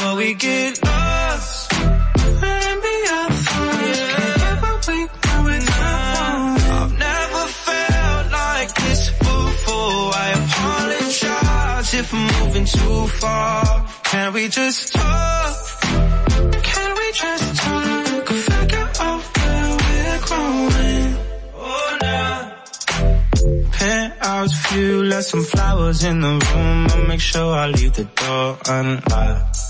Will we get lost? And be our friends. Yeah. I've never felt like this before. I apologize if I'm moving too far. Can we just talk? Can we just talk? Figure out where we're growing. Oh, nah. Penthouse view, left some flowers in the room. I'll make sure I leave the door unlocked.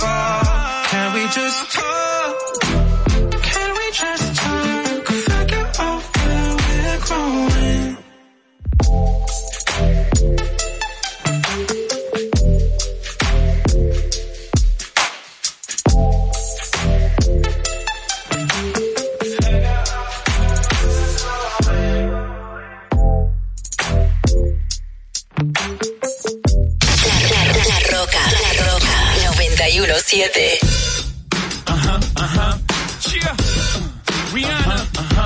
far. Can we just 7. Ajá, ajá. Cheer. Rihanna. Ajá.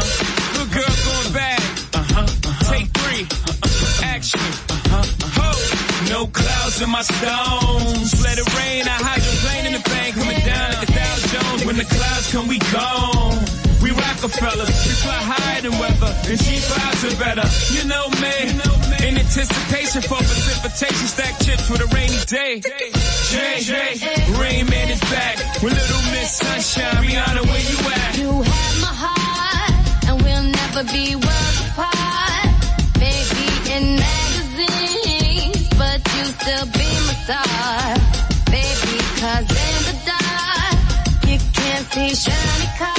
Good girl going bad. Ajá. Take three. Action. Ho. No clouds in my stones. Let it rain. I hydroplane in the bank. Coming down like a Dow Jones. When the clouds come, we gone. We Rockefellers, we fly higher than weather, and she flies are better. You know me, in anticipation for precipitation, stack chips for the rainy day. J, J, Rain with Little Miss Sunshine, Rihanna, where you at? You have my heart, and we'll never be worlds apart. Maybe in magazines, but you still be my star. Baby, cause in the dark, you can't see shiny cars.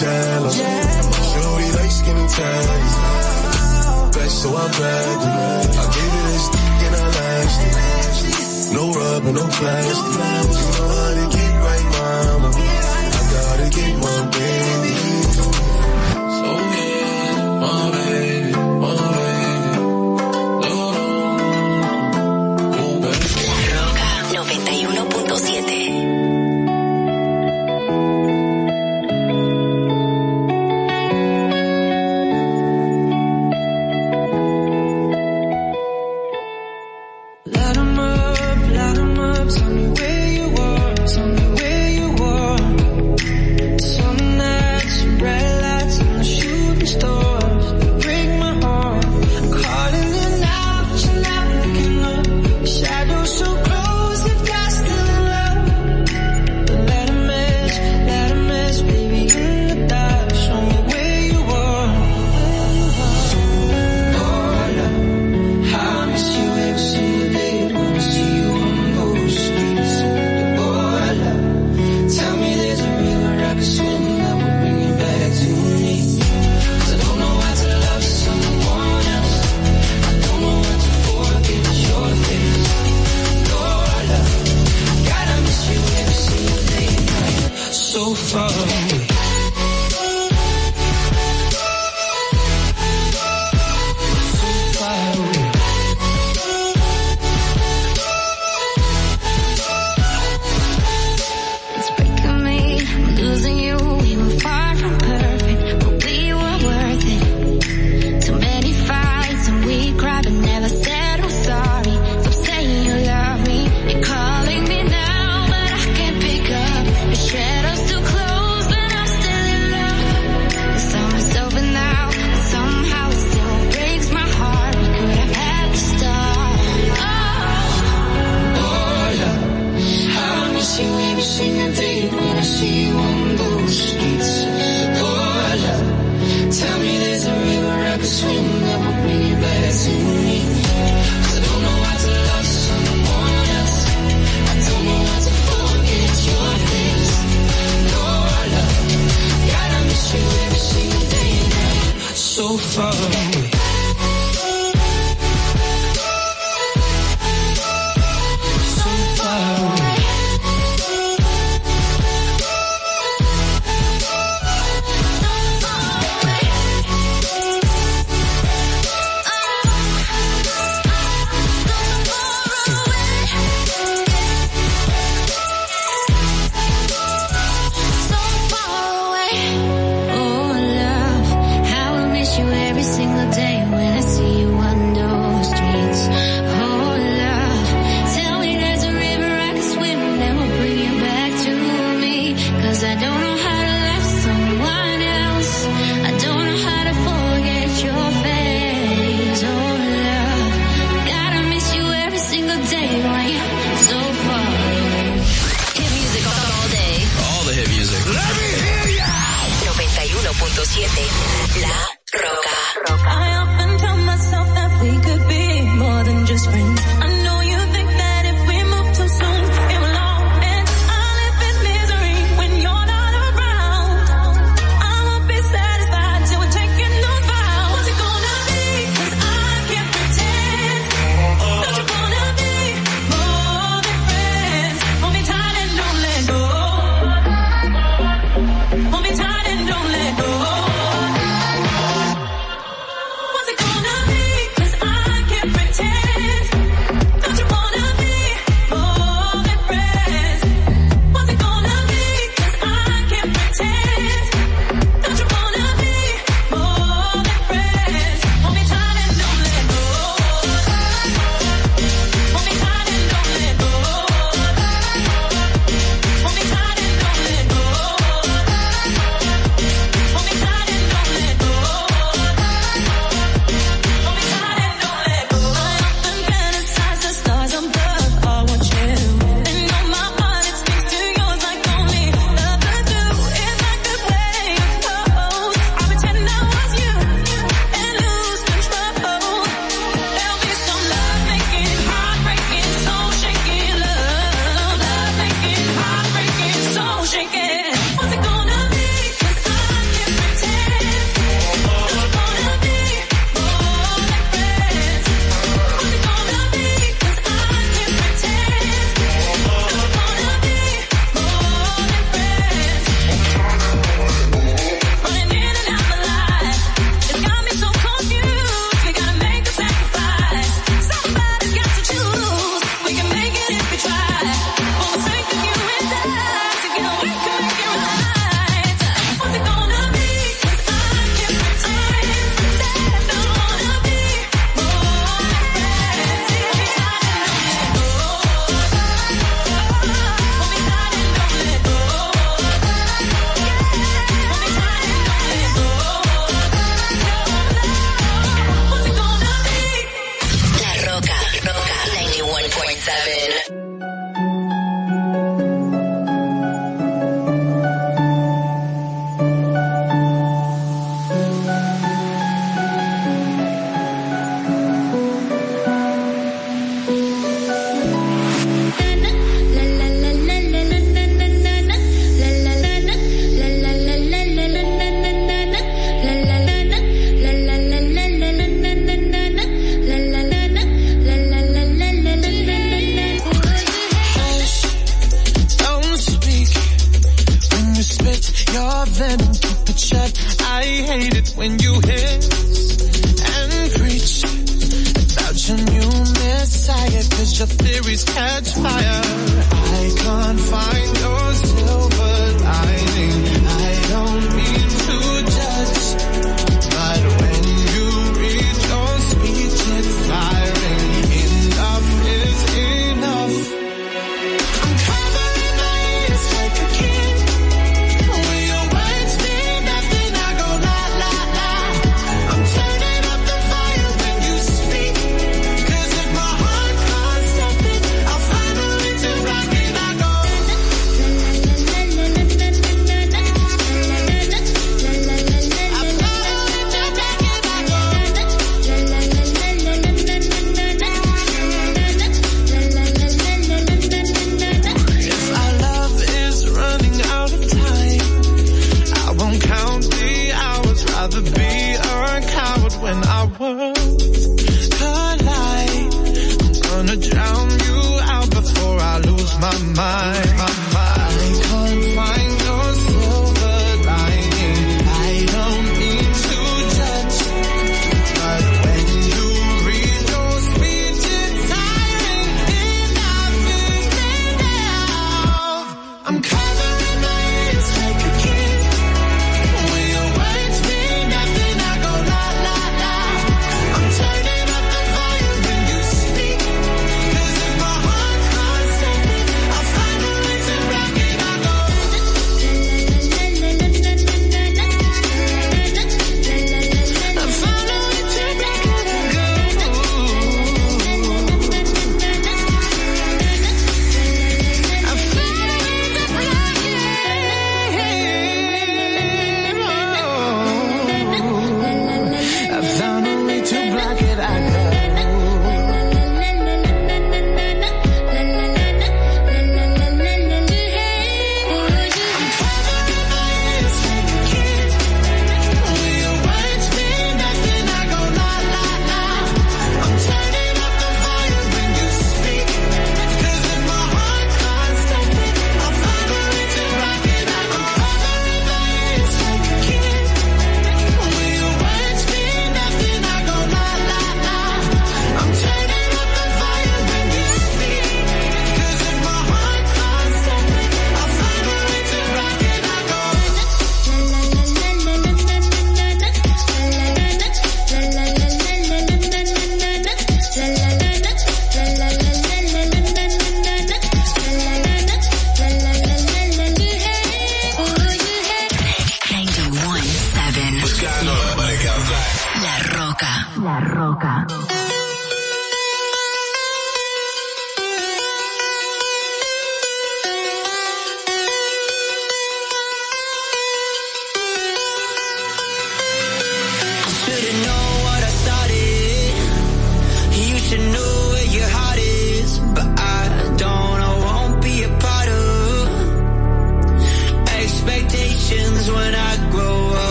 jealous. Shorty like skinny and Best, so I'm. I gave you this and I lasted. No rubber, no plastic. You know how to get right, mama. I gotta get my baby.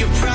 you pray.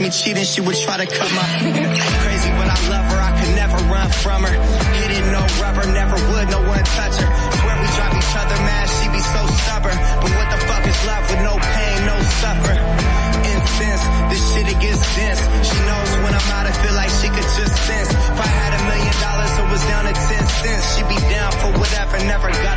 Me cheating, she would try to cut my crazy, but I love her. I could never run from her. Hit it, no rubber, never would, no one touch her. Swear we drive each other mad, she be so stubborn. But what the fuck is love with no pain, no suffer? Incense, this shit it gets dense. She knows when I'm out, I feel like she could just sense. If I had a million dollars, it was down to ten cents. She'd be down for whatever, never gotta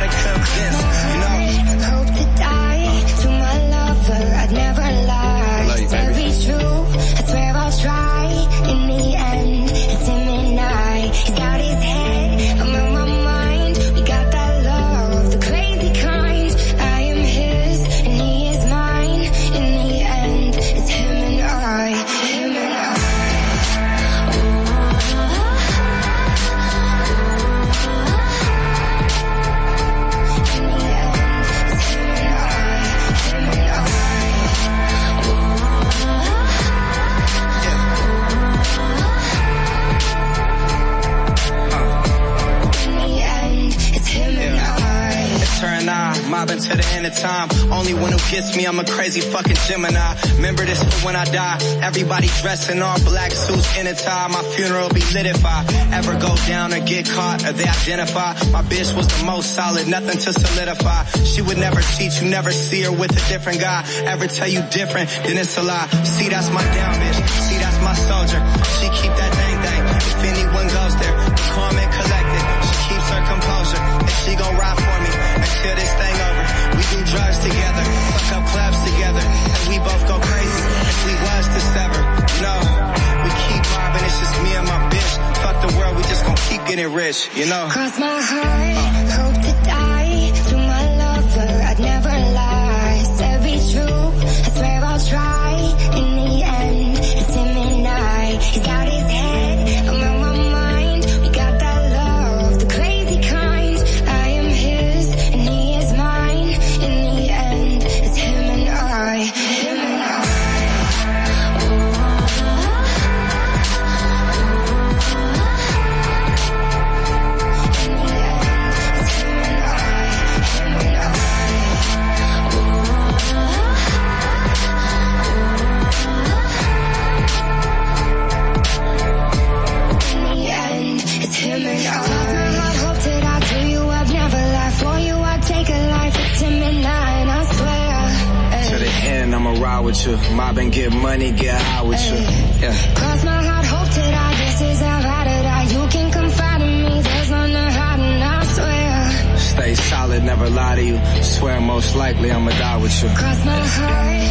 crazy fucking Gemini. Remember this for when I die. Everybody dressed in all black suits in a tie. My funeral be lit if I ever go down or get caught or they identify. My bitch was the most solid, nothing to solidify. She would never cheat, you never see her with a different guy. Ever tell you different, then it's a lie. See, that's my down bitch. See, that's my soldier. She keep that thing thing. If anyone goes there, be calm and collected. She keeps her composure. And she gon' ride for me until this thing over. We do drugs together, getting rich, you know. Cross my heart, hope Mob and get money, get high with you. Yeah. Cross my heart, hope to die. This is how I. You can confide in me. There's none to hide, and I swear. Stay solid, never lie to you. Swear most likely I'ma die with you. Cross my heart,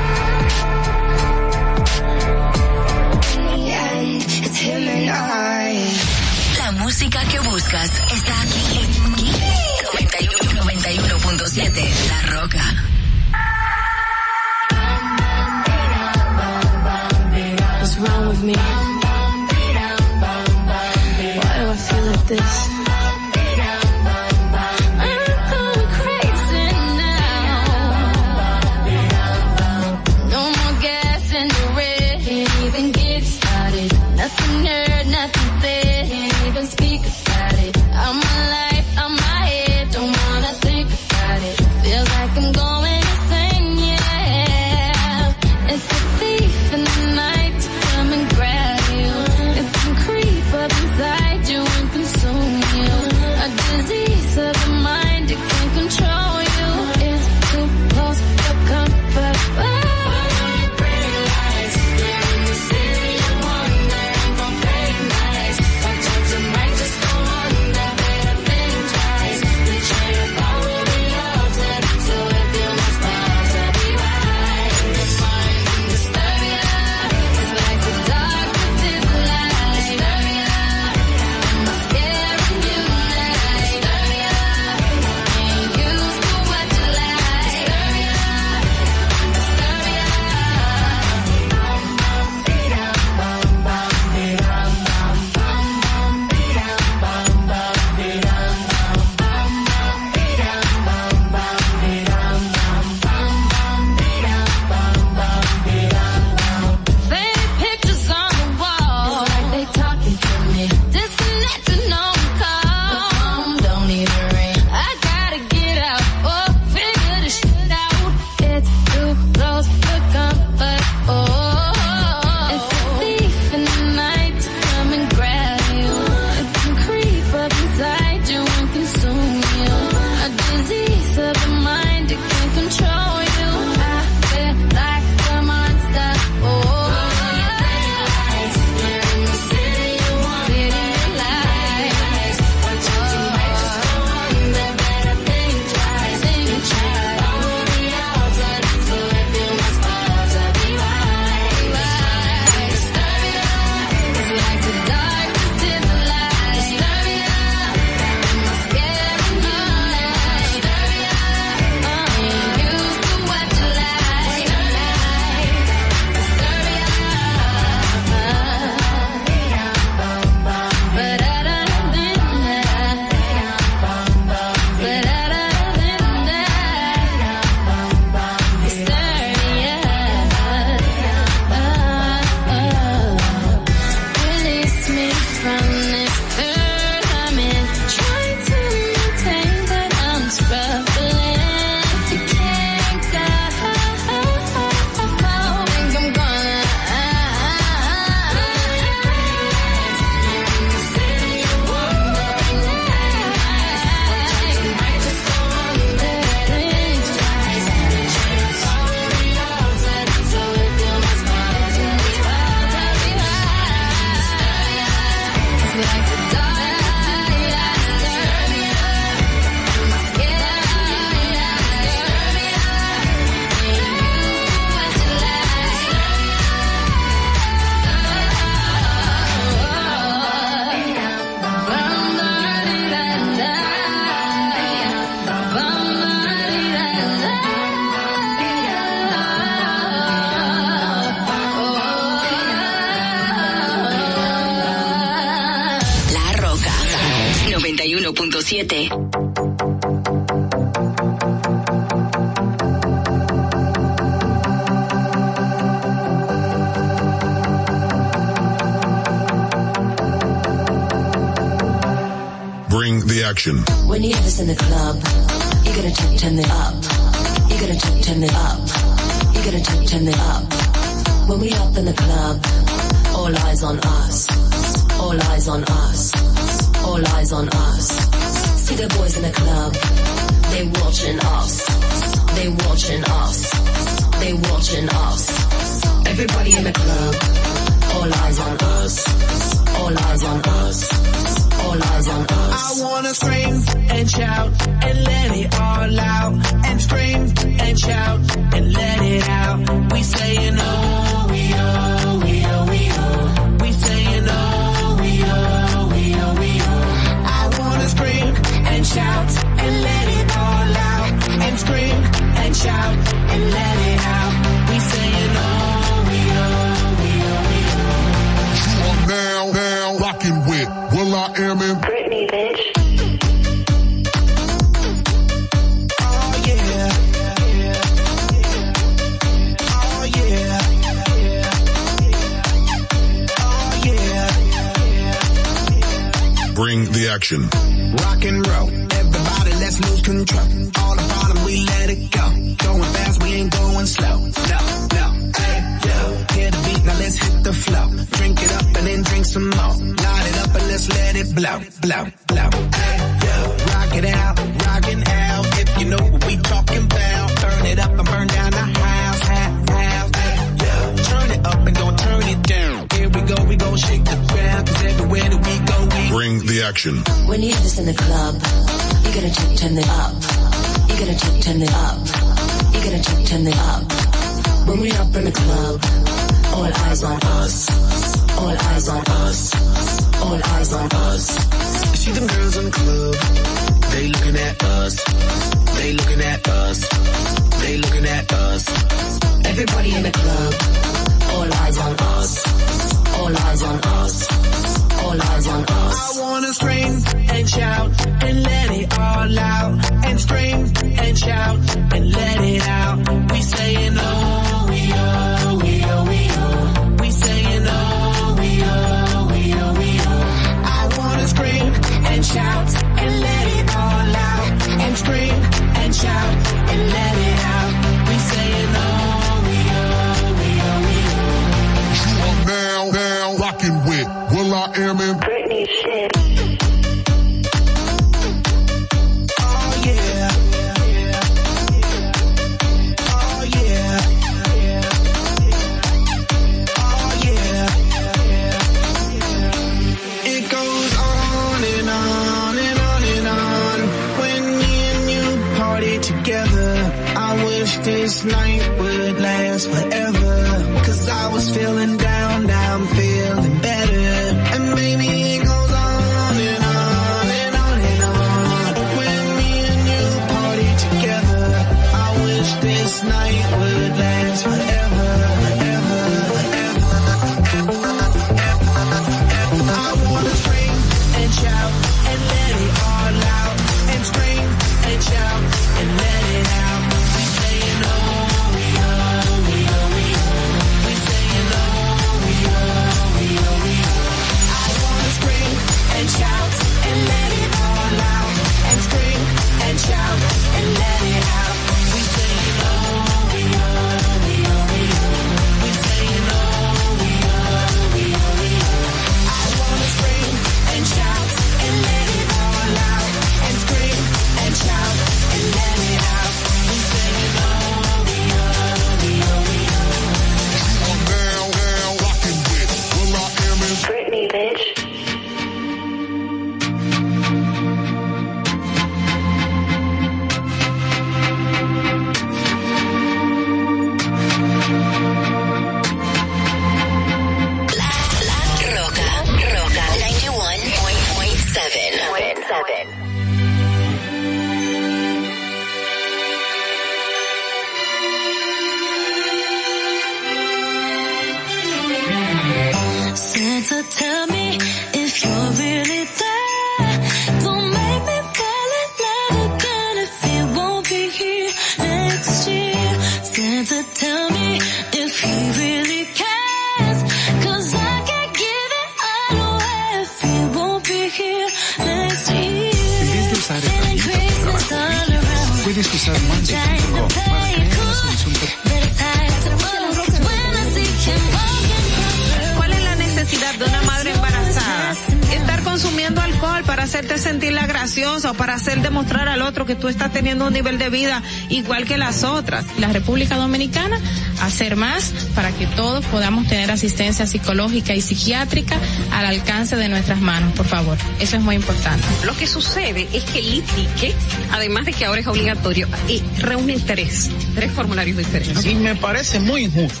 igual que las otras. La República Dominicana hacer más para que todos podamos tener asistencia psicológica y psiquiátrica al alcance de nuestras manos, por favor. Eso es muy importante. Lo que sucede es que el ITIQUE, además de que ahora es obligatorio, eh, reúne tres, tres formularios diferentes. Y me parece muy injusto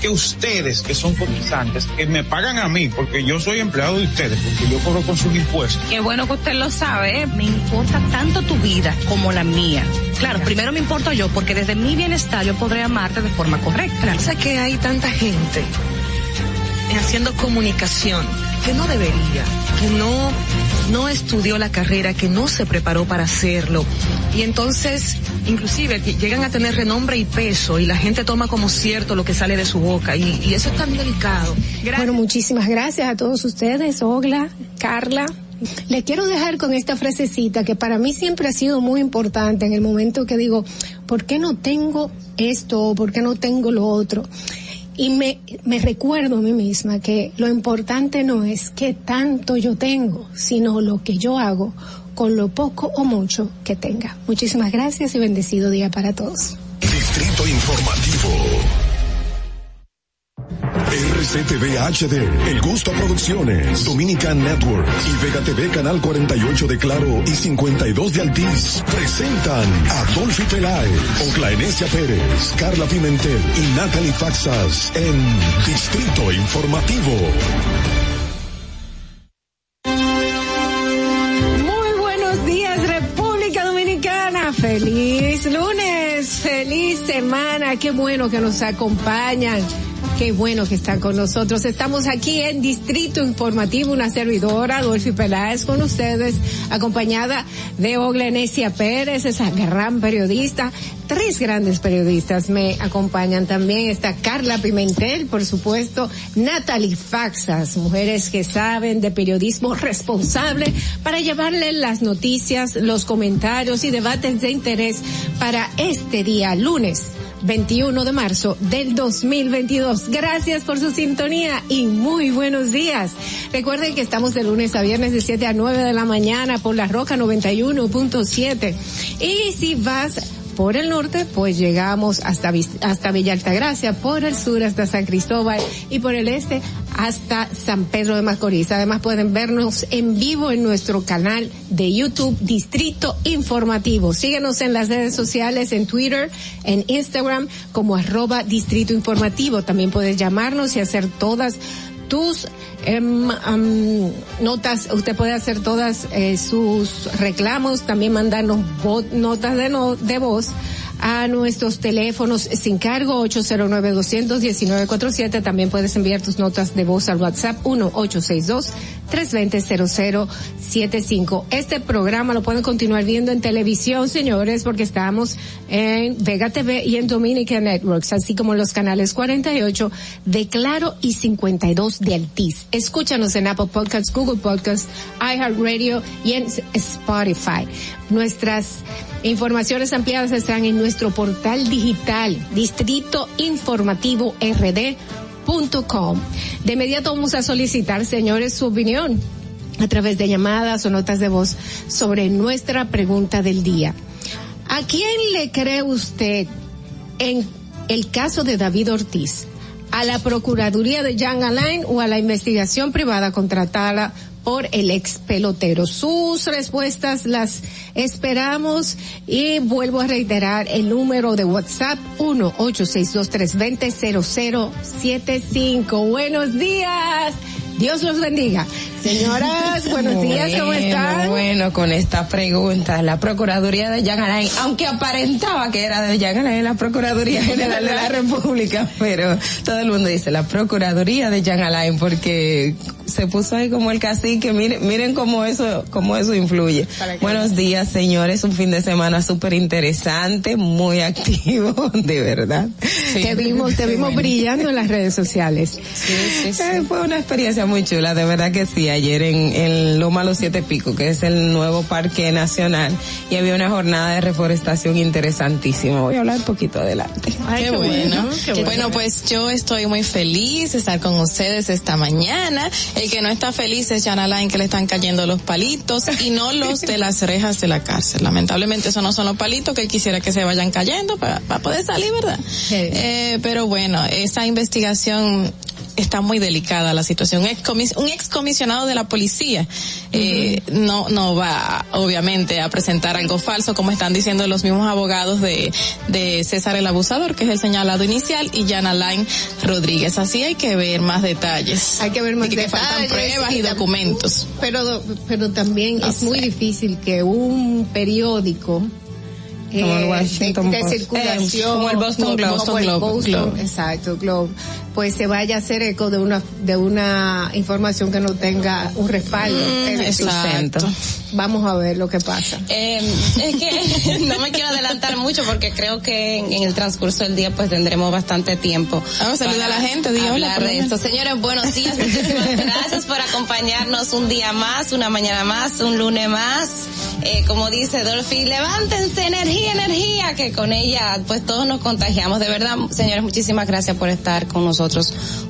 que ustedes, que son cotizantes, que me pagan a mí, porque yo soy empleado de ustedes, porque yo cobro con sus impuestos. Qué bueno que usted lo sabe, ¿eh? me importa tanto tu vida como la mía. Claro, primero me importo yo, porque desde mi bienestar yo podré amarte de forma correcta. Piensa que hay tanta gente haciendo comunicación que no debería, que no, no estudió la carrera, que no se preparó para hacerlo. Y entonces, inclusive, llegan a tener renombre y peso y la gente toma como cierto lo que sale de su boca y, y eso es tan delicado. Bueno, muchísimas gracias a todos ustedes, Ogla, Carla. Les quiero dejar con esta frasecita que para mí siempre ha sido muy importante en el momento que digo, ¿por qué no tengo esto o por qué no tengo lo otro? Y me, me recuerdo a mí misma que lo importante no es qué tanto yo tengo, sino lo que yo hago con lo poco o mucho que tenga. Muchísimas gracias y bendecido día para todos. Distrito Informativo. RCTV HD, El Gusto Producciones, Dominican Network y Vega TV Canal 48 de Claro y 52 de Altiz presentan a Dolphy Peláez, Oclaenecia Pérez, Carla Pimentel y Natalie Faxas en Distrito Informativo. Feliz lunes, feliz semana. Qué bueno que nos acompañan. Qué bueno que están con nosotros. Estamos aquí en Distrito Informativo, una servidora, Dolphy Peláez, con ustedes, acompañada de Oglenesia Pérez, esa gran periodista. Tres grandes periodistas me acompañan también. Está Carla Pimentel, por supuesto, Natalie Faxas, mujeres que saben de periodismo responsable para llevarle las noticias, los comentarios y debates de interés para este día, lunes 21 de marzo del 2022. Gracias por su sintonía y muy buenos días. Recuerden que estamos de lunes a viernes de 7 a 9 de la mañana por la Roca 91.7. Y si vas por el norte, pues llegamos hasta, hasta Villa Altagracia, por el sur hasta San Cristóbal y por el este hasta San Pedro de Macorís. Además pueden vernos en vivo en nuestro canal de YouTube Distrito Informativo. Síguenos en las redes sociales, en Twitter, en Instagram como arroba Distrito Informativo. También puedes llamarnos y hacer todas tus um, notas, usted puede hacer todas eh, sus reclamos, también mandarnos notas de, no, de voz a nuestros teléfonos sin cargo 809-219-47. También puedes enviar tus notas de voz al WhatsApp 1-862-320-0075. Este programa lo pueden continuar viendo en televisión, señores, porque estamos en Vega TV y en Dominica Networks, así como en los canales 48 de Claro y 52 de Altiz. Escúchanos en Apple Podcasts, Google Podcasts, iHeartRadio y en Spotify. Nuestras Informaciones ampliadas están en nuestro portal digital, Distrito Informativo RD.com. De inmediato vamos a solicitar, señores, su opinión a través de llamadas o notas de voz sobre nuestra pregunta del día. ¿A quién le cree usted en el caso de David Ortiz? ¿A la Procuraduría de Young Alain o a la investigación privada contratada por el ex pelotero. Sus respuestas las esperamos y vuelvo a reiterar el número de WhatsApp 1-862-320-0075. Buenos días. Dios los bendiga. Señoras, buenos días, ¿cómo están? Bueno, con esta pregunta, la Procuraduría de Jean Alain, aunque aparentaba que era de Jean Alain, la Procuraduría General de la República, pero todo el mundo dice la Procuraduría de Jean Alain porque se puso ahí como el cacique, miren, miren cómo eso, cómo eso influye. Buenos días, señores, un fin de semana súper interesante, muy activo, de verdad. Te vimos, te vimos brillando en las redes sociales. Sí, sí, sí. Eh, fue una experiencia muy chula, de verdad que sí. Ayer en, en Loma Los Siete Pico, que es el nuevo parque nacional, y había una jornada de reforestación interesantísima. Voy a hablar un poquito adelante. qué, bueno. bueno. pues yo estoy muy feliz de estar con ustedes esta mañana. El que no está feliz es Jan Alain, que le están cayendo los palitos y no los de las rejas de la cárcel. Lamentablemente esos no son los palitos que él quisiera que se vayan cayendo para, para poder salir, ¿verdad? Eh, pero bueno, esa investigación está muy delicada la situación. Un, excomis un excomisionado de la policía eh, no no va obviamente a presentar algo falso como están diciendo los mismos abogados de, de César el abusador, que es el señalado inicial, y Jan Alain Rodríguez. Así hay que ver más detalles. Hay que ver más De que detalles. faltan pruebas y documentos. Pero, pero también No es muy difícil que un periódico eh, Como el de- Washington de, Post. circulación Eh, como el Boston Globe. Boston, Globe. exacto Globe pues se vaya a hacer eco de una de una información que no tenga un respaldo Mm, decir, exacto. vamos a ver lo que pasa Eh, es que no me quiero adelantar mucho porque creo que en, en el transcurso del día pues tendremos bastante tiempo. Vamos a saludar a la gente, di hola, hablar de esto. Señores, buenos días, muchísimas gracias por acompañarnos un día más, una mañana más, un lunes más. Eh, como dice Dolphy, levántense, energía, energía, que con ella pues todos nos contagiamos. De verdad, señores, muchísimas gracias por estar con nosotros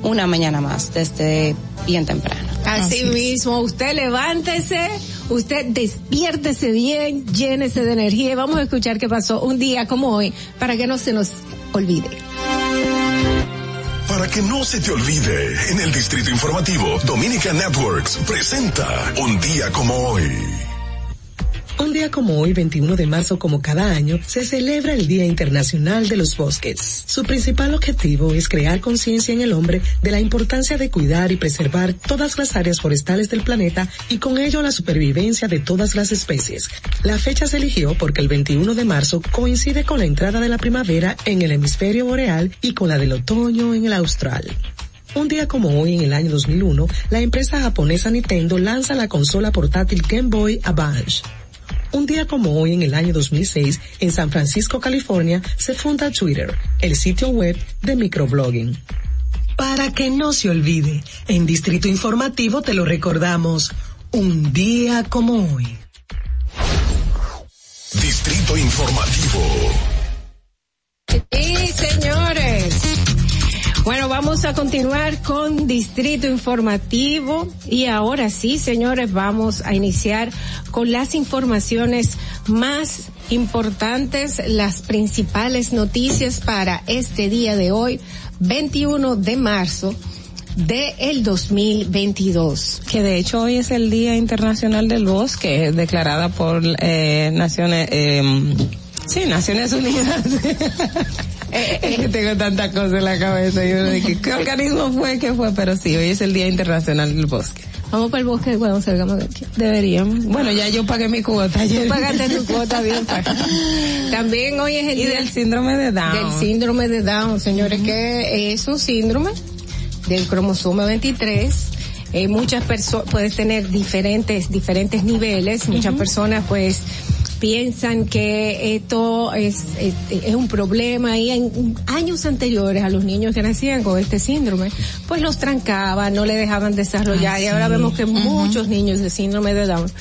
una mañana más desde bien temprano. Así, Así mismo, usted levántese, usted despiértese bien, llénese de energía y vamos a escuchar qué pasó un día como hoy para que no se nos olvide. Para que no se te olvide, en el Distrito Informativo, Dominica Networks presenta Un día como hoy. Un día como hoy, 21 de marzo, como cada año, se celebra el Día Internacional de los Bosques. Su principal objetivo es crear conciencia en el hombre de la importancia de cuidar y preservar todas las áreas forestales del planeta y con ello la supervivencia de todas las especies. La fecha se eligió porque el 21 de marzo coincide con la entrada de la primavera en el hemisferio boreal y con la del otoño en el austral. Un día como hoy, en el año 2001, la empresa japonesa Nintendo lanza la consola portátil Game Boy Advance. Un día como hoy, en el año 2006, en San Francisco, California, se funda Twitter, el sitio web de microblogging. Para que no se olvide, en Distrito Informativo te lo recordamos, un día como hoy. Distrito Informativo. Y señores, bueno, vamos a continuar con Distrito Informativo y ahora sí, señores, vamos a iniciar con las informaciones más importantes, las principales noticias para este día de hoy, 21 de marzo de el 2022. Que de hecho hoy es el Día Internacional del Bosque, declarada por eh, Naciones, eh, sí, Naciones Unidas. Es que tengo tantas cosas en la cabeza y uno de que, ¿qué organismo fue que fue? Pero sí, hoy es el Día Internacional del Bosque. Vamos para el bosque cuando salgamos de aquí. Deberíamos. Bueno, ya yo pagué mi cuota ayer. Tú pagaste tu cuota bien. También hoy es el Y día del síndrome de Down. Del síndrome de Down, señores, que es un síndrome del cromosoma 23. Eh, muchas personas, puedes tener diferentes, diferentes niveles. Muchas personas pues piensan que esto es, es, es un problema y en años anteriores a los niños que nacían con este síndrome, pues los trancaban, no le dejaban desarrollar Ah, y ahora vemos que muchos niños de síndrome de Down,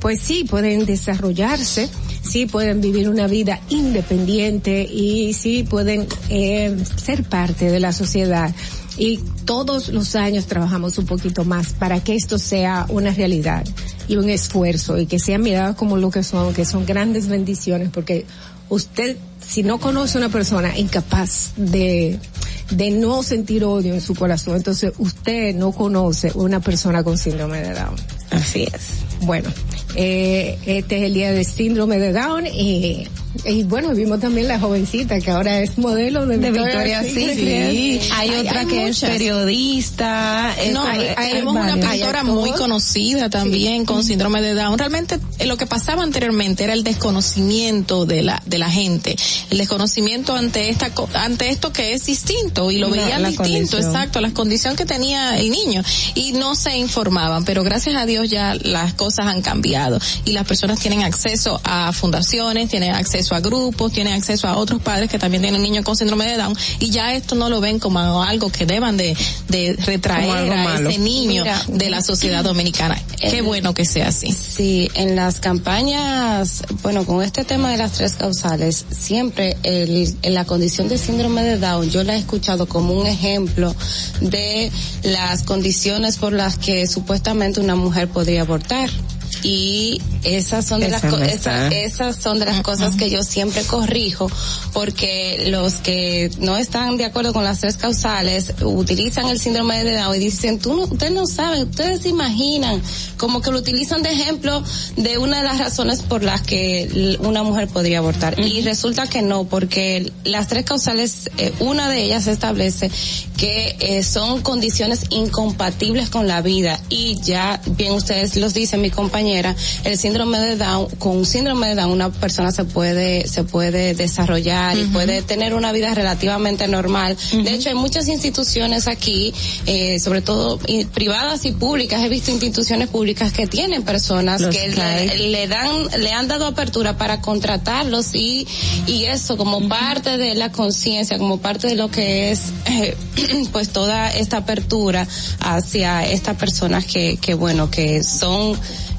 pues sí pueden desarrollarse, sí pueden vivir una vida independiente y sí pueden eh, ser parte de la sociedad. Y todos los años trabajamos un poquito más para que esto sea una realidad y un esfuerzo y que sea mirado como lo que son, que son grandes bendiciones porque usted si no conoce a una persona incapaz de, de no sentir odio en su corazón, entonces usted no conoce una persona con síndrome de Down. Así es. Bueno, eh, este es el día del síndrome de Down y, y bueno, vimos también la jovencita que ahora es modelo de, De Victoria Victoria sí, Secret. Hay, otra que es periodista. es- No, hay- tenemos una pintora muy conocida también con síndrome de Down. Realmente eh, lo que pasaba anteriormente era el desconocimiento de la de la gente, el desconocimiento ante esta ante esto que es distinto y lo La- veían distinto, condición. exacto, las condiciones que tenía el niño. Y no se informaban, pero gracias a Dios ya las cosas han cambiado. Y las personas tienen acceso a fundaciones, tienen acceso acceso a grupos, tienen acceso a otros padres que también tienen niños con síndrome de Down y ya esto no lo ven como algo que deban de, de retraer a malo. ese niño Mira, de la sociedad dominicana. Qué bueno que sea así. Sí, en las campañas, bueno, con este tema de las tres causales, siempre el, en la condición de síndrome de Down, yo la he escuchado como un ejemplo de las condiciones por las que supuestamente una mujer podría abortar. Y esas son de Esa las esa- esas son de las cosas que yo siempre corrijo porque los que no están de acuerdo con las tres causales utilizan el síndrome de Down y dicen, tú no, ustedes no saben, ustedes se imaginan, como que lo utilizan de ejemplo de una de las razones por las que una mujer podría abortar. Y resulta que no, porque las tres causales, eh, una de ellas establece que eh, son condiciones incompatibles con la vida. Y ya bien ustedes los dicen mi compañera el síndrome de Down con un síndrome de Down una persona se puede se puede desarrollar y puede tener una vida relativamente normal. De hecho hay muchas instituciones aquí eh, sobre todo privadas y públicas. He visto instituciones públicas que tienen personas Los que le dan le han dado apertura para contratarlos y y eso como parte de la conciencia como parte de lo que es eh, pues toda esta apertura hacia estas personas que que bueno que son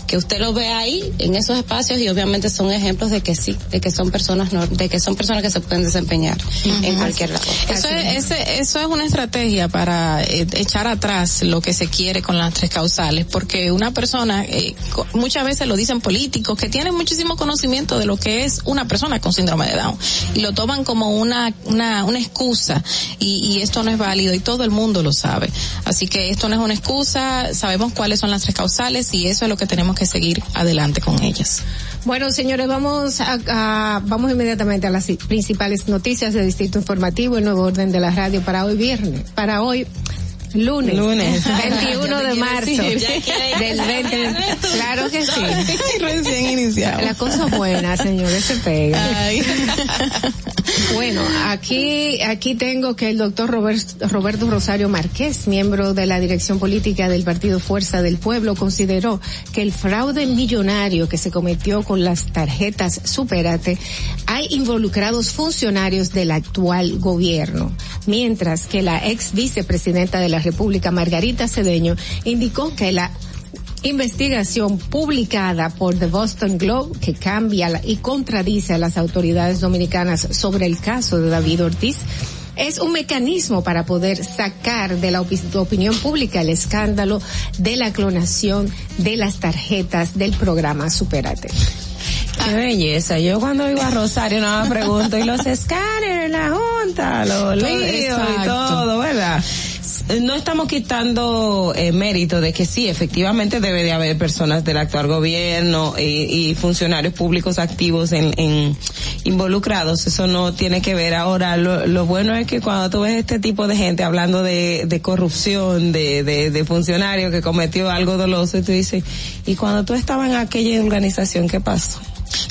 que usted lo ve ahí en esos espacios y obviamente son ejemplos de que sí, de que son personas de que son personas que se pueden desempeñar en cualquier lado. Eso es, ese- eso es una estrategia para eh, echar atrás lo que se quiere con las tres causales, porque una persona, eh, muchas veces lo dicen políticos, que tienen muchísimo conocimiento de lo que es una persona con síndrome de Down, y lo toman como una, una, una excusa, y, y esto no es válido, y todo el mundo lo sabe. Así que esto no es una excusa, sabemos cuáles son las tres causales, y eso es lo que tenemos que seguir adelante con ellas. Bueno, señores, vamos a, vamos inmediatamente a las principales noticias del Distrito Informativo, el nuevo orden de la radio para hoy viernes, para hoy lunes, Lunes. 21 Ya te de marzo del 20. Claro que sí. Recién iniciado. La cosa buena, señores, se pega. Bueno, aquí, aquí tengo que el doctor Roberto Rosario Márquez, miembro de la dirección política del Partido Fuerza del Pueblo, consideró que el fraude millonario que se cometió con las tarjetas Superate hay involucrados funcionarios del actual gobierno, mientras que la ex vicepresidenta de la República, Margarita Cedeño, indicó que la investigación publicada por The Boston Globe que cambia y contradice a las autoridades dominicanas sobre el caso de David Ortiz es un mecanismo para poder sacar de la opi- opinión pública el escándalo de la clonación de las tarjetas del programa Superate. Qué belleza. Yo cuando iba a Rosario más pregunto, y los escáneres, la junta, los líos y todo, ¿verdad? No estamos quitando eh, mérito de que sí, efectivamente debe de haber personas del actual gobierno y, funcionarios públicos activos en, en involucrados. Eso no tiene que ver. Ahora, lo, lo bueno es que cuando tú ves este tipo de gente hablando de, de corrupción, de, de, de funcionario que cometió algo doloso, y tú dices, y cuando tú estabas en aquella organización, ¿qué pasó?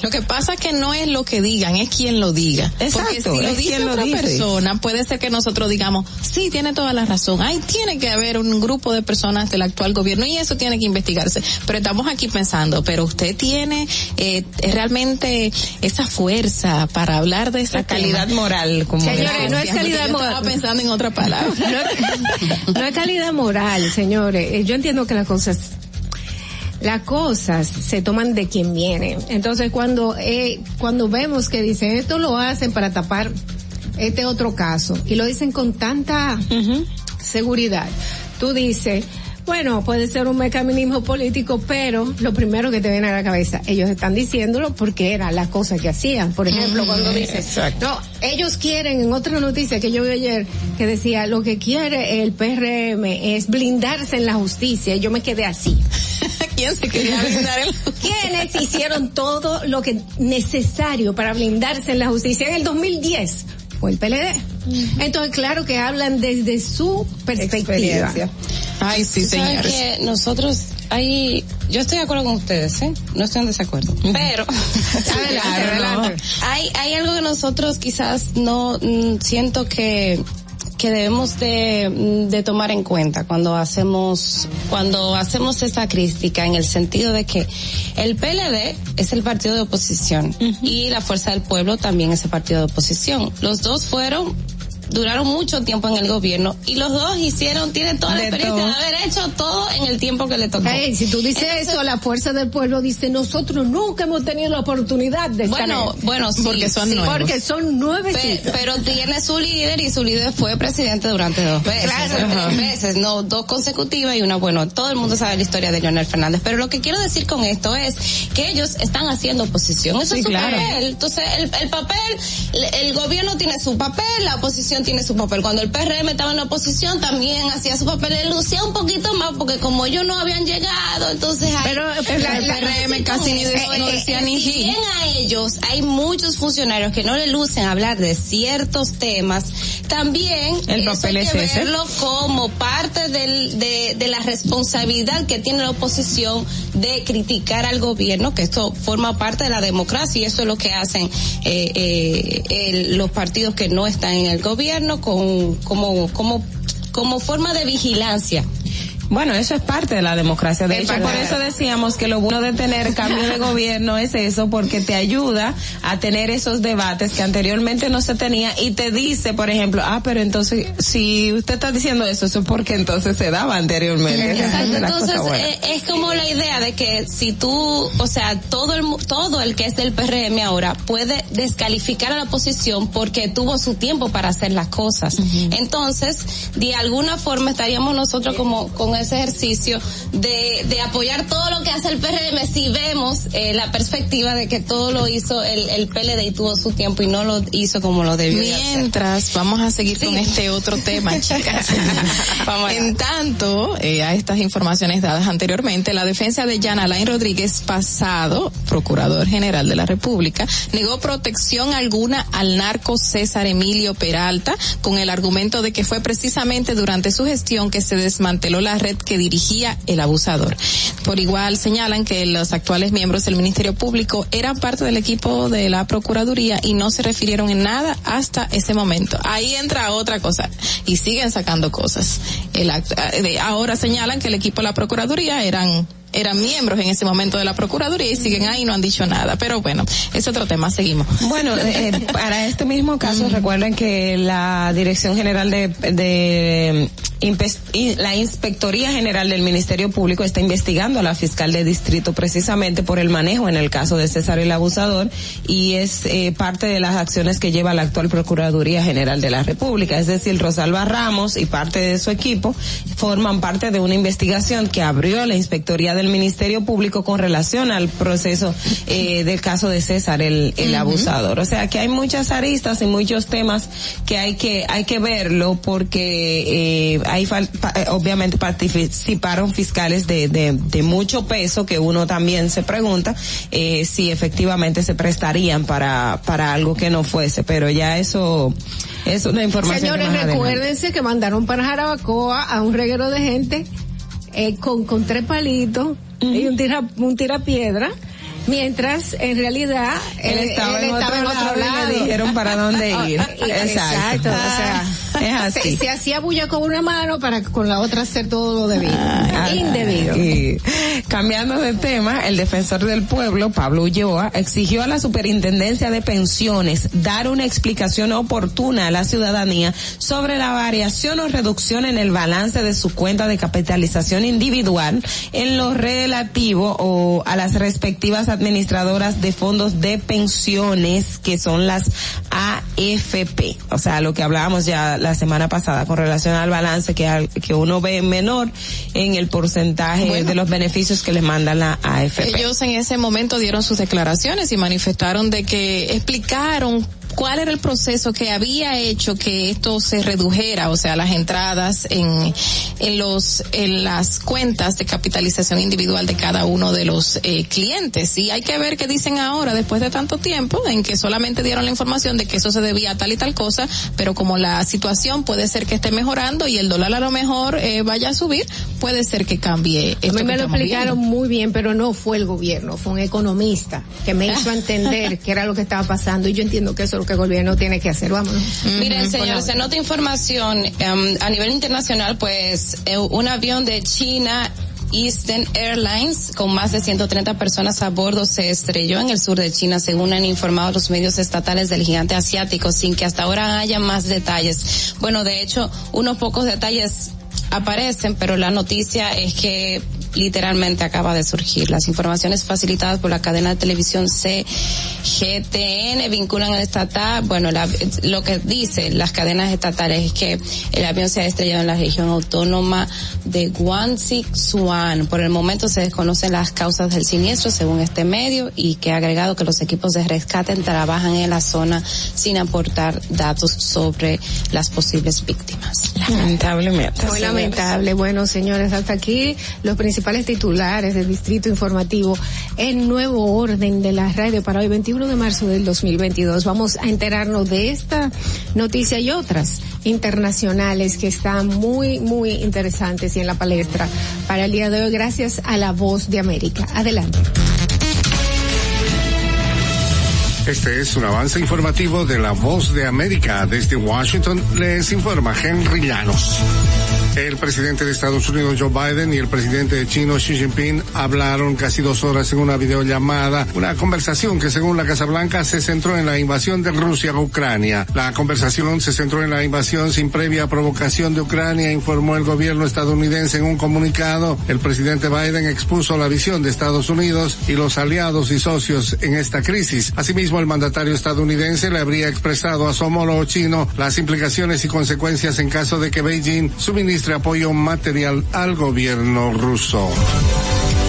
Lo que pasa es que no es lo que digan, es quien lo diga. Exacto, Porque si lo es dice quien lo otra dice. persona, puede ser que nosotros digamos, sí, tiene toda la razón. Ahí tiene que haber un grupo de personas del actual gobierno y eso tiene que investigarse. Pero estamos aquí pensando, pero usted tiene eh, realmente esa fuerza para hablar de esa La calidad moral, como Señores, no es calidad moral. Estaba pensando en otra palabra. No es, no es calidad moral, señores. Eh, Yo entiendo que las cosas, las cosas se toman de quien viene. Entonces cuando, eh, cuando vemos que dicen esto lo hacen para tapar este otro caso y lo dicen con tanta seguridad, tú dices, bueno, puede ser un mecanismo político, pero lo primero que te viene a la cabeza, ellos están diciéndolo porque era la cosa que hacían. Por ejemplo, cuando dicen, no, ellos quieren, en otra noticia que yo vi ayer, que decía, lo que quiere el PRM es blindarse en la justicia, y yo me quedé así. ¿Quién se quería blindar en la ¿Quiénes hicieron todo lo que necesario para blindarse en la justicia en el 2010? Fue el PLD. Entonces, claro que hablan desde su perspectiva. Ay, sí, ¿Saben señores. que nosotros hay, yo estoy de acuerdo con ustedes, ¿eh? No estoy en desacuerdo. Pero, Adelante, adelante. hay, hay algo que nosotros quizás no, mm, siento que que debemos de, mm, de tomar en cuenta cuando hacemos cuando hacemos esta crítica en el sentido de que el PLD es el partido de oposición y la Fuerza del Pueblo también es el partido de oposición. Los dos fueron duraron mucho tiempo en el gobierno y los dos hicieron, tienen toda la De experiencia todo. de haber hecho todo en el tiempo que le tocó. Si tú dices eso, la fuerza del pueblo dice, nosotros nunca hemos tenido la oportunidad de estar Bueno, en- bueno, sí, porque son sí. nuevos. Porque son nueve Pe- pero tiene su líder y su líder fue presidente durante dos veces, Claro. tres veces, no dos consecutivas y una, bueno, todo el mundo sabe la historia de Leonel Fernández, pero lo que quiero decir con esto es que ellos están haciendo oposición, eso Sí, es su claro. papel, entonces el, el papel, el, el gobierno tiene su papel, la oposición tiene su papel, cuando el PRM estaba en la oposición también hacía su papel, le lucía un poquito más porque como ellos no habían llegado, entonces ahí- Pero el PRM casi ni de- no decía ni si ji. bien a ellos hay muchos funcionarios que no le lucen hablar de ciertos temas, también El eso papel hay es que ese. verlo como parte del- de, de la responsabilidad que tiene la oposición de criticar al gobierno, que esto forma parte de la democracia y eso es lo que hacen eh, eh, el- los partidos que no están en el gobierno con, como, como, como forma de vigilancia. Bueno, eso es parte de la democracia. De Es hecho, por eso decíamos que lo bueno de tener cambio de gobierno es eso, porque te ayuda a tener esos debates que anteriormente no se tenía y te dice, por ejemplo, ah, pero entonces, si usted está diciendo eso, eso es porque entonces se daba anteriormente. Exacto, entonces eh, es como la idea de que si tú, o sea, todo el todo el que es del PRM ahora puede descalificar a la oposición porque tuvo su tiempo para hacer las cosas. Entonces, de alguna forma estaríamos nosotros como con ese ejercicio de, de apoyar todo lo que hace el PRM si vemos eh, la perspectiva de que todo lo hizo el, el PLD y tuvo su tiempo y no lo hizo como lo debió hacer. Mientras vamos a seguir Sí. con este otro tema, chicas. en tanto, eh, a estas informaciones dadas anteriormente, la defensa de Jan Alain Rodríguez, pasado procurador general de la República, negó protección alguna al narco César Emilio Peralta con el argumento de que fue precisamente durante su gestión que se desmanteló la red que dirigía el abusador. Por igual señalan que los actuales miembros del Ministerio Público eran parte del equipo de la Procuraduría y no se refirieron en nada hasta ese momento. Ahí entra otra cosa y siguen sacando cosas. El act- eh, ahora señalan que el equipo de la Procuraduría eran eran miembros en ese momento de la Procuraduría y siguen ahí y no han dicho nada. Pero bueno, es otro tema, seguimos. Bueno, eh, eh, para este mismo caso, recuerden que la Dirección General de, la Inspectoría General del Ministerio Público está investigando a la fiscal de distrito precisamente por el manejo en el caso de César el Abusador y es eh, parte de las acciones que lleva la actual Procuraduría General de la República. Es decir, Rosalba Ramos y parte de su equipo forman parte de una investigación que abrió la Inspectoría del Ministerio Público con relación al proceso eh, del caso de César el, el abusador. O sea que hay muchas aristas y muchos temas que hay que hay que verlo porque eh, hay fal- pa- eh, obviamente participaron fiscales de, de, de mucho peso que uno también se pregunta eh, si efectivamente se prestarían para para algo que no fuese, pero ya eso es una información. que Señores, adelante. recuérdense que mandaron para Jarabacoa a un reguero de gente eh, con, con tres palitos y un tira, un tirapiedra, mientras en realidad Él eh, estaba en otro en lado y le dijeron para dónde ir. Y- Exacto. o sea, Es así. Se, se hacía bulla con una mano para con la otra hacer todo lo debido. Ay, Indebido. y cambiando de tema, el defensor del pueblo, Pablo Ulloa, exigió a la superintendencia de pensiones dar una explicación oportuna a la ciudadanía sobre la variación o reducción en el balance de su cuenta de capitalización individual en lo relativo o a las respectivas administradoras de fondos de pensiones que son las AFP. O sea, lo que hablábamos ya la semana pasada con relación al balance que, al- que uno ve menor en el porcentaje Bueno. de los beneficios que les mandan la AFP. Ellos en ese momento dieron sus declaraciones y manifestaron de que explicaron cuál era el proceso que había hecho que esto se redujera, o sea, las entradas en, en los, en las cuentas de capitalización individual de cada uno de los eh, clientes. Y hay que ver qué dicen ahora, después de tanto tiempo, en que solamente dieron la información de que eso se debía a tal y tal cosa, pero como la situación puede ser que esté mejorando y el dólar a lo mejor eh, vaya a subir, puede ser que cambie esto A mí me lo explicaron viendo. muy bien, pero no fue el gobierno, fue un economista que me hizo entender qué era lo que estaba pasando y yo entiendo que eso que el gobierno tiene que hacer. Vámonos. Miren, señores, en otra información, em, a nivel internacional, pues, eh, un avión de China Eastern Airlines con más de 130 personas a bordo se estrelló en el sur de China, según han informado los medios estatales del gigante asiático, sin que hasta ahora haya más detalles. Bueno, de hecho, unos pocos detalles aparecen, pero la noticia es que literalmente acaba de surgir. Las informaciones facilitadas por la cadena de televisión CGTN vinculan al estatal, bueno, la- lo que dice las cadenas estatales es que el avión se ha estrellado en la región autónoma de Guangxi, Suan. Por el momento se desconocen las causas del siniestro según este medio y que ha agregado que los equipos de rescate trabajan en la zona sin aportar datos sobre las posibles víctimas. Lamentablemente. Muy lamentable. Bueno, señores, hasta aquí los principales titulares del Distrito Informativo en nuevo orden de la radio para hoy 21 de marzo del 2022. Vamos a enterarnos de esta noticia y otras internacionales que están muy, muy interesantes y en la palestra para el día de hoy gracias a la voz de América. Adelante. Este es un avance informativo de la voz de América. Desde Washington les informa Henry Llanos. El presidente de Estados Unidos Joe Biden y el presidente de China Xi Jinping hablaron casi dos horas en una videollamada, una conversación que según la Casa Blanca se centró en la invasión de Rusia a Ucrania. La conversación se centró en la invasión sin previa provocación de Ucrania, informó el gobierno estadounidense en un comunicado. El presidente Biden expuso la visión de Estados Unidos y los aliados y socios en esta crisis. Asimismo, el mandatario estadounidense le habría expresado a su homólogo chino las implicaciones y consecuencias en caso de que Beijing suministre apoyo material al gobierno ruso.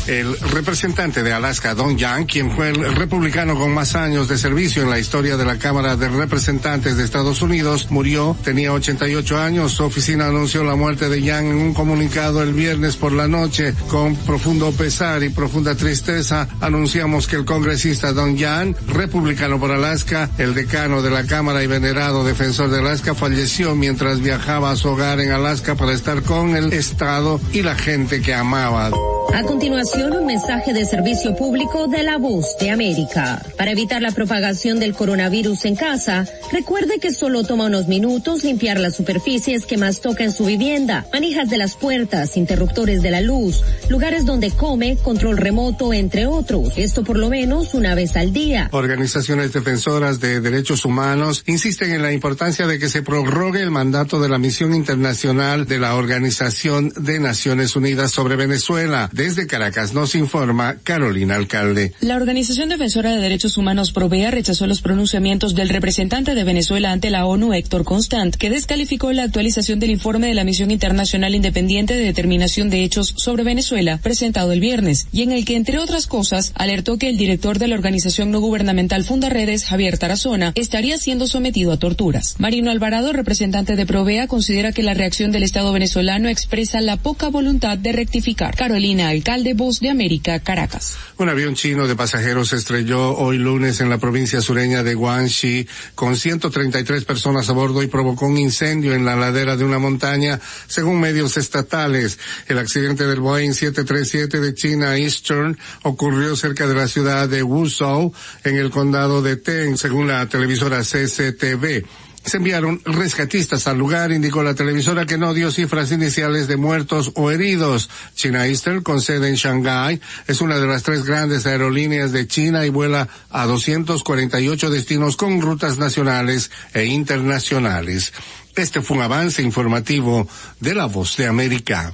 El representante de Alaska, Don Yang, quien fue el republicano con más años de servicio en la historia de la Cámara de Representantes de Estados Unidos, murió, tenía 88 años. Su oficina anunció la muerte de Yang en un comunicado el viernes por la noche. Con profundo pesar y profunda tristeza, anunciamos que el congresista Don Yang, republicano por Alaska, el decano de la Cámara y venerado defensor de Alaska, falleció mientras viajaba a su hogar en Alaska para estar con el Estado y la gente que amaba. A continuación, un mensaje de servicio público de la voz de América. Para evitar la propagación del coronavirus en casa, recuerde que solo toma unos minutos limpiar las superficies que más toca en su vivienda, manijas de las puertas, interruptores de la luz, lugares donde come, control remoto, entre otros. Esto por lo menos una vez al día. Organizaciones defensoras de derechos humanos insisten en la importancia de que se prorrogue el mandato de la misión internacional de la Organización de Naciones Unidas sobre Venezuela. Desde Caracas nos informa Carolina Alcalde. La Organización Defensora de Derechos Humanos Provea rechazó los pronunciamientos del representante de Venezuela ante la ONU, Héctor Constant, que descalificó la actualización del informe de la Misión Internacional Independiente de Determinación de Hechos sobre Venezuela, presentado el viernes, y en el que, entre otras cosas, alertó que el director de la organización no gubernamental Fundaredes, Javier Tarazona, estaría siendo sometido a torturas. Marino Alvarado, representante de Provea, considera que la reacción del Estado venezolano expresa la poca voluntad de rectificar. Carolina Alcalde, Voz de América, Caracas. Un avión chino de pasajeros estrelló hoy lunes en la provincia sureña de Guangxi con 133 personas a bordo y provocó un incendio en la ladera de una montaña, según medios estatales. El accidente del Boeing 737 de China Eastern ocurrió cerca de la ciudad de Wuzhou, en el condado de Ten, según la televisora CCTV. Se enviaron rescatistas al lugar, indicó la televisora que no dio cifras iniciales de muertos o heridos. China Eastern, con sede en Shanghái, es una de las tres grandes aerolíneas de China y vuela a 248 destinos con rutas nacionales e internacionales. Este fue un avance informativo de la Voz de América.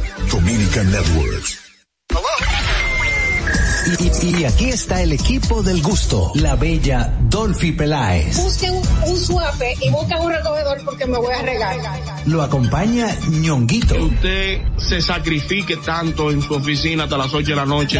Dominican Networks. Y, y- y aquí está el equipo del gusto, la bella Dolphy Peláez. Busquen un suape y busquen un recogedor porque me voy a regar. Lo acompaña ñonguito. usted se sacrifique tanto en su oficina hasta las 8 de la noche.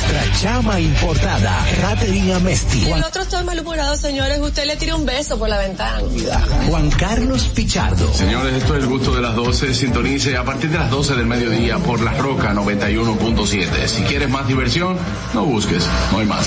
Nuestra chama importada, Katherine Amesti. Y el otro está malhumorado, señores. Usted le tira un beso por la ventana. Juan Carlos Pichardo. Señores, esto es el gusto de las 12. Sintonice a partir de las 12 del mediodía por La Roca 91.7. Si quieres más diversión, no busques, no hay más.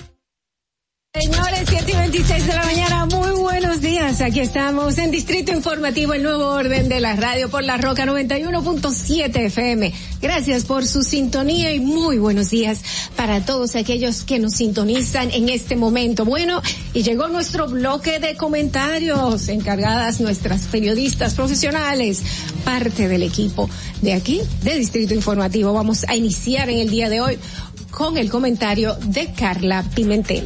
Señores, 7 y 26 de la mañana, muy buenos días. Aquí estamos en Distrito Informativo, el nuevo orden de la radio por la Roca 91.7 FM. Gracias por su sintonía y muy buenos días para todos aquellos que nos sintonizan en este momento. Bueno, y llegó nuestro bloque de comentarios, encargadas nuestras periodistas profesionales, parte del equipo de aquí, de Distrito Informativo. Vamos a iniciar en el día de hoy con el comentario de Carla Pimentel.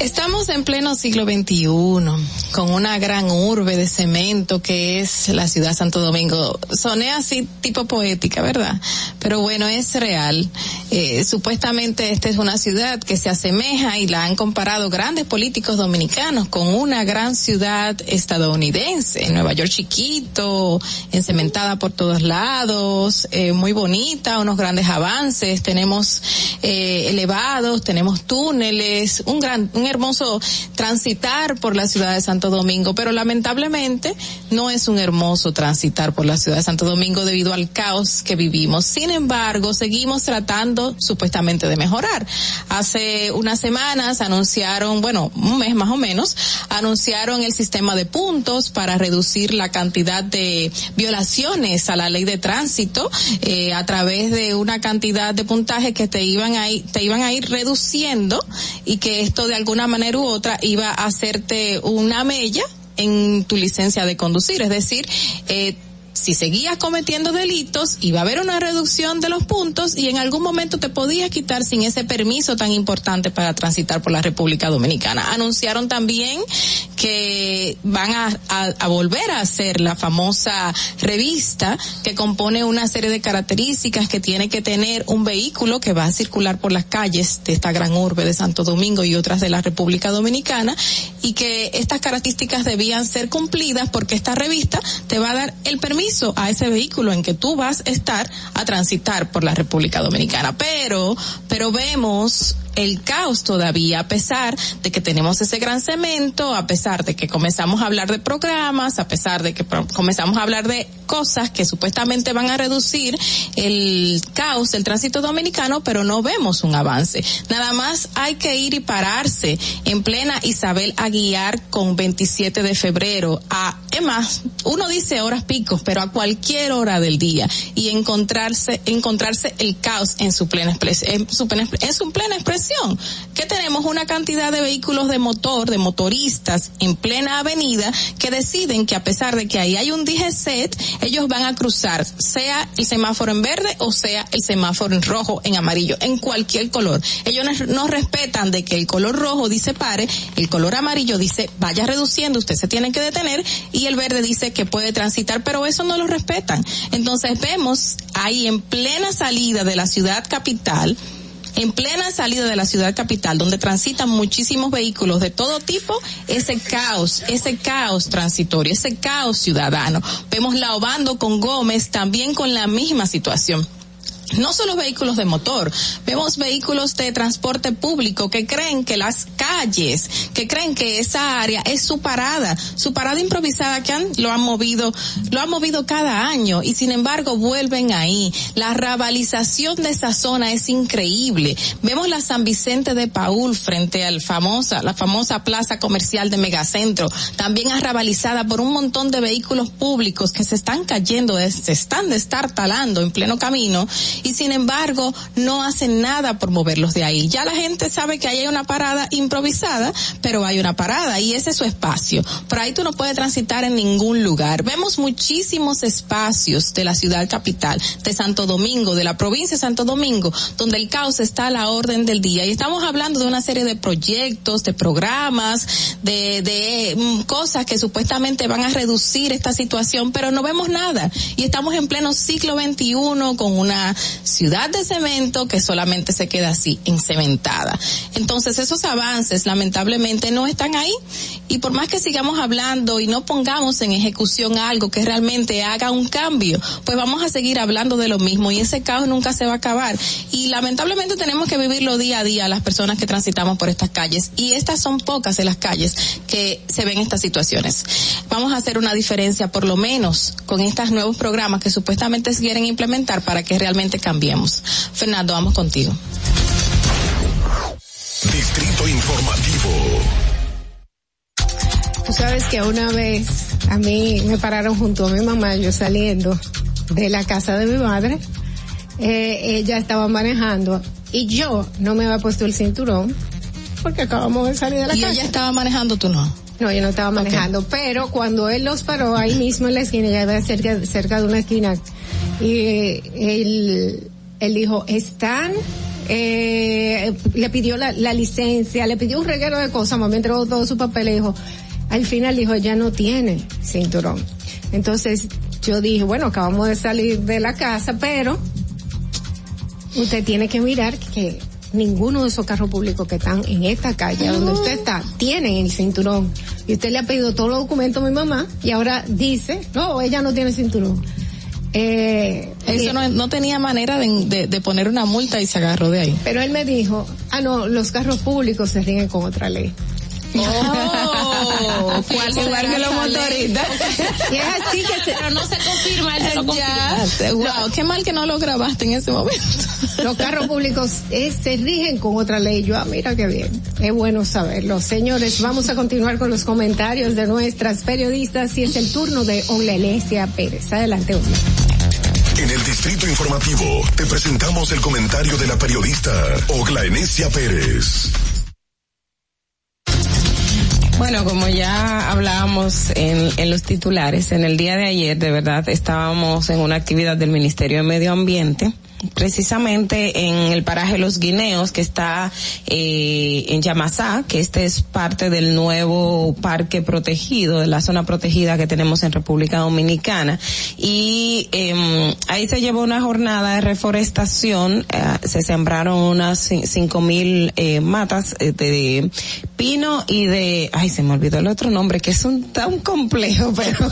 estamos en pleno siglo XXI, con una gran urbe de cemento que es la ciudad Santo Domingo. Soné así tipo poética, ¿verdad? Pero bueno, es real. Eh, supuestamente esta es una ciudad que se asemeja y la han comparado grandes políticos dominicanos con una gran ciudad estadounidense. Nueva York chiquito, encementada por todos lados, eh, muy bonita, unos grandes avances, tenemos eh, elevados, tenemos túneles, un gran, hermoso transitar por la ciudad de Santo Domingo, pero lamentablemente no es un hermoso transitar por la ciudad de Santo Domingo debido al caos que vivimos. Sin embargo, seguimos tratando supuestamente de mejorar. Hace unas semanas anunciaron, bueno, un mes más o menos, anunciaron el sistema de puntos para reducir la cantidad de violaciones a la ley de tránsito eh, a través de una cantidad de puntajes que te iban a ir, te iban a ir reduciendo y que esto de alguna manera u otra iba a hacerte una mella en tu licencia de conducir, es decir, eh, si seguías cometiendo delitos, iba a haber una reducción de los puntos y en algún momento te podías quitar sin ese permiso tan importante para transitar por la República Dominicana. Anunciaron también que van a, volver a hacer la famosa revista que compone una serie de características que tiene que tener un vehículo que va a circular por las calles de esta gran urbe de Santo Domingo y otras de la República Dominicana y que estas características debían ser cumplidas porque esta revista te va a dar el permiso a ese vehículo en que tú vas a estar a transitar por la República Dominicana. Pero, pero vemos el caos todavía, a pesar de que tenemos ese gran cemento, a pesar de que comenzamos a hablar de programas, a pesar de que comenzamos a hablar de cosas que supuestamente van a reducir el caos del tránsito dominicano, pero no vemos un avance. Nada más hay que ir y pararse en plena Isabel Aguiar con 27 de febrero a, es más, uno dice horas picos, pero a cualquier hora del día y encontrarse, encontrarse el caos en su plena en su plena, en su plena expresión que tenemos una cantidad de vehículos de motor, de motoristas en plena avenida que deciden que a pesar de que ahí hay un set, ellos van a cruzar, sea el semáforo en verde o sea el semáforo en rojo, en amarillo, en cualquier color. Ellos no respetan de que el color rojo dice pare, el color amarillo dice vaya reduciendo, usted se tiene que detener y el verde dice que puede transitar, pero eso no lo respetan. Entonces vemos ahí en plena salida de la ciudad capital, en plena salida de la ciudad capital, donde transitan muchísimos vehículos de todo tipo, ese caos, ese caos transitorio, ese caos ciudadano. Vemos la Obando con Gómez también con la misma situación no solo vehículos de motor, vemos vehículos de transporte público que creen que las calles, que creen que esa área es su parada, su parada improvisada que han, lo han movido, lo han movido cada año y sin embargo vuelven ahí. La rabalización de esa zona es increíble. Vemos la San Vicente de Paul frente al famosa, la famosa plaza comercial de Megacentro, también arrabalizada por un montón de vehículos públicos que se están cayendo, se están destartalando en pleno camino y sin embargo no hacen nada por moverlos de ahí. Ya la gente sabe que ahí hay una parada improvisada, pero hay una parada y ese es su espacio. Por ahí tú no puedes transitar en ningún lugar. Vemos muchísimos espacios de la ciudad capital, de Santo Domingo, de la provincia de Santo Domingo, donde el caos está a la orden del día. Y estamos hablando de una serie de proyectos, de programas, de, de mm, cosas que supuestamente van a reducir esta situación, pero no vemos nada. Y estamos en pleno siglo XXI con una ciudad de cemento que solamente se queda así, encementada. Entonces esos avances lamentablemente no están ahí y por más que sigamos hablando y no pongamos en ejecución algo que realmente haga un cambio, pues vamos a seguir hablando de lo mismo y ese caos nunca se va a acabar. Y lamentablemente tenemos que vivirlo día a día las personas que transitamos por estas calles y estas son pocas de las calles que se ven estas situaciones. Vamos a hacer una diferencia por lo menos con estos nuevos programas que supuestamente quieren implementar para que realmente cambiemos. Fernando, vamos contigo. Distrito Informativo. Tú sabes que una vez a mí me pararon junto a mi mamá, yo saliendo de la casa de mi madre, eh, ella estaba manejando y yo no me había puesto el cinturón porque acabamos de salir de la casa. ¿Y ella estaba manejando, tú no? No, yo no estaba manejando, pero cuando él los paró ahí mismo en la esquina, ya iba cerca, cerca de una esquina, y él, él dijo, están eh, le pidió la, la, licencia, le pidió un reguero de cosas, me entregó todo su papel y dijo, al final dijo, ya no tiene cinturón. Entonces yo dije, bueno, acabamos de salir de la casa, pero usted tiene que mirar que ninguno de esos carros públicos que están en esta calle donde usted está tienen el cinturón. Y usted le ha pedido todos los documentos a mi mamá y ahora dice, no, ella no tiene cinturón. Eh, Eso no, no, tenía manera de, de, poner una multa y se agarró de ahí. Pero él me dijo, ah, no, los carros públicos se rigen con otra ley. Oh, igual que los motoristas. y es así que se, pero no se confirma, él se lo confirma. Wow, qué mal que no lo grabaste en ese momento. Los carros públicos eh, se rigen con otra ley. Yo, ah, mira qué bien. Es bueno saberlo. Señores, vamos a continuar con los comentarios de nuestras periodistas y es el turno de Olenesia Pérez. Adelante. En el Distrito Informativo te presentamos el comentario de la periodista Ogla Enesia Pérez. Bueno, como ya hablábamos en los titulares, en el día de ayer, de verdad, estábamos en una actividad del Ministerio de Medio Ambiente precisamente en el paraje Los Guineos, que está eh, en Yamasá, que este es parte del nuevo parque protegido, de la zona protegida que tenemos en República Dominicana. Y eh, ahí se llevó una jornada de reforestación, eh, se sembraron unas cinco mil eh, matas eh, de pino y de, ay, se me olvidó el otro nombre, que es un tan complejo, pero,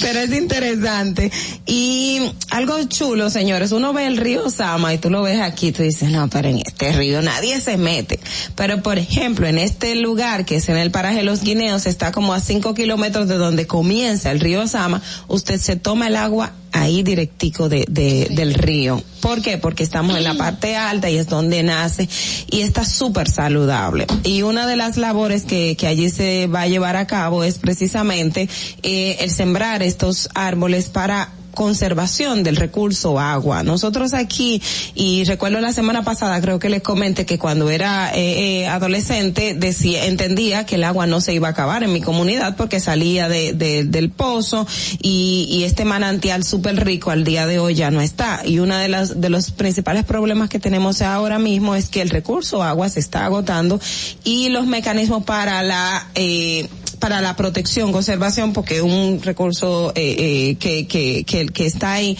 pero es interesante. Y algo chulo, señores, uno ve el río Sama y tú lo ves aquí, tú dices, no, pero en este río nadie se mete. Pero por ejemplo, en este lugar que es en el paraje Los Guineos, está como a cinco kilómetros de donde comienza el río Sama, usted se toma el agua ahí directico de, de, del río. ¿Por qué? Porque estamos en la parte alta y es donde nace y está súper saludable. Y una de las labores que, que allí se va a llevar a cabo es precisamente eh, el sembrar estos árboles para conservación del recurso agua. Nosotros aquí, y recuerdo la semana pasada, creo que les comenté que cuando era eh, eh, adolescente decía, entendía que el agua no se iba a acabar en mi comunidad porque salía de, de del pozo y, y este manantial súper rico al día de hoy ya no está. Y uno de las, de los principales problemas que tenemos ahora mismo es que el recurso agua se está agotando y los mecanismos para la, eh, para la protección, conservación, porque es un recurso eh, eh, que, que, que, que está ahí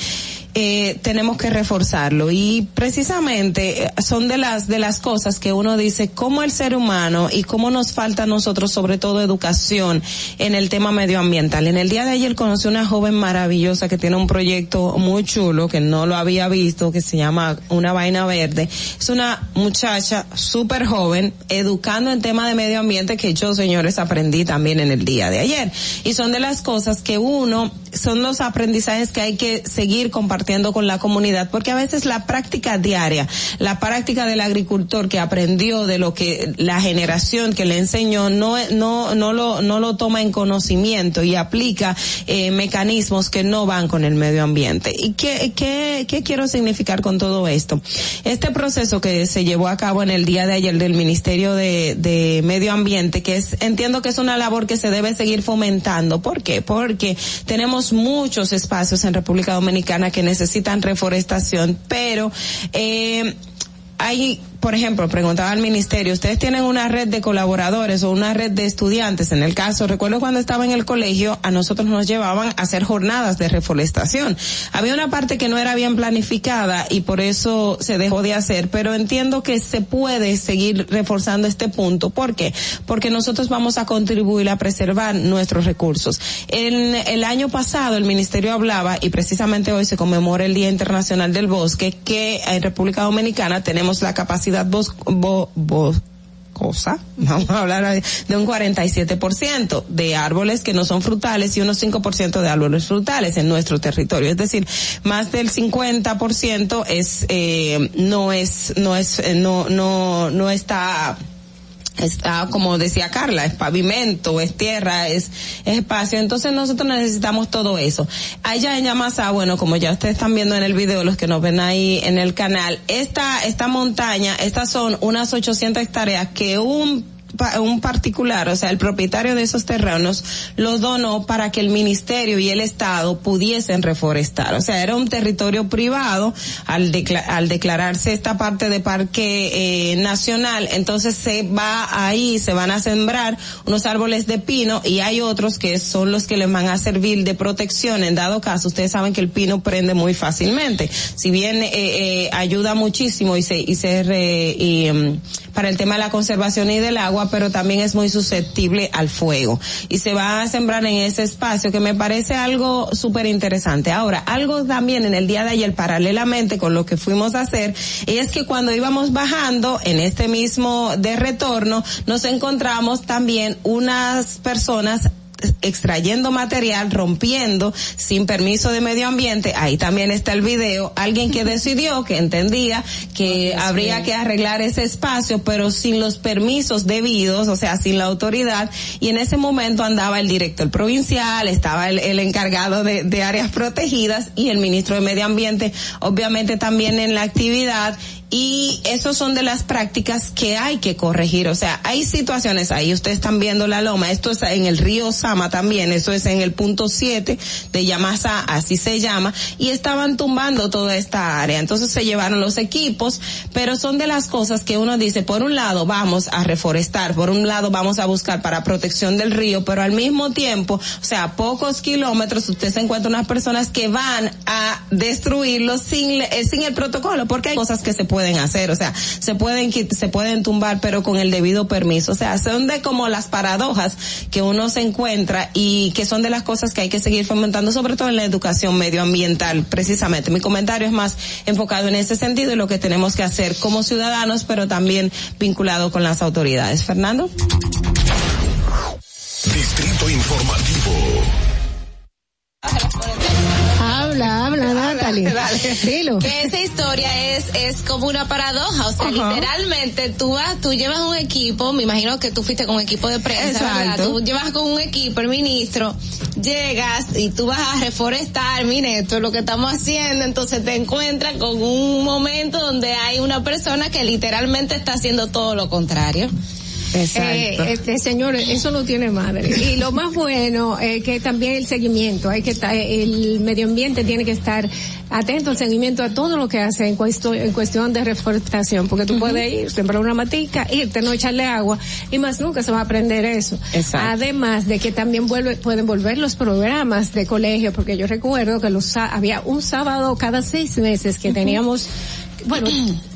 eh, tenemos que reforzarlo y precisamente eh, son de las de las cosas que uno dice cómo el ser humano y cómo nos falta a nosotros sobre todo educación en el tema medioambiental. En el día de ayer conocí una joven maravillosa que tiene un proyecto muy chulo que no lo había visto que se llama Una vaina verde. Es una muchacha súper joven educando en tema de medio ambiente que yo señores aprendí también en el día de ayer y son de las cosas que uno son los aprendizajes que hay que seguir compartiendo con la comunidad, porque a veces la práctica diaria, la práctica del agricultor que aprendió de lo que la generación que le enseñó no no no lo no lo toma en conocimiento y aplica eh, mecanismos que no van con el medio ambiente. ¿Y qué qué qué quiero significar con todo esto? Este proceso que se llevó a cabo en el día de ayer del Ministerio de, de Medio Ambiente, que es entiendo que es una labor que se debe seguir fomentando. ¿Por qué? Porque tenemos muchos espacios en República Dominicana que necesitan reforestación, pero eh, hay por ejemplo, preguntaba al ministerio, ¿ustedes tienen una red de colaboradores o una red de estudiantes? En el caso, recuerdo cuando estaba en el colegio, a nosotros nos llevaban a hacer jornadas de reforestación. Había una parte que no era bien planificada y por eso se dejó de hacer, pero entiendo que se puede seguir reforzando este punto. ¿Por qué? Porque nosotros vamos a contribuir a preservar nuestros recursos. En el año pasado el ministerio hablaba, y precisamente hoy se conmemora el Día Internacional del Bosque, que en República Dominicana tenemos la capacidad bos, bo, boscosa, vamos a hablar de un 47% de árboles que no son frutales y unos 5% de árboles frutales en nuestro territorio. Es decir, más del 50% es, eh, no es, no es, no, no, no está está como decía Carla, es pavimento, es tierra, es, es espacio, entonces nosotros necesitamos todo eso. Allá en Yamasá, bueno, como ya ustedes están viendo en el video, los que nos ven ahí en el canal, esta, esta montaña, estas son unas 800 hectáreas que un un particular, o sea, el propietario de esos terrenos, los donó para que el ministerio y el Estado pudiesen reforestar. O sea, era un territorio privado al, al declararse esta parte de parque eh, nacional. Entonces se va ahí, se van a sembrar unos árboles de pino y hay otros que son los que les van a servir de protección. En dado caso, ustedes saben que el pino prende muy fácilmente. Si bien eh, eh, ayuda muchísimo y se, y se re, um, para el tema de la conservación y del agua, pero también es muy susceptible al fuego. Y se va a sembrar en ese espacio que me parece algo súper interesante. Ahora, algo también en el día de ayer, paralelamente con lo que fuimos a hacer, es que cuando íbamos bajando en este mismo de retorno, nos encontramos también unas personas extrayendo material, rompiendo sin permiso de medio ambiente, ahí también está el video, alguien que decidió, que entendía que habría que arreglar ese espacio, pero sin los permisos debidos, o sea, sin la autoridad, y en ese momento andaba el director provincial, estaba el, el encargado de, de áreas protegidas y el ministro de Medio Ambiente, obviamente también en la actividad, y eso son de las prácticas que hay que corregir. O sea, hay situaciones ahí, ustedes están viendo la loma, esto es en el río Sama también, eso es en el punto 7 de Yamasa, así se llama, y estaban tumbando toda esta área. Entonces se llevaron los equipos, pero son de las cosas que uno dice, por un lado vamos a reforestar, por un lado vamos a buscar para protección del río, pero al mismo tiempo, o sea, pocos kilómetros usted se encuentra unas personas que van a destruirlo sin, eh, sin el protocolo, porque hay cosas que se pueden hacer, o sea, se pueden, se pueden tumbar, pero con el debido permiso. O sea, son de como las paradojas que uno se encuentra y que son de las cosas que hay que seguir fomentando, sobre todo en la educación medioambiental, precisamente. Mi comentario es más enfocado en ese sentido y lo que tenemos que hacer como ciudadanos, pero también vinculado con las autoridades. Fernando. Distrito Informativo. Dilo. Que esa historia es, es como una paradoja, o sea, literalmente tú vas, tú llevas un equipo, me imagino que tú fuiste con un equipo de prensa, ¿verdad? Exacto. Tú llevas con un equipo, el ministro, llegas y tú vas a reforestar, mire, esto es lo que estamos haciendo, entonces te encuentras con un momento donde hay una persona que literalmente está haciendo todo lo contrario. Eh, este señor, eso no tiene madre. Y lo más bueno es que también el seguimiento, hay que el medio ambiente tiene que estar atento al seguimiento a todo lo que hace en, cuesto- en cuestión de reforestación, porque tú puedes ir, sembrar una matica, irte, no echarle agua, y más nunca se va a aprender eso. Exacto. Además de que también vuelve, pueden volver los programas de colegio, porque yo recuerdo que los, había un sábado cada seis meses que teníamos, bueno,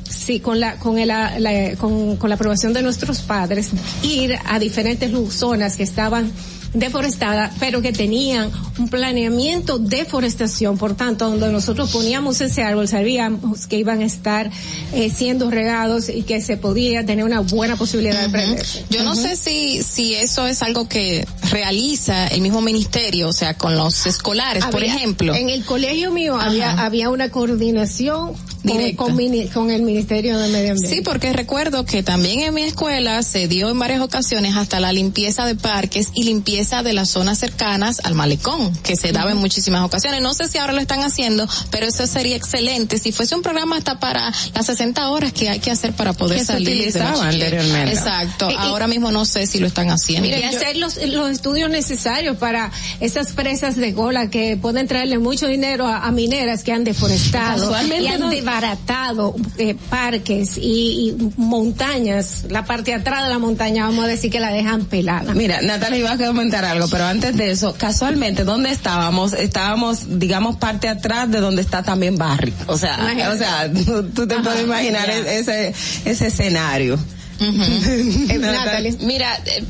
Sí, con la, con el, la, la- con, con la aprobación de nuestros padres, ir a diferentes zonas que estaban deforestadas, pero que tenían un planeamiento de forestación, por tanto, donde nosotros poníamos ese árbol, sabíamos que iban a estar eh, siendo regados y que se podía tener una buena posibilidad de prenderse. Yo no sé si, si eso es algo que realiza el mismo ministerio, o sea, con los escolares, por ejemplo. En el colegio mío había, había una coordinación Directa. con mini- con el Ministerio de Medio Ambiente. Sí, porque recuerdo que también en mi escuela se dio en varias ocasiones hasta la limpieza de parques y limpieza de las zonas cercanas al malecón, que se daba en muchísimas ocasiones. No sé si ahora lo están haciendo, pero eso sería excelente. Si fuese un programa hasta para las 60 horas que hay que hacer para poder Que se salir. bachiller. anteriormente. Exacto. Y- y- ahora mismo no sé si lo están haciendo. Mira, y hacer los, los estudios necesarios para esas presas de cola que pueden traerle mucho dinero a, a mineras que han deforestado Casualmente y han no- desbaratado eh, parques y, y montañas, la parte de atrás de la montaña, vamos a decir que la dejan pelada. Mira, Natalia iba a comentar algo, pero antes de eso, casualmente, ¿dónde estábamos? Estábamos, digamos, parte atrás de donde está también Barry. O sea, Imagínate. o sea, tú, tú te puedes imaginar ya. ese, ese escenario. Eh, Natalie. Mira, eh,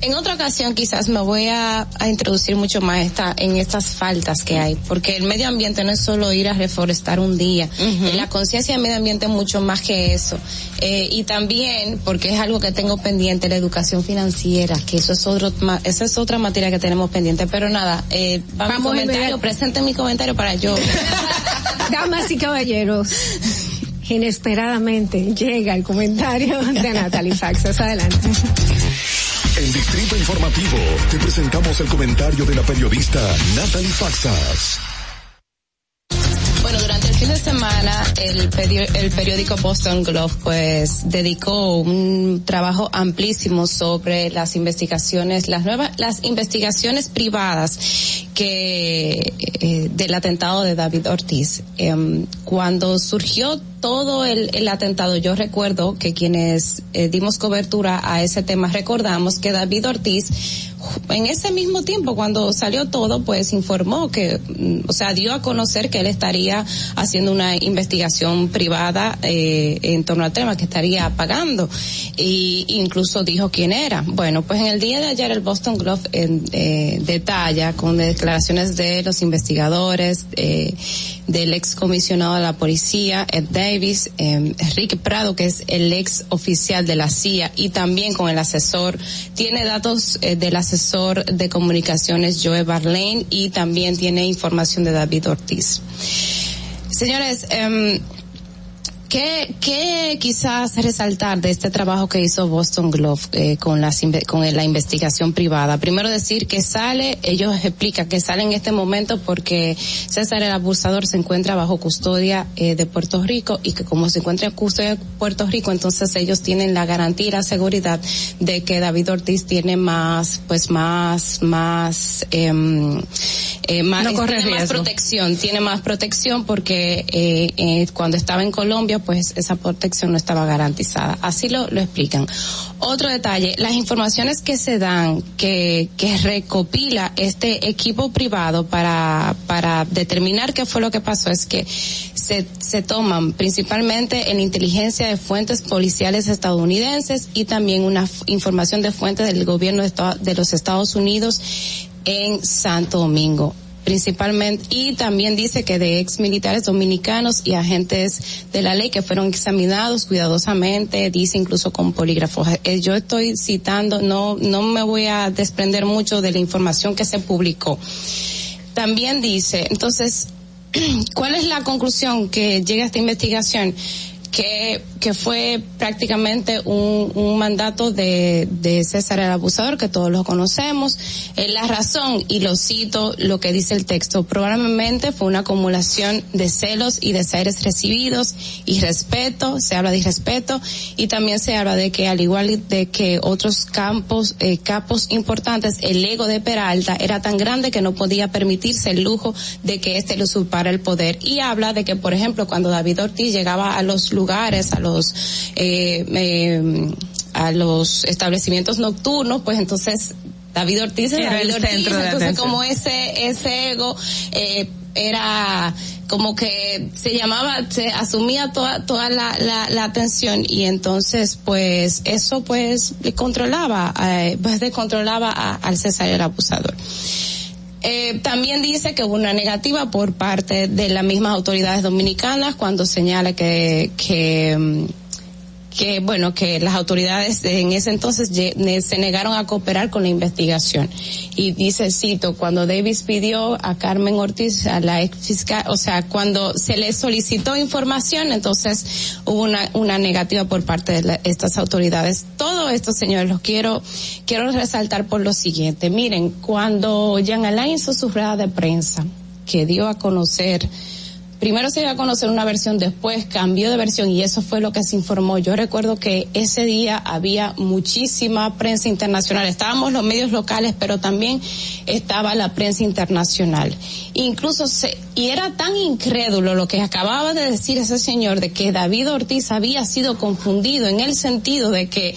en otra ocasión quizás me voy a, a introducir mucho más esta, en estas faltas que hay, porque el medio ambiente no es solo ir a reforestar un día, Eh, la conciencia del medio ambiente es mucho más que eso. Eh, y también, porque es algo que tengo pendiente, la educación financiera, que eso es otro, esa es otra materia que tenemos pendiente, pero nada, eh, va mi Vamos comentario, presente mi comentario para yo. Damas y caballeros, inesperadamente llega el comentario de Natalie Faxas. Adelante. En Distrito Informativo te presentamos el comentario de la periodista Natalie Faxas. Bueno, durante el fin de semana el, periódico Boston Globe pues dedicó un trabajo amplísimo sobre las investigaciones, las nuevas, las investigaciones privadas que eh, del atentado de David Ortiz. Em, cuando surgió todo el, atentado, yo recuerdo que quienes eh, dimos cobertura a ese tema recordamos que David Ortiz en ese mismo tiempo cuando salió todo pues informó que mm, o sea dio a conocer que él estaría haciendo una investigación privada eh, en torno al tema que estaría pagando. Y incluso dijo quién era. Bueno pues en el día de ayer el Boston Globe en, eh, detalla con declaraciones de los investigadores eh, del ex comisionado de la policía Ed Davis eh, Prado que es el ex oficial de la CIA y también con el asesor tiene datos eh, del asesor de comunicaciones Joe Barlane y también tiene información de David Ortiz. Señores, em, ¿Qué, ¿Qué quizás resaltar de este trabajo que hizo Boston Globe eh, con, las, con la investigación privada? Primero decir que sale, ellos explican que sale en este momento porque César el abusador se encuentra bajo custodia eh, de Puerto Rico y que como se encuentra en custodia de Puerto Rico, entonces ellos tienen la garantía y la seguridad de que David Ortiz tiene más, pues más, más, eh, eh, más, No corre tiene más protección, tiene más protección porque eh, eh, cuando estaba en Colombia, pues esa protección no estaba garantizada. Así lo, lo explican. Otro detalle, las informaciones que se dan, que, que recopila este equipo privado para, para determinar qué fue lo que pasó, es que se, se toman principalmente en inteligencia de fuentes policiales estadounidenses y también una información de fuentes del gobierno de, de los Estados Unidos en Santo Domingo principalmente y también dice que de ex militares dominicanos y agentes de la ley que fueron examinados cuidadosamente dice incluso con polígrafos Eh, yo estoy citando no no me voy a desprender mucho de la información que se publicó también dice entonces ¿Cuál es la conclusión que llega a esta investigación? Que, que fue prácticamente un, un mandato de, de César el Abusador, que todos lo conocemos. Eh, la razón, y lo cito lo que dice el texto, probablemente fue una acumulación de celos y deseos recibidos y respeto, se habla de irrespeto, y también se habla de que al igual de que otros campos, eh, capos importantes, el ego de Peralta era tan grande que no podía permitirse el lujo de que éste le usurpara el poder. Y habla de que, por ejemplo, cuando David Ortiz llegaba a los lugares, a los, eh, eh, a los establecimientos nocturnos, pues entonces David Ortiz era, David el Ortiz, centro de entonces atención. como ese, ese ego, eh, era como que se llamaba, se asumía toda, toda la, la, la atención y entonces pues eso pues le controlaba, eh, pues descontrolaba a- al César el abusador. Eh, también dice que hubo una negativa por parte de las mismas autoridades dominicanas cuando señala que, que, mm, que bueno, que las autoridades en ese entonces se negaron a cooperar con la investigación. Y dice, cito, cuando Davis pidió a Carmen Ortiz, a la ex fiscal, o sea, cuando se le solicitó información, entonces hubo una, una negativa por parte de la- estas autoridades. Todo esto, señores, los quiero, quiero resaltar por lo siguiente. Miren, cuando Jean Alain hizo su rueda de prensa, que dio a conocer Primero se dio a conocer una versión, después cambió de versión y eso fue lo que se informó. Yo recuerdo que ese día había muchísima prensa internacional. Estábamos los medios locales, pero también estaba la prensa internacional. Incluso se, y era tan incrédulo lo que acababa de decir ese señor de que David Ortiz había sido confundido en el sentido de que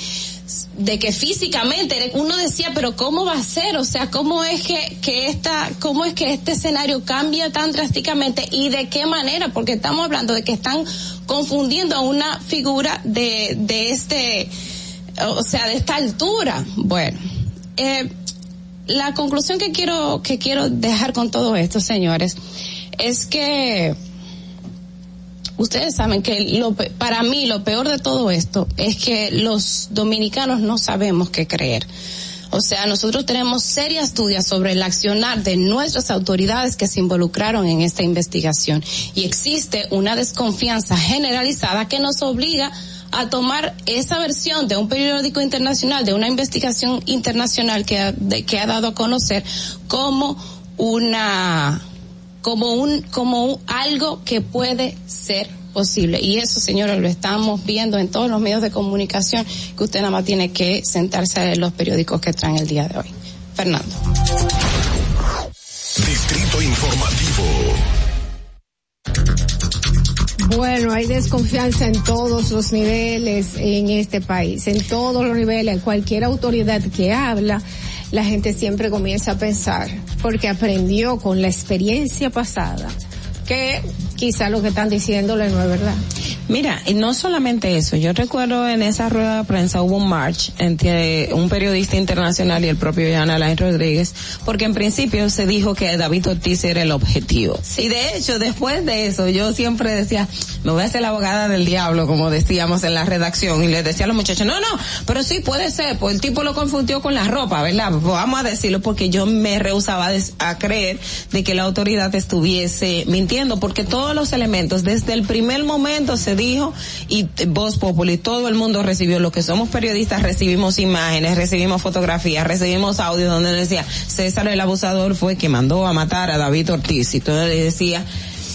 de que físicamente uno decía pero cómo va a ser o sea cómo es que que esta cómo es que este escenario cambia tan drásticamente y de qué manera porque estamos hablando de que están confundiendo a una figura de de este o sea de esta altura bueno eh, la conclusión que quiero que quiero dejar con todo esto señores es que ustedes saben que lo, para mí lo peor de todo esto es que los dominicanos no sabemos qué creer. O sea, nosotros tenemos serias dudas sobre el accionar de nuestras autoridades que se involucraron en esta investigación y existe una desconfianza generalizada que nos obliga a tomar esa versión de un periódico internacional, de una investigación internacional que ha, de- que ha dado a conocer como una como un como un- algo que puede ser posible. Y eso señores lo estamos viendo en todos los medios de comunicación que usted nada más tiene que sentarse a leer los periódicos que traen el día de hoy. Fernando. Distrito Informativo. Bueno, hay desconfianza en todos los niveles en este país, en todos los niveles, cualquier autoridad que habla, la gente siempre comienza a pensar, porque aprendió con la experiencia pasada, que quizá lo que están diciéndole no es verdad. Mira, y no solamente eso, yo recuerdo en esa rueda de prensa hubo un march entre un periodista internacional y el propio Jan Alain Rodríguez, porque en principio se dijo que David Ortiz era el objetivo. Y de hecho, después de eso, yo siempre decía, me voy a hacer la abogada del diablo, como decíamos en la redacción, y les decía a los muchachos, no, no, pero sí puede ser, pues el tipo lo confundió con la ropa, ¿verdad? Pues vamos a decirlo porque yo me rehusaba a creer de que la autoridad estuviese mintiendo, porque todo los elementos. Desde el primer momento se dijo y Voz Populi, todo el mundo recibió, lo que somos periodistas recibimos imágenes, recibimos fotografías, recibimos audio donde decía César el abusador fue que mandó a matar a David Ortiz y todo le decía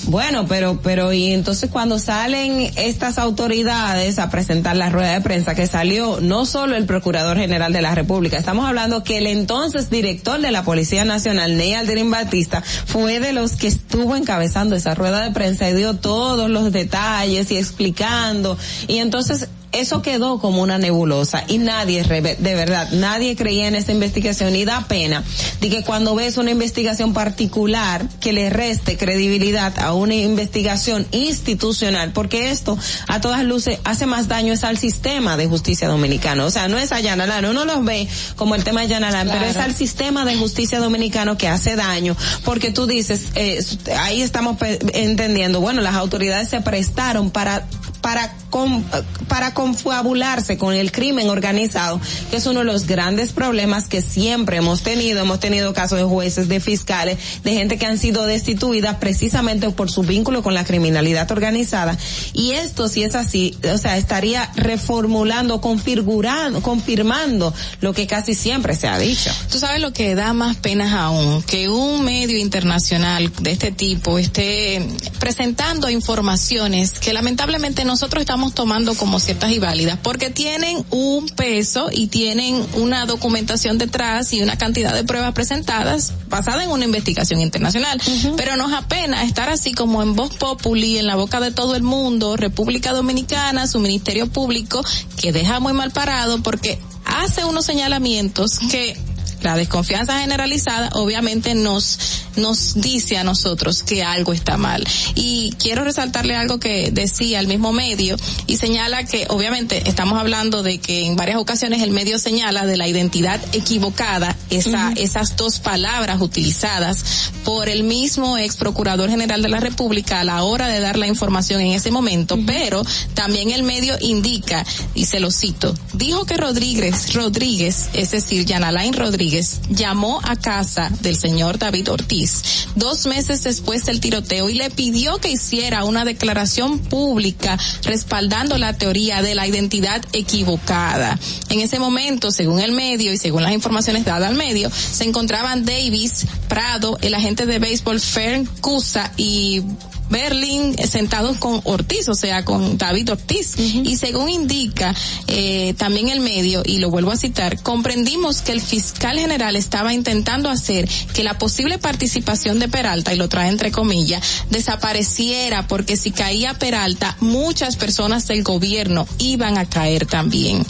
bueno, pero, pero, y entonces cuando salen estas autoridades a presentar la rueda de prensa que salió no solo el Procurador General de la República, estamos hablando que el entonces director de la Policía Nacional, Ney Aldrin Batista, fue de los que estuvo encabezando esa rueda de prensa y dio todos los detalles y explicando, y entonces eso quedó como una nebulosa y nadie, de verdad, nadie creía en esa investigación y da pena de que cuando ves una investigación particular que le reste credibilidad a una investigación institucional, porque esto a todas luces hace más daño es al sistema de justicia dominicano, o sea, no es a Yanalán, uno los ve como el tema de Yanalán, pero es al sistema de justicia dominicano que hace daño, porque tú dices, eh, ahí estamos entendiendo, bueno, las autoridades se prestaron para para con, para confabularse con el crimen organizado, que es uno de los grandes problemas que siempre hemos tenido. Hemos tenido casos de jueces, de fiscales, de gente que han sido destituidas precisamente por su vínculo con la criminalidad organizada. Y esto, si es así, o sea, estaría reformulando, configurando, confirmando lo que casi siempre se ha dicho. Tú sabes lo que da más penas aún, que un medio internacional de este tipo esté presentando informaciones que lamentablemente no nosotros estamos tomando como ciertas y válidas porque tienen un peso y tienen una documentación detrás y una cantidad de pruebas presentadas basada en una investigación internacional. Pero nos apena estar así como en voz populi, en la boca de todo el mundo, República Dominicana, su Ministerio Público, que deja muy mal parado porque hace unos señalamientos que la desconfianza generalizada obviamente nos nos dice a nosotros que algo está mal. Y quiero resaltarle algo que decía el mismo medio y señala que obviamente estamos hablando de que en varias ocasiones el medio señala de la identidad equivocada, esa, esas dos palabras utilizadas por el mismo ex procurador general de la República a la hora de dar la información en ese momento, pero también el medio indica, y se lo cito, dijo que Rodríguez, Rodríguez, es decir, Yanalain Rodríguez, llamó a casa del señor David Ortiz dos meses después del tiroteo y le pidió que hiciera una declaración pública respaldando la teoría de la identidad equivocada. En ese momento, según el medio y según las informaciones dadas al medio, se encontraban Davis, Prado, el agente de béisbol Fern Cusa y Berlín sentados con Ortiz, o sea, con David Ortiz. Y según indica eh, también el medio, y lo vuelvo a citar, comprendimos que el fiscal general estaba intentando hacer que la posible participación de Peralta, y lo trae entre comillas, desapareciera, porque si caía Peralta, muchas personas del gobierno iban a caer también.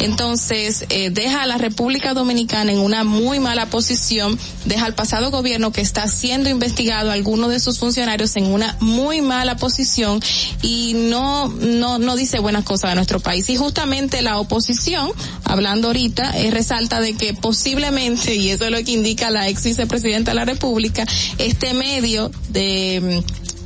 Entonces, eh, deja a la República Dominicana en una muy mala posición, deja al pasado gobierno que está siendo investigado algunos de sus funcionarios en una muy mala posición y no, no, no dice buenas cosas de nuestro país. Y justamente la oposición, hablando ahorita, eh, resalta de que posiblemente, y eso es lo que indica la ex vicepresidenta de la República, este medio de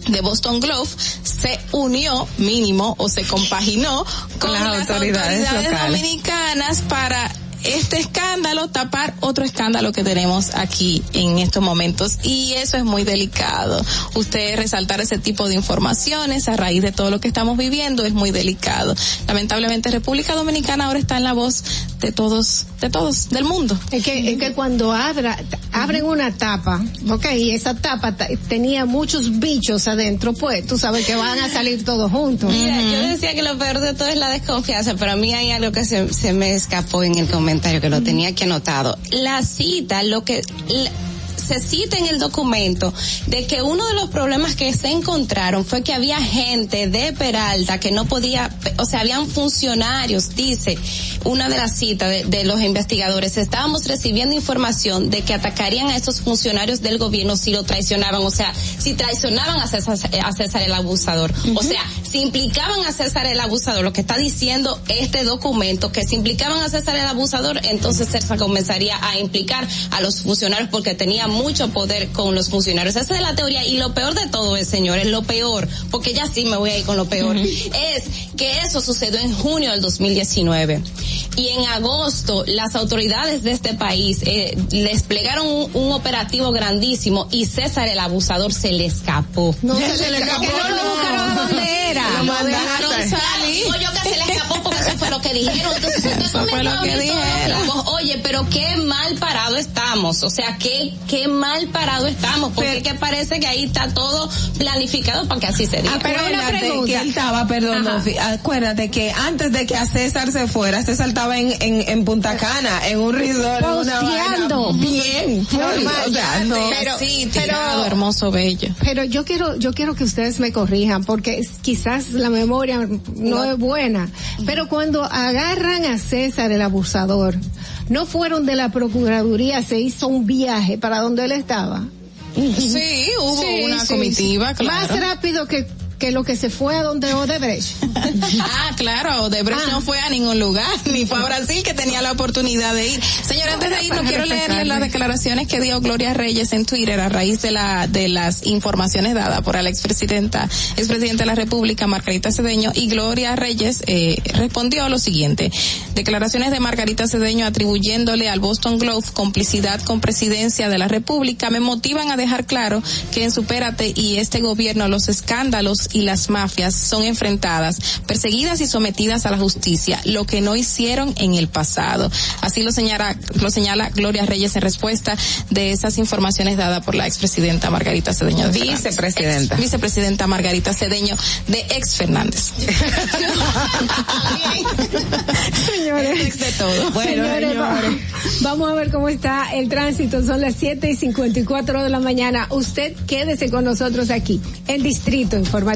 de Boston Globe se unió mínimo o se compaginó con, las, autoridades dominicanas para este escándalo tapar otro escándalo que tenemos aquí en estos momentos y eso es muy delicado. Usted resaltar ese tipo de informaciones a raíz de todo lo que estamos viviendo es muy delicado. Lamentablemente República Dominicana ahora está en la voz de todos, de todos, del mundo. Es que, es que cuando abra, abren una tapa, ok, y esa tapa tenía muchos bichos adentro, pues tú sabes que van a salir todos juntos. Mira, yo decía que lo peor de todo es la desconfianza, pero a mí hay algo que se, se me escapó en el comentario que lo tenía aquí anotado. La cita, lo que se cita en el documento de que uno de los problemas que se encontraron fue que había gente de Peralta que no podía, o sea, habían funcionarios, dice una de las citas de, los investigadores, estábamos recibiendo información de que atacarían a esos funcionarios del gobierno si lo traicionaban, o sea, si traicionaban a César, a César el abusador, o sea, si implicaban a César el abusador, lo que está diciendo este documento, que si implicaban a César el abusador, entonces César comenzaría a implicar a los funcionarios porque tenía mucho poder con los funcionarios. Esa es la teoría. Y lo peor de todo es, señores, lo peor, porque ya sí me voy a ir con lo peor, es que eso sucedió en junio del 2019 y en agosto las autoridades de este país eh, desplegaron un, un, operativo grandísimo y César el abusador se le escapó. No se, se le escapó. Que no lo buscaron a dónde era. Lo mandaron salir. Oye, que se le escapó eso fue lo que dijeron. Entonces, eso fue lo que dijeron. Oye, pero qué mal parado estamos. O sea, qué, qué mal parado estamos. Porque que parece que ahí está todo planificado para que así se diga. Ah, pero una pregunta. que él estaba, perdón, Nofi, acuérdate que antes de que a César se fuera, César estaba en, en, en Punta Cana, en un resort. Posteando. Bien. Normal, o sea, no. Pero, sí, tirado, hermoso, bello. Pero yo quiero, yo quiero que ustedes me corrijan, porque quizás la memoria no, no es buena. Pero cuando agarran a César el abusador, no fueron de la Procuraduría, se hizo un viaje para donde él estaba. Sí, hubo sí, una sí, comitiva, claro. Más rápido que que lo que se fue a donde Odebrecht. ah, claro, Odebrecht ah. no fue a ningún lugar, ni fue a Brasil que tenía la oportunidad de ir. Señora, antes de ir, no quiero leerle las declaraciones que dio Gloria Reyes en Twitter a raíz de la de las informaciones dadas por la expresidenta, expresidenta de la República, Margarita Cedeño, y Gloria Reyes eh, respondió lo siguiente. Declaraciones de Margarita Cedeño atribuyéndole al Boston Globe complicidad con presidencia de la República me motivan a dejar claro que en Supérate y este gobierno los escándalos y las mafias son enfrentadas, perseguidas y sometidas a la justicia, lo que no hicieron en el pasado. Así lo señala, lo señala Gloria Reyes en respuesta de esas informaciones dadas por la expresidenta Margarita Cedeño de Vicepresidenta. Ex, vicepresidenta Margarita Cedeño de ex Fernández. señores. Ex de todo. Bueno, señores, señores. Vamos a ver cómo está el tránsito. Son las 7 y 54 de la mañana. Usted quédese con nosotros aquí, el Distrito Informativo.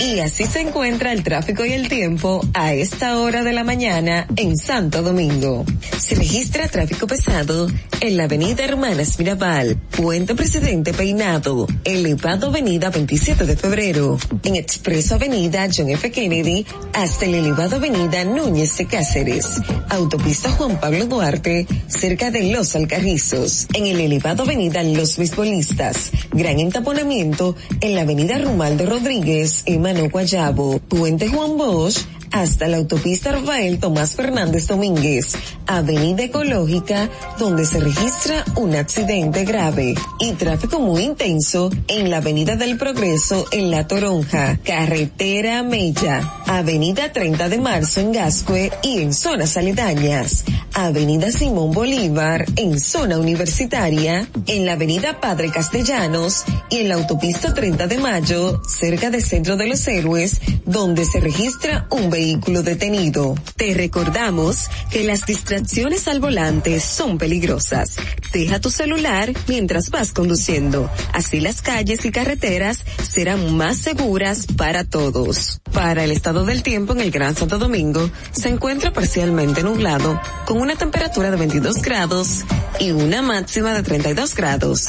Y así se encuentra el tráfico y el tiempo a esta hora de la mañana en Santo Domingo. Se registra tráfico pesado en la avenida Hermanas Mirabal, Puente Presidente Peinado, elevado avenida 27 de febrero, en Expreso Avenida John F. Kennedy hasta el elevado avenida Núñez de Cáceres, autopista Juan Pablo Duarte cerca de Los Alcarrizos, en el elevado avenida Los Beisbolistas, gran entaponamiento en la avenida Rumaldo Rodríguez y Mano Guayabo, Puente Juan Bosch, hasta la autopista Rafael Tomás Fernández Domínguez, Avenida Ecológica, donde se registra un accidente grave y tráfico muy intenso en la Avenida del Progreso en La Toronja, Carretera Mella, Avenida 30 de Marzo en Gascue y en zonas aledañas, Avenida Simón Bolívar en zona universitaria, en la Avenida Padre Castellanos y en la autopista 30 de Mayo, cerca del Centro de los Héroes, donde se registra un vehículo vehículo detenido. Te recordamos que las distracciones al volante son peligrosas. Deja tu celular mientras vas conduciendo. Así las calles y carreteras serán más seguras para todos. Para el estado del tiempo en el Gran Santo Domingo, se encuentra parcialmente nublado, con una temperatura de 22 grados y una máxima de 32 grados.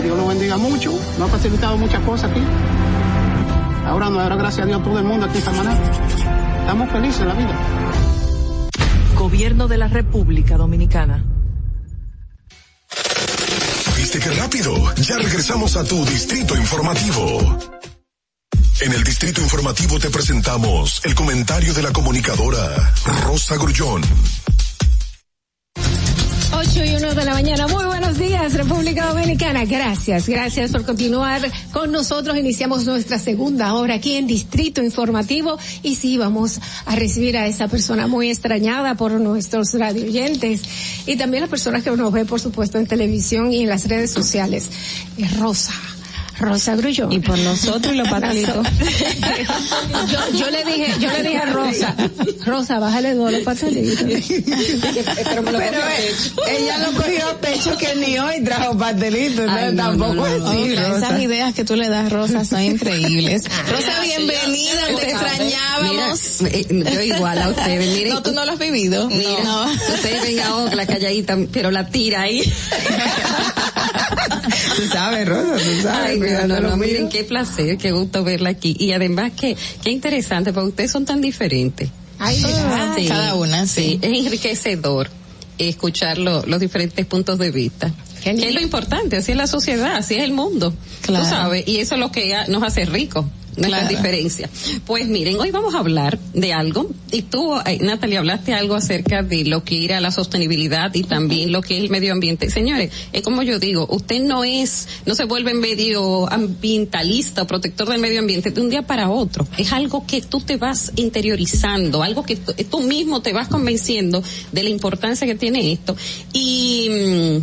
que Dios lo bendiga mucho, nos ha facilitado muchas cosas aquí. Ahora nos dará gracias a Dios todo el mundo aquí en Samaná. Estamos felices en la vida. Gobierno de la República Dominicana. ¿Viste qué rápido? Ya regresamos a tu distrito informativo. En el distrito informativo te presentamos el comentario de la comunicadora Rosa Grullón. 8 y 1 de la mañana. Muy buenos días, República Dominicana. Gracias, gracias por continuar con nosotros. Iniciamos nuestra segunda hora aquí en Distrito Informativo y sí, vamos a recibir a esa persona muy extrañada por nuestros radioyentes y también las personas que nos ven, por supuesto, en televisión y en las redes sociales. Es Rosa. Rosa Grullón. Y por nosotros y los patalitos. yo, yo le dije, yo le dije a Rosa, Rosa, bájale dos los patalitos. Pero, eh, ella lo cogió a pecho que ni hoy trajo pastelitos, entonces tampoco es así. Esas ideas que tú le das, Rosa, son increíbles. Rosa, bienvenida, te extrañábamos. Mira, eh, yo igual a ustedes, miren. No, tú no lo has vivido. Mira, no. ustedes ven a Ocla calladita, pero la tira ahí. tú sabes, Rosa, tú sabes. Ay, no, no, no, miren, qué placer, qué gusto verla aquí. Y además, qué, qué interesante, porque ustedes son tan diferentes. Ay, ah, sí, cada una, sí. sí. Es enriquecedor escuchar lo, los diferentes puntos de vista. Que es lo importante, así es la sociedad, así es el mundo. Claro. Tú sabes, y eso es lo que nos hace ricos nuestra Claro. diferencia. Pues miren, hoy vamos a hablar de algo, y tú, eh, Natalie, hablaste algo acerca de lo que era la sostenibilidad y también lo que es el medio ambiente. Señores, es como yo digo, usted no es, no se vuelve medio ambientalista o protector del medio ambiente de un día para otro. Es algo que tú te vas interiorizando, algo que tú, tú mismo te vas convenciendo de la importancia que tiene esto. Y, mm,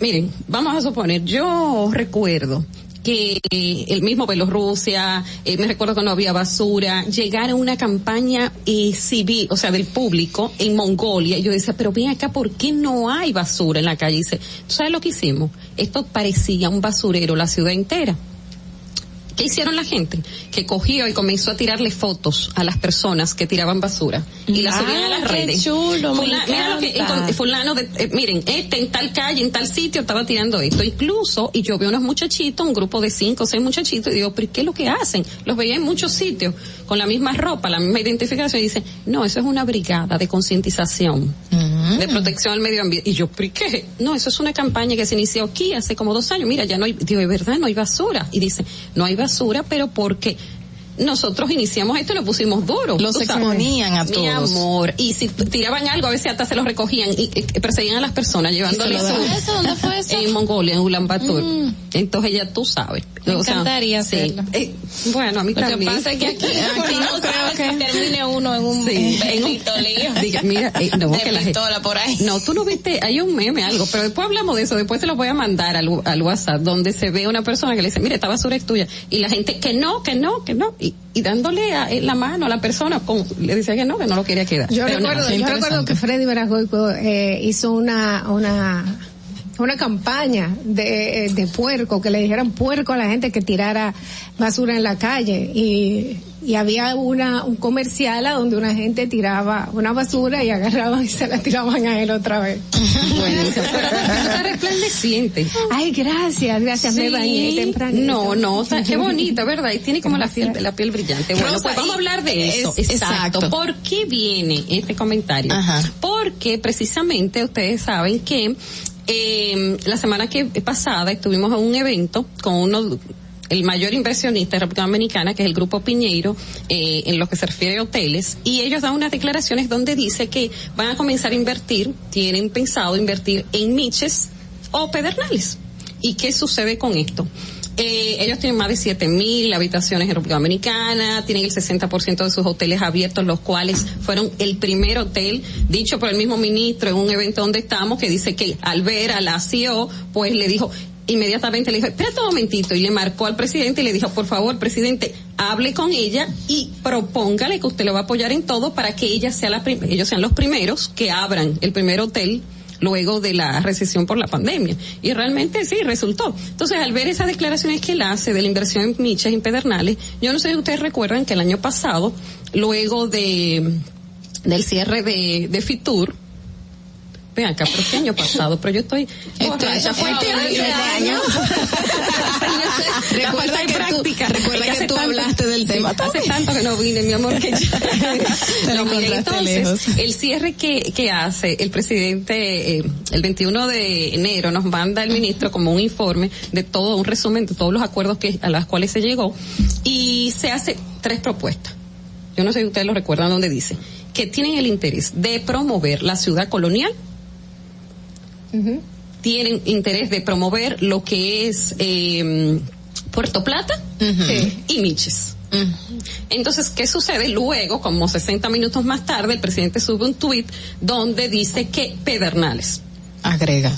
miren, vamos a suponer, yo recuerdo que el mismo Bielorrusia, eh, me recuerdo que no había basura, llegar a una campaña eh, civil, o sea, del público en Mongolia, y yo decía, pero ven acá, ¿por qué no hay basura en la calle? Y dice, ¿tú sabes lo que hicimos? Esto parecía un basurero la ciudad entera. ¿Qué hicieron la gente? Que cogió y comenzó a tirarle fotos a las personas que tiraban basura y las Ah, subían a las qué redes. chulo, Fula- mira lo que fulano de, eh, miren, este en tal calle, en tal sitio estaba tirando esto. Incluso, y yo veo unos muchachitos, un grupo de cinco o seis muchachitos, y digo, pero ¿qué es lo que hacen? Los veía en muchos sitios, con la misma ropa, la misma identificación, y dicen, no, eso es una brigada de concientización, de protección al medio ambiente. Y yo, ¿pero qué? No, eso es una campaña que se inició aquí hace como dos años. Mira, ya no hay, digo, de verdad, no hay basura. Y dice, no hay basura, pero porque nosotros iniciamos esto y lo pusimos duro. Los sabes. exponían a Mi todos. amor. Y si tiraban algo, a veces hasta se los recogían y, y perseguían a las personas llevándoles ¿Y se lo su- daban? ¿Eso? ¿Dónde fue eso? En Mongolia, en Ulan Bator. Entonces ella, tú sabes. Me O sea, encantaría sí. hacerlo. Eh, bueno, a mí Lo que también. pasa es que aquí- aquí no creo que termine uno en un Sí, en un. Diga, mira, eh, no, De que la gente- pistola por ahí. No, tú no viste, hay un meme, algo, pero después hablamos de eso, después te lo voy a mandar al, al WhatsApp, donde se ve una persona que le dice, mire, esta basura es tuya, y la gente que no, que no, que no, y, y dándole a- en la mano a la persona, con, le decía que no, que no lo quería quedar. Yo Pero recuerdo, yo recuerdo que Freddy Veragoico eh, hizo una, una, una campaña de, de puerco, que le dijeran puerco a la gente que tirara basura en la calle y, y había una, un comercial a donde una gente tiraba una basura y agarraban y se la tiraban a él otra vez. Buenísimo. Pero está resplandeciente. Ay, gracias, gracias, me bañé temprano. No, no, está- qué bonita, ¿verdad? Y tiene como la piel, la piel brillante. Bueno, Rosa, pues vamos a hablar de eso. es- exacto. exacto. ¿Por qué viene este comentario? Porque precisamente ustedes saben que eh, la semana que pasada estuvimos en un evento con uno el mayor inversionista de República Dominicana, que es el Grupo Piñeiro, eh, en lo que se refiere a hoteles, y ellos dan unas declaraciones donde dice que van a comenzar a invertir, tienen pensado invertir en Miches o Pedernales. ¿Y qué sucede con esto? Eh, ellos tienen más de siete mil habitaciones en República Dominicana, tienen el 60% de sus hoteles abiertos, los cuales fueron el primer hotel, dicho por el mismo ministro en un evento donde estamos, que dice que al ver a la CEO, pues le dijo, inmediatamente le dijo, espérate un momentito, y le marcó al presidente y le dijo, por favor, presidente, hable con ella y propóngale que usted lo va a apoyar en todo para que ella sea la ellos sean los primeros que abran el primer hotel luego de la recesión por la pandemia. Y realmente sí, resultó. Entonces, al ver esas declaraciones que él hace de la inversión en Michas, en Pedernales, yo no sé si ustedes recuerdan que el año pasado, luego de del cierre de, de Fitur, vean acá, pero qué año pasado, pero yo estoy borracha, fue este año. Recuerda que tú- práctica. recuerda que tú hablaste del tema Hace tanto que no vine, mi amor, que ya. No, entonces, el cierre que, que hace el presidente, eh, el 21 de enero, nos manda el ministro como un informe de todo, un resumen de todos los acuerdos que, a los cuales se llegó, y se hace tres propuestas. Yo no sé si ustedes lo recuerdan donde dice que tienen el interés de promover la ciudad colonial, tienen interés de promover lo que es eh, Puerto Plata y Miches. Entonces, ¿qué sucede? Luego, como 60 minutos más tarde, el presidente sube un tuit donde dice que Pedernales. Agrega.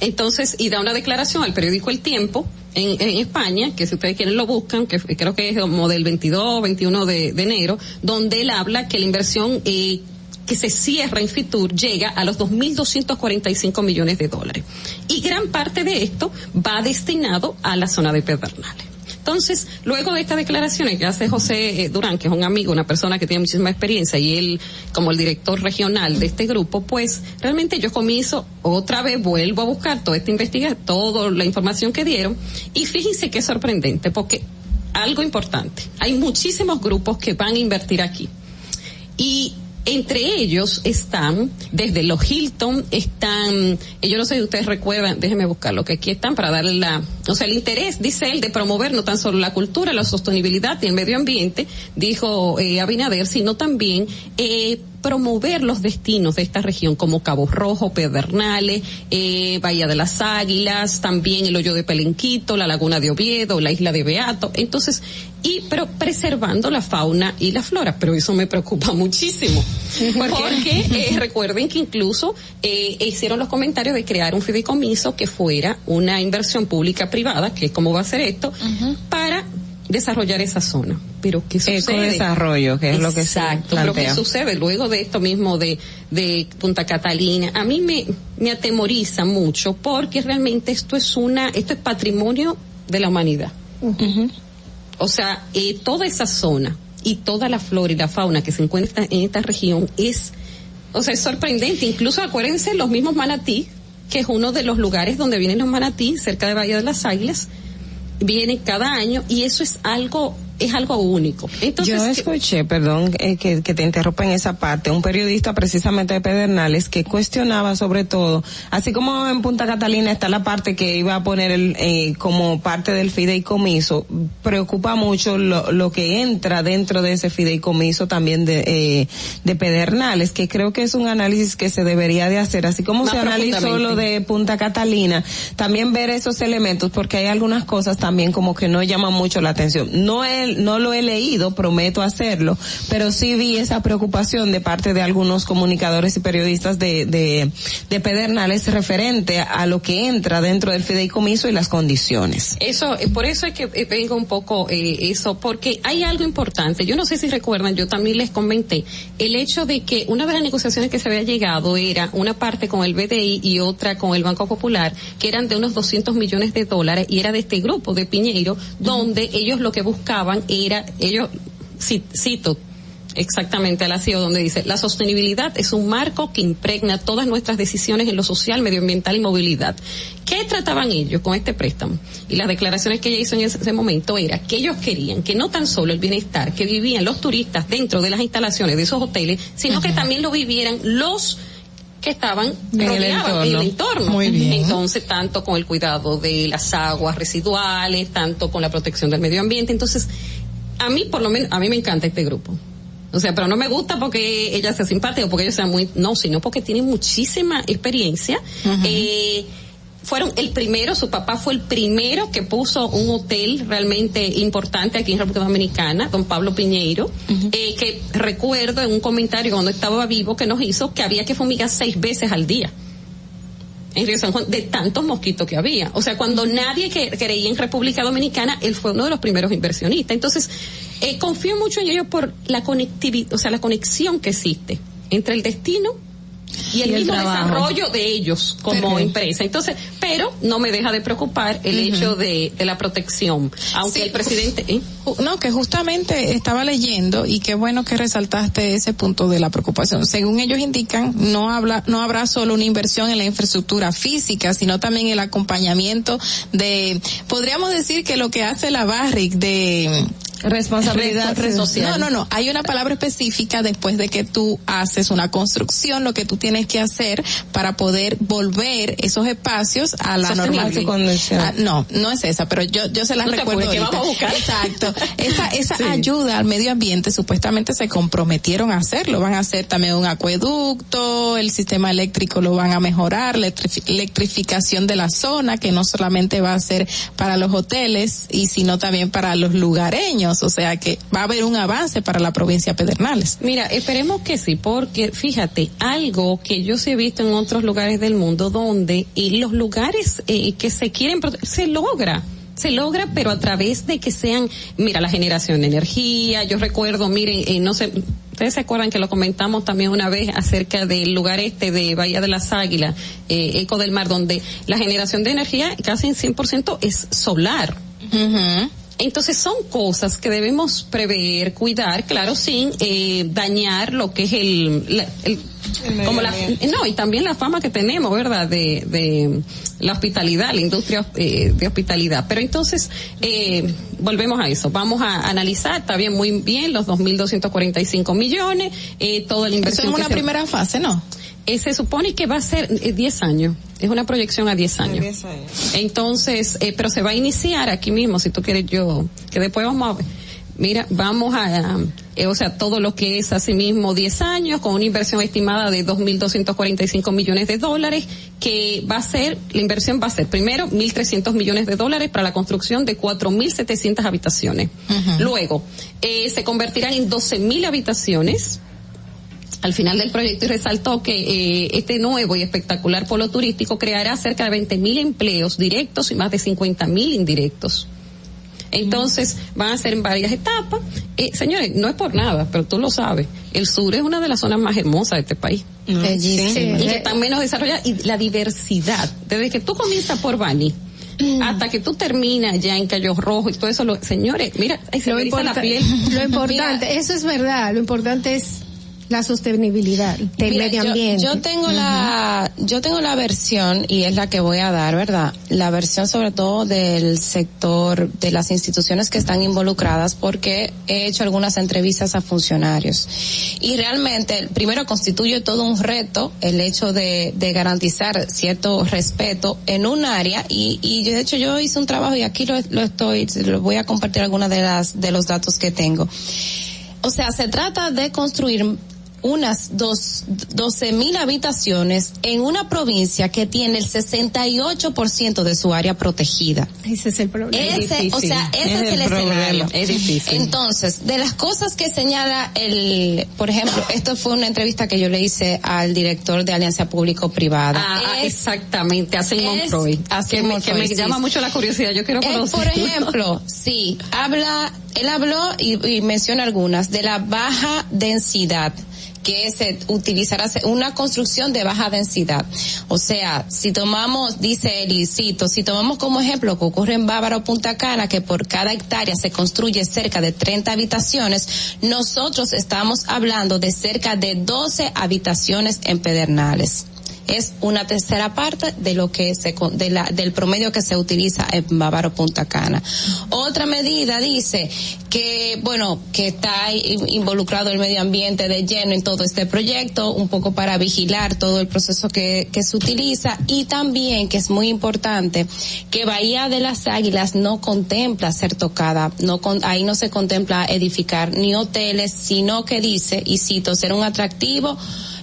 Entonces, y da una declaración al periódico El Tiempo en, en España, que si ustedes quieren lo buscan, que creo que es como del 22, 21 de, de enero, donde él habla que la inversión eh, que se cierra en Fitur llega a los 2.245 millones de dólares. Y gran parte de esto va destinado a la zona de Pedernales. Entonces, luego de estas declaraciones que hace José eh, Durán, que es un amigo, una persona que tiene muchísima experiencia, y él como el director regional de este grupo, pues realmente yo comienzo otra vez, vuelvo a buscar toda esta investigación, toda la información que dieron, y fíjense es sorprendente, porque algo importante, hay muchísimos grupos que van a invertir aquí. Y Entre ellos están, desde los Hilton, están, eh, yo no sé si ustedes recuerdan, déjenme buscarlo, que aquí están para darle la, o sea, el interés, dice él, de promover no tan solo la cultura, la sostenibilidad y el medio ambiente, dijo eh, Abinader, sino también eh, promover los destinos de esta región como Cabo Rojo, Pedernales, eh, Bahía de las Águilas, también el hoyo de Pelenquito, la laguna de Oviedo, la isla de Beato. Entonces, y pero preservando la fauna y la flora, pero eso me preocupa muchísimo. Porque eh, recuerden que incluso eh, hicieron los comentarios de crear un fideicomiso que fuera una inversión pública privada, que es como va a ser esto, para desarrollar esa zona. Pero ¿qué sucede? desarrollo, que es lo que se plantea. Pero ¿qué sucede luego de esto mismo de, de Punta Catalina? A mí me, me atemoriza mucho porque realmente esto es una, esto es patrimonio de la humanidad. O sea, eh, toda esa zona y toda la flora y la fauna que se encuentra en esta región es, o sea, es sorprendente. Incluso acuérdense los mismos manatí, que es uno de los lugares donde vienen los manatí, cerca de Bahía de las Águilas, vienen cada año y eso es algo es algo único. Entonces, Yo escuché, perdón eh, que, que, te interrumpa en esa parte, un periodista precisamente de Pedernales que cuestionaba sobre todo, así como en Punta Catalina está la parte que iba a poner el, eh, como parte del fideicomiso, preocupa mucho lo, lo, que entra dentro de ese fideicomiso también de, eh, de Pedernales, que creo que es un análisis que se debería de hacer, así como se analizó lo de Punta Catalina, también ver esos elementos, porque hay algunas cosas también como que no llaman mucho la atención. No es no lo he leído, prometo hacerlo, pero sí vi esa preocupación de parte de algunos comunicadores y periodistas de, de, de Pedernales referente a lo que entra dentro del fideicomiso y las condiciones. Eso, por eso es que vengo un poco eh, eso, porque hay algo importante. Yo no sé si recuerdan, yo también les comenté el hecho de que una de las negociaciones que se había llegado era una parte con el BDI y otra con el Banco Popular, que eran de unos 200 millones de dólares y era de este grupo de Piñeiro, donde ellos lo que buscaban era, ellos, cito exactamente a la CIO donde dice, la sostenibilidad es un marco que impregna todas nuestras decisiones en lo social, medioambiental y movilidad. ¿Qué trataban ellos con este préstamo? Y las declaraciones que ella hizo en ese momento era que ellos querían que no tan solo el bienestar que vivían los turistas dentro de las instalaciones de esos hoteles, sino que también lo vivieran los que estaban en el entorno. En el entorno. Muy bien. Entonces, tanto con el cuidado de las aguas residuales, tanto con la protección del medio ambiente. Entonces, a mí, por lo menos, a mí me encanta este grupo. O sea, pero no me gusta porque ella sea simpática o porque ellos sean muy, no, sino porque tienen muchísima experiencia. Uh -huh. eh, fueron el primero, su papá fue el primero que puso un hotel realmente importante aquí en República Dominicana, don Pablo Piñeiro, uh -huh. eh, que recuerdo en un comentario cuando estaba vivo que nos hizo que había que fumigar seis veces al día en Río San Juan de tantos mosquitos que había. O sea, cuando nadie que, creía en República Dominicana, él fue uno de los primeros inversionistas. Entonces, eh, confío mucho en ellos por la conectividad, o sea, la conexión que existe entre el destino y el, y el mismo trabajo. desarrollo de ellos como empresa. Entonces, pero no me deja de preocupar el uh -huh. hecho de, de, la protección, aunque sí, el presidente... ¿eh? No, que justamente estaba leyendo y qué bueno que resaltaste ese punto de la preocupación. Según ellos indican, no habla, no habrá solo una inversión en la infraestructura física, sino también el acompañamiento de, podríamos decir que lo que hace la Barrick de responsabilidad social. No, no, no. Hay una palabra específica después de que tú haces una construcción, lo que tú tienes que hacer para poder volver esos espacios a la normalidad. Ah, no, no es esa, pero yo yo se las no recuerdo. Que vamos a buscar. Exacto. Esa esa sí. ayuda al medio ambiente supuestamente se comprometieron a hacerlo. Van a hacer también un acueducto, el sistema eléctrico lo van a mejorar, la electrificación de la zona que no solamente va a ser para los hoteles y sino también para los lugareños o sea que va a haber un avance para la provincia Pedernales. Mira, esperemos que sí, porque fíjate, algo que yo sí he visto en otros lugares del mundo donde y los lugares eh, que se quieren se logra se logra, pero a través de que sean, mira, la generación de energía. Yo recuerdo, miren, eh, no sé, ustedes se acuerdan que lo comentamos también una vez acerca del lugar este de Bahía de las Águilas, eh, Eco del Mar, donde la generación de energía casi en 100% es solar. Uh -huh. Entonces son cosas que debemos prever, cuidar, claro, sin eh, dañar lo que es el, la, el como la, no, y también la fama que tenemos, ¿verdad? De, de la hospitalidad, la industria eh, de hospitalidad. Pero entonces, eh, volvemos a eso. Vamos a analizar, está bien, muy bien, los 2.245 millones, eh, toda la inversión. Eso es una primera fase, ¿no? Eh, se supone que va a ser 10 años. Es una proyección a 10 años. Entonces, eh, pero se va a iniciar aquí mismo, si tú quieres yo, que después vamos a ver. Mira, vamos a, eh, o sea, todo lo que es asimismo 10 años, con una inversión estimada de 2.245 millones de dólares, que va a ser, la inversión va a ser primero 1.300 millones de dólares para la construcción de 4.700 habitaciones. Luego, eh, se convertirán en 12.000 habitaciones, al final del proyecto y resaltó que eh, este nuevo y espectacular polo turístico creará cerca de 20.000 empleos directos y más de 50.000 indirectos. Entonces, van a ser en varias etapas. Eh, señores, no es por nada, pero tú lo sabes. El sur es una de las zonas más hermosas de este país. Bellísimo. Y que están menos desarrolladas. Y la diversidad. Desde que tú comienzas por Bani, hasta que tú terminas ya en Cayo Rojo y todo eso, lo, señores, mira, se Lo, la piel. lo importante, eso es verdad, lo importante es la sostenibilidad del Mira, medio ambiente. Yo, tengo la, yo tengo la versión y es la que voy a dar, ¿verdad? La versión sobre todo del sector de las instituciones que están involucradas porque he hecho algunas entrevistas a funcionarios y realmente primero constituye todo un reto el hecho de, de garantizar cierto respeto en un área y, y yo, de hecho yo hice un trabajo y aquí lo, lo estoy, lo voy a compartir algunas de las, de los datos que tengo. O sea, se trata de construir unas dos, 12 mil habitaciones en una provincia que tiene el 68% de su área protegida. Ese es el problema. Ese, o sea, ese es, el, escenario. Es difícil. Entonces, de las cosas que señala el, por ejemplo, esto fue una entrevista que yo le hice al director de Alianza Público-Privada. Ah, ah, Es- exactamente, es- Montroy. hacen Que me, que me llama mucho la curiosidad, yo quiero conocer. por ejemplo, sí, habla, él habló y, y menciona algunas de la baja densidad que se utilizará se- una construcción de baja densidad. O sea, si tomamos, dice él, y cito, si tomamos como ejemplo lo que ocurre en Bávaro Punta Cana, que por cada hectárea se construye cerca de 30 habitaciones, nosotros estamos hablando de cerca de 12 habitaciones en Pedernales es una tercera parte de lo que se de la, del promedio que se utiliza en Bávaro Punta Cana. Otra medida dice que bueno que está in- involucrado el medio ambiente de lleno en todo este proyecto, un poco para vigilar todo el proceso que, que se utiliza y también que es muy importante que Bahía de las Águilas no contempla ser tocada, no con, ahí no se contempla edificar ni hoteles, sino que dice y cito ser un atractivo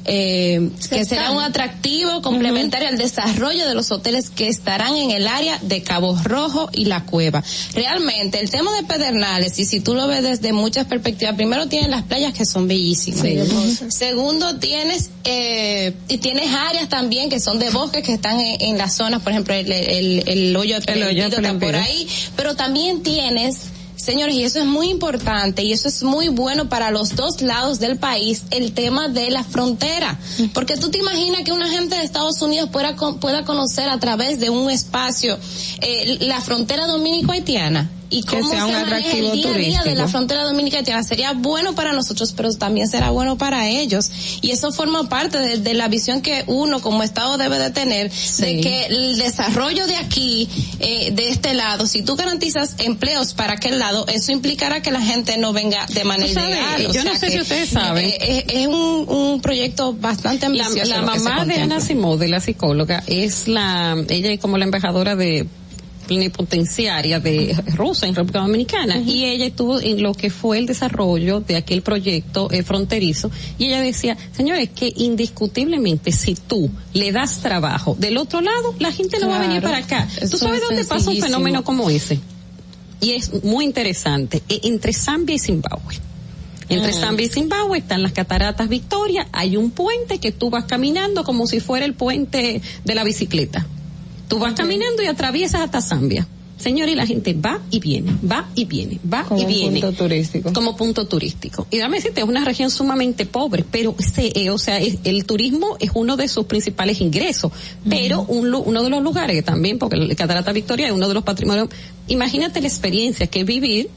eh, que será un atractivo complementario al desarrollo de los hoteles que estarán en el área de Cabo Rojo y La Cueva. Realmente, el tema de Pedernales, y si tú lo ves desde muchas perspectivas, primero tienes las playas que son bellísimas. Sí. Segundo, tienes, eh, y tienes áreas también que son de bosques que están en, en las zonas, por ejemplo, el, el, el hoyo de El hoyo está por ahí, pero también tienes Señores, y eso es muy importante y eso es muy bueno para los dos lados del país, el tema de la frontera. Porque tú te imaginas que una gente de Estados Unidos pueda, pueda conocer a través de un espacio eh, la frontera dominico-haitiana. Y Que cómo sea un se atractivo el día a día de la turístico. frontera dominicana sería bueno para nosotros, pero también será bueno para ellos. Y eso forma parte de, de la visión que uno como Estado debe de tener, de que el desarrollo de aquí, eh, de este lado, si tú garantizas empleos para aquel lado, eso implicará que la gente no venga de manera Tú sabes, ilegal. O yo no sé que, si ustedes saben. eh, eh, es un, un proyecto bastante La, ambicioso. la que se mamá de. Ana Simode, la psicóloga, es la, ella es como la embajadora de plenipotenciaria de Rusia en República Dominicana y ella estuvo en lo que fue el desarrollo de aquel proyecto eh, fronterizo y ella decía, señores, que indiscutiblemente si tú le das trabajo del otro lado, la gente no va a venir para acá. ¿Tú sabes es dónde pasa un fenómeno como ese? Y es muy interesante, e- entre Zambia y Zimbabue. Entre Mm. Zambia y Zimbabue están las cataratas Victoria, hay un puente que tú vas caminando como si fuera el puente de la bicicleta. Tú vas caminando y atraviesas hasta Zambia. Señor, y la gente va y viene, va y viene, va Como y viene. punto turístico. Como punto turístico. Y dame decirte, es una región sumamente pobre, pero se, eh, o sea, es- el turismo es uno de sus principales ingresos. Pero un uno de los lugares que también, porque el Catarata Victoria es uno de los patrimonios, imagínate la experiencia que es vivir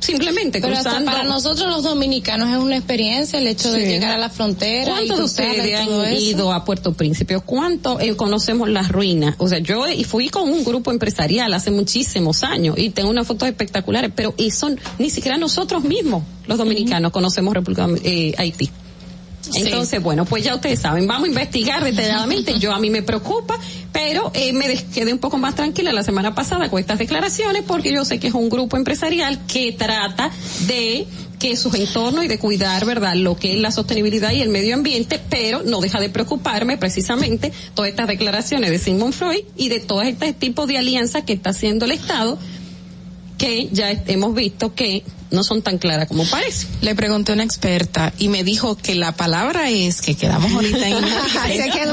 simplemente Pero cruzando. hasta para nosotros los dominicanos es una experiencia el hecho de llegar a la frontera. y ¿Cuántos de y ustedes han ido a Puerto Príncipe? ¿O ¿Cuánto eh, conocemos las ruinas? O sea, yo y fui con un grupo empresarial hace muchísimos años y tengo unas fotos espectaculares, pero eso ni siquiera nosotros mismos, los dominicanos, conocemos República eh, Haití. Entonces, bueno, pues ya ustedes saben, vamos a investigar detalladamente. Yo a mí me preocupa, pero eh, me quedé un poco más tranquila la semana pasada con estas declaraciones porque yo sé que es un grupo empresarial que trata de que sus entornos y de cuidar, ¿verdad?, lo que es la sostenibilidad y el medio ambiente, pero no deja de preocuparme precisamente todas estas declaraciones de Sigmund Freud y de todo este tipo de alianzas que está haciendo el Estado que ya hemos visto que no son tan claras como parece. Le pregunté a una experta y me dijo que la palabra es, que quedamos ahorita en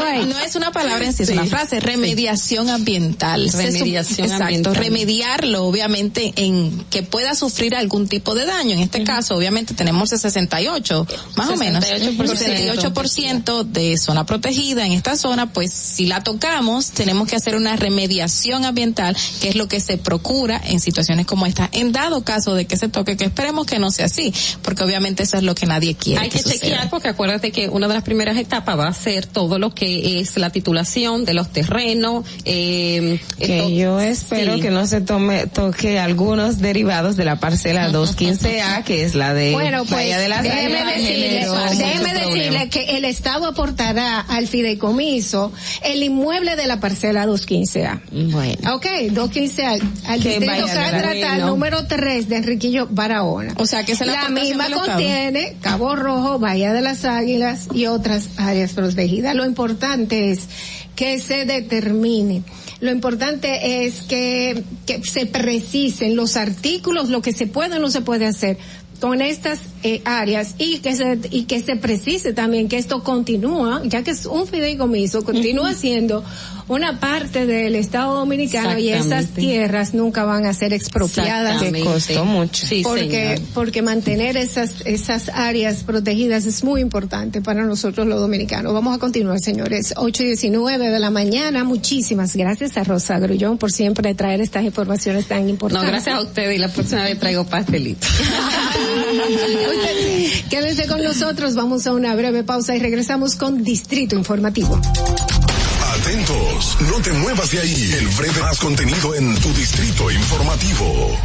ahí. No es una palabra en sí, es Sí. una frase, remediación ambiental. Remediación Exacto, ambiental. remediarlo obviamente en que pueda sufrir algún tipo de daño. En este caso, obviamente tenemos el 68, más o menos. 68%. 68% de zona protegida en esta zona, pues si la tocamos, tenemos que hacer una remediación ambiental, que es lo que se procura en situaciones como esta. En dado caso de que se toque, que esperemos que no sea así, porque obviamente eso es lo que nadie quiere. Hay que, chequear porque acuérdate que una de las primeras etapas va a ser todo lo que es la titulación de los terrenos. Eh, que yo espero sí. que no se tome toque algunos derivados de la parcela 215A, que es la de Bueno, pues Bahía de las déjeme decirle, déjeme decirle que el Estado aportará al fideicomiso el inmueble de la parcela 215A. Bueno. Ok, 215 al, distrito número 3 de Enriquillo Barahona. O sea, que es la la misma Estado. contiene Cabo Rojo, Bahía de las Águilas y otras áreas protegidas. Lo importante es que se determine. Lo importante es que, que se precisen los artículos, lo que se puede o no se puede hacer con estas eh, áreas y que se y que se precise también que esto continúa, ya que es un fideicomiso, continúa siendo una parte del Estado Dominicano y esas tierras nunca van a ser expropiadas. Que costó mucho. Sí, porque señor. porque mantener esas esas áreas protegidas es muy importante para nosotros los dominicanos. Vamos a continuar, señores. 8 y 19 de la mañana. Muchísimas gracias a Rosa Grullón por siempre traer estas informaciones tan No, importantes. gracias a ustedes y la próxima vez traigo pastelito. Quédense con nosotros, vamos a una breve pausa y regresamos con Distrito Informativo. Atentos, no te muevas de ahí. El breve más contenido en tu distrito informativo.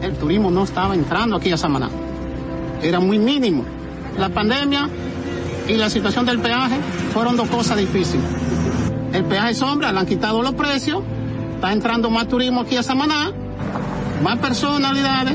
El turismo no estaba entrando aquí a Samaná. Era muy mínimo. La pandemia y la situación del peaje fueron dos cosas difíciles. El peaje sombra, le han quitado los precios, está entrando más turismo aquí a Samaná, más personalidades,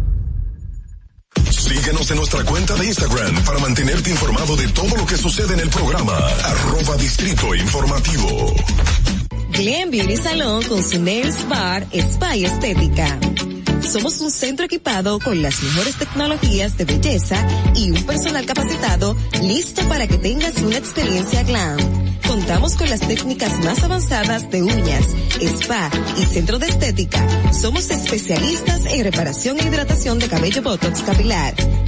Síguenos en nuestra cuenta de Instagram para mantenerte informado de todo lo que sucede en el programa. Arroba Distrito Informativo. Glen Beauty Salón con su Nails Bar Spa y Estética. Somos un centro equipado con las mejores tecnologías de belleza y un personal capacitado listo para que tengas una experiencia glam. Contamos con las técnicas más avanzadas de uñas, spa y centro de estética. Somos especialistas en reparación e hidratación de cabello botox capilar.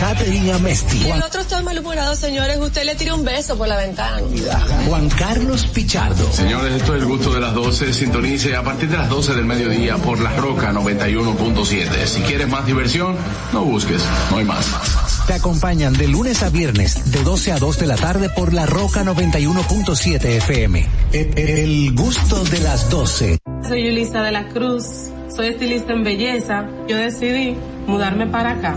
Catherine Amesti. Y el otro está malhumorado, señores. Usted le tira un beso por la ventana. Juan Carlos Pichardo. Señores, esto es el gusto de las 12. Sintonice a partir de las 12 del mediodía por La Roca 91.7. Si quieres más diversión, no busques, no hay más. Te acompañan de lunes a viernes, de 12 a 2 de la tarde por La Roca 91.7 FM. El, el gusto de las 12. Soy Yulisa de la Cruz, soy estilista en belleza. Yo decidí mudarme para acá,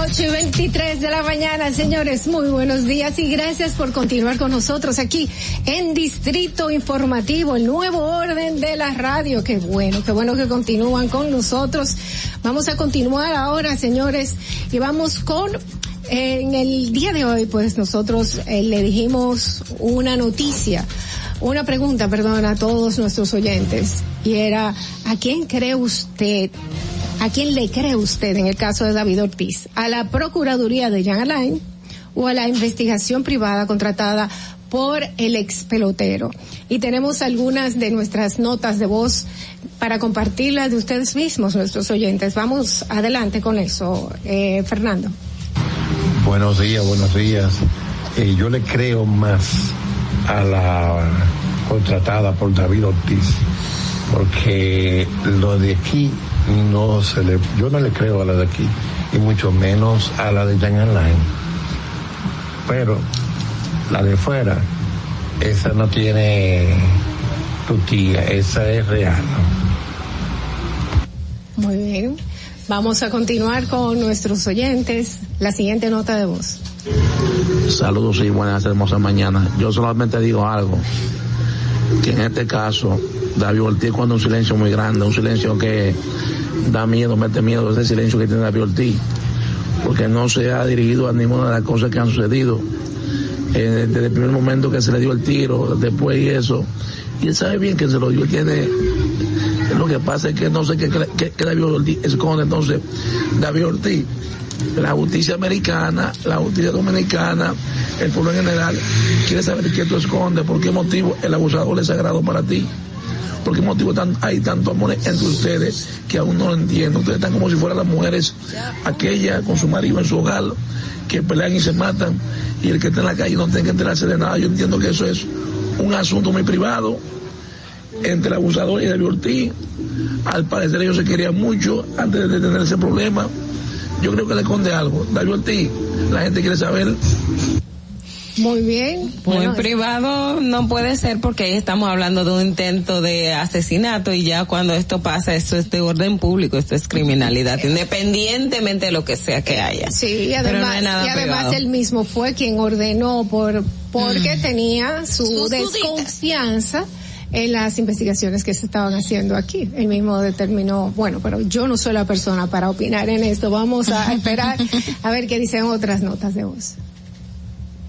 8 y 23 de la mañana, señores. Muy buenos días y gracias por continuar con nosotros aquí en Distrito Informativo, el nuevo orden de la radio. Qué bueno, qué bueno que continúan con nosotros. Vamos a continuar ahora, señores, y vamos con en el día de hoy, pues nosotros eh, le dijimos una noticia, una pregunta, perdón, a todos nuestros oyentes, y era, ¿a quién cree usted? ¿A quién le cree usted en el caso de David Ortiz? ¿A la Procuraduría de Jean Alain o a la investigación privada contratada por el ex pelotero? Y tenemos algunas de nuestras notas de voz para compartirlas de ustedes mismos, nuestros oyentes. Vamos adelante con eso, eh, Fernando. Buenos días, buenos días. Eh, yo le creo más a la contratada por David Ortiz, porque lo de aquí no se le, yo no le creo a la de aquí, y mucho menos a la de Jan Alain. Pero la de fuera, esa no tiene tutía, esa es real. Muy bien. Vamos a continuar con nuestros oyentes. La siguiente nota de voz. Saludos y buenas hermosas mañanas. Yo solamente digo algo, que en este caso David Ortiz cuando un silencio muy grande, un silencio que da miedo, mete miedo ese silencio que tiene David Ortiz, porque no se ha dirigido a ninguna de las cosas que han sucedido. Eh, desde el primer momento que se le dio el tiro, después y eso, y él sabe bien que se lo dio, tiene lo que pasa es que no sé qué, qué David Ortiz esconde entonces David Ortiz la justicia americana, la justicia dominicana, el pueblo en general, quiere saber qué tú escondes, por qué motivo el abusador es sagrado para ti, por qué motivo tan, hay tanto amor entre ustedes que aún no lo entiendo. Ustedes están como si fueran las mujeres, aquellas con su marido en su hogar, que pelean y se matan, y el que está en la calle no tiene que enterarse de nada. Yo entiendo que eso es un asunto muy privado entre el abusador y David Ortiz. Al parecer ellos se querían mucho antes de tener ese problema yo creo que le esconde algo. David Ortiz, la gente quiere saber. Muy bien. Muy privado no puede ser porque ahí estamos hablando de un intento de asesinato y ya cuando esto pasa, esto es de orden público, esto es criminalidad, independientemente de lo que sea que haya. Sí, y además, no y además él mismo fue quien ordenó por porque Mm. tenía su Sus desconfianza en las investigaciones que se estaban haciendo aquí. Él mismo determinó, bueno, pero yo no soy la persona para opinar en esto. Vamos a esperar a ver qué dicen otras notas de voz.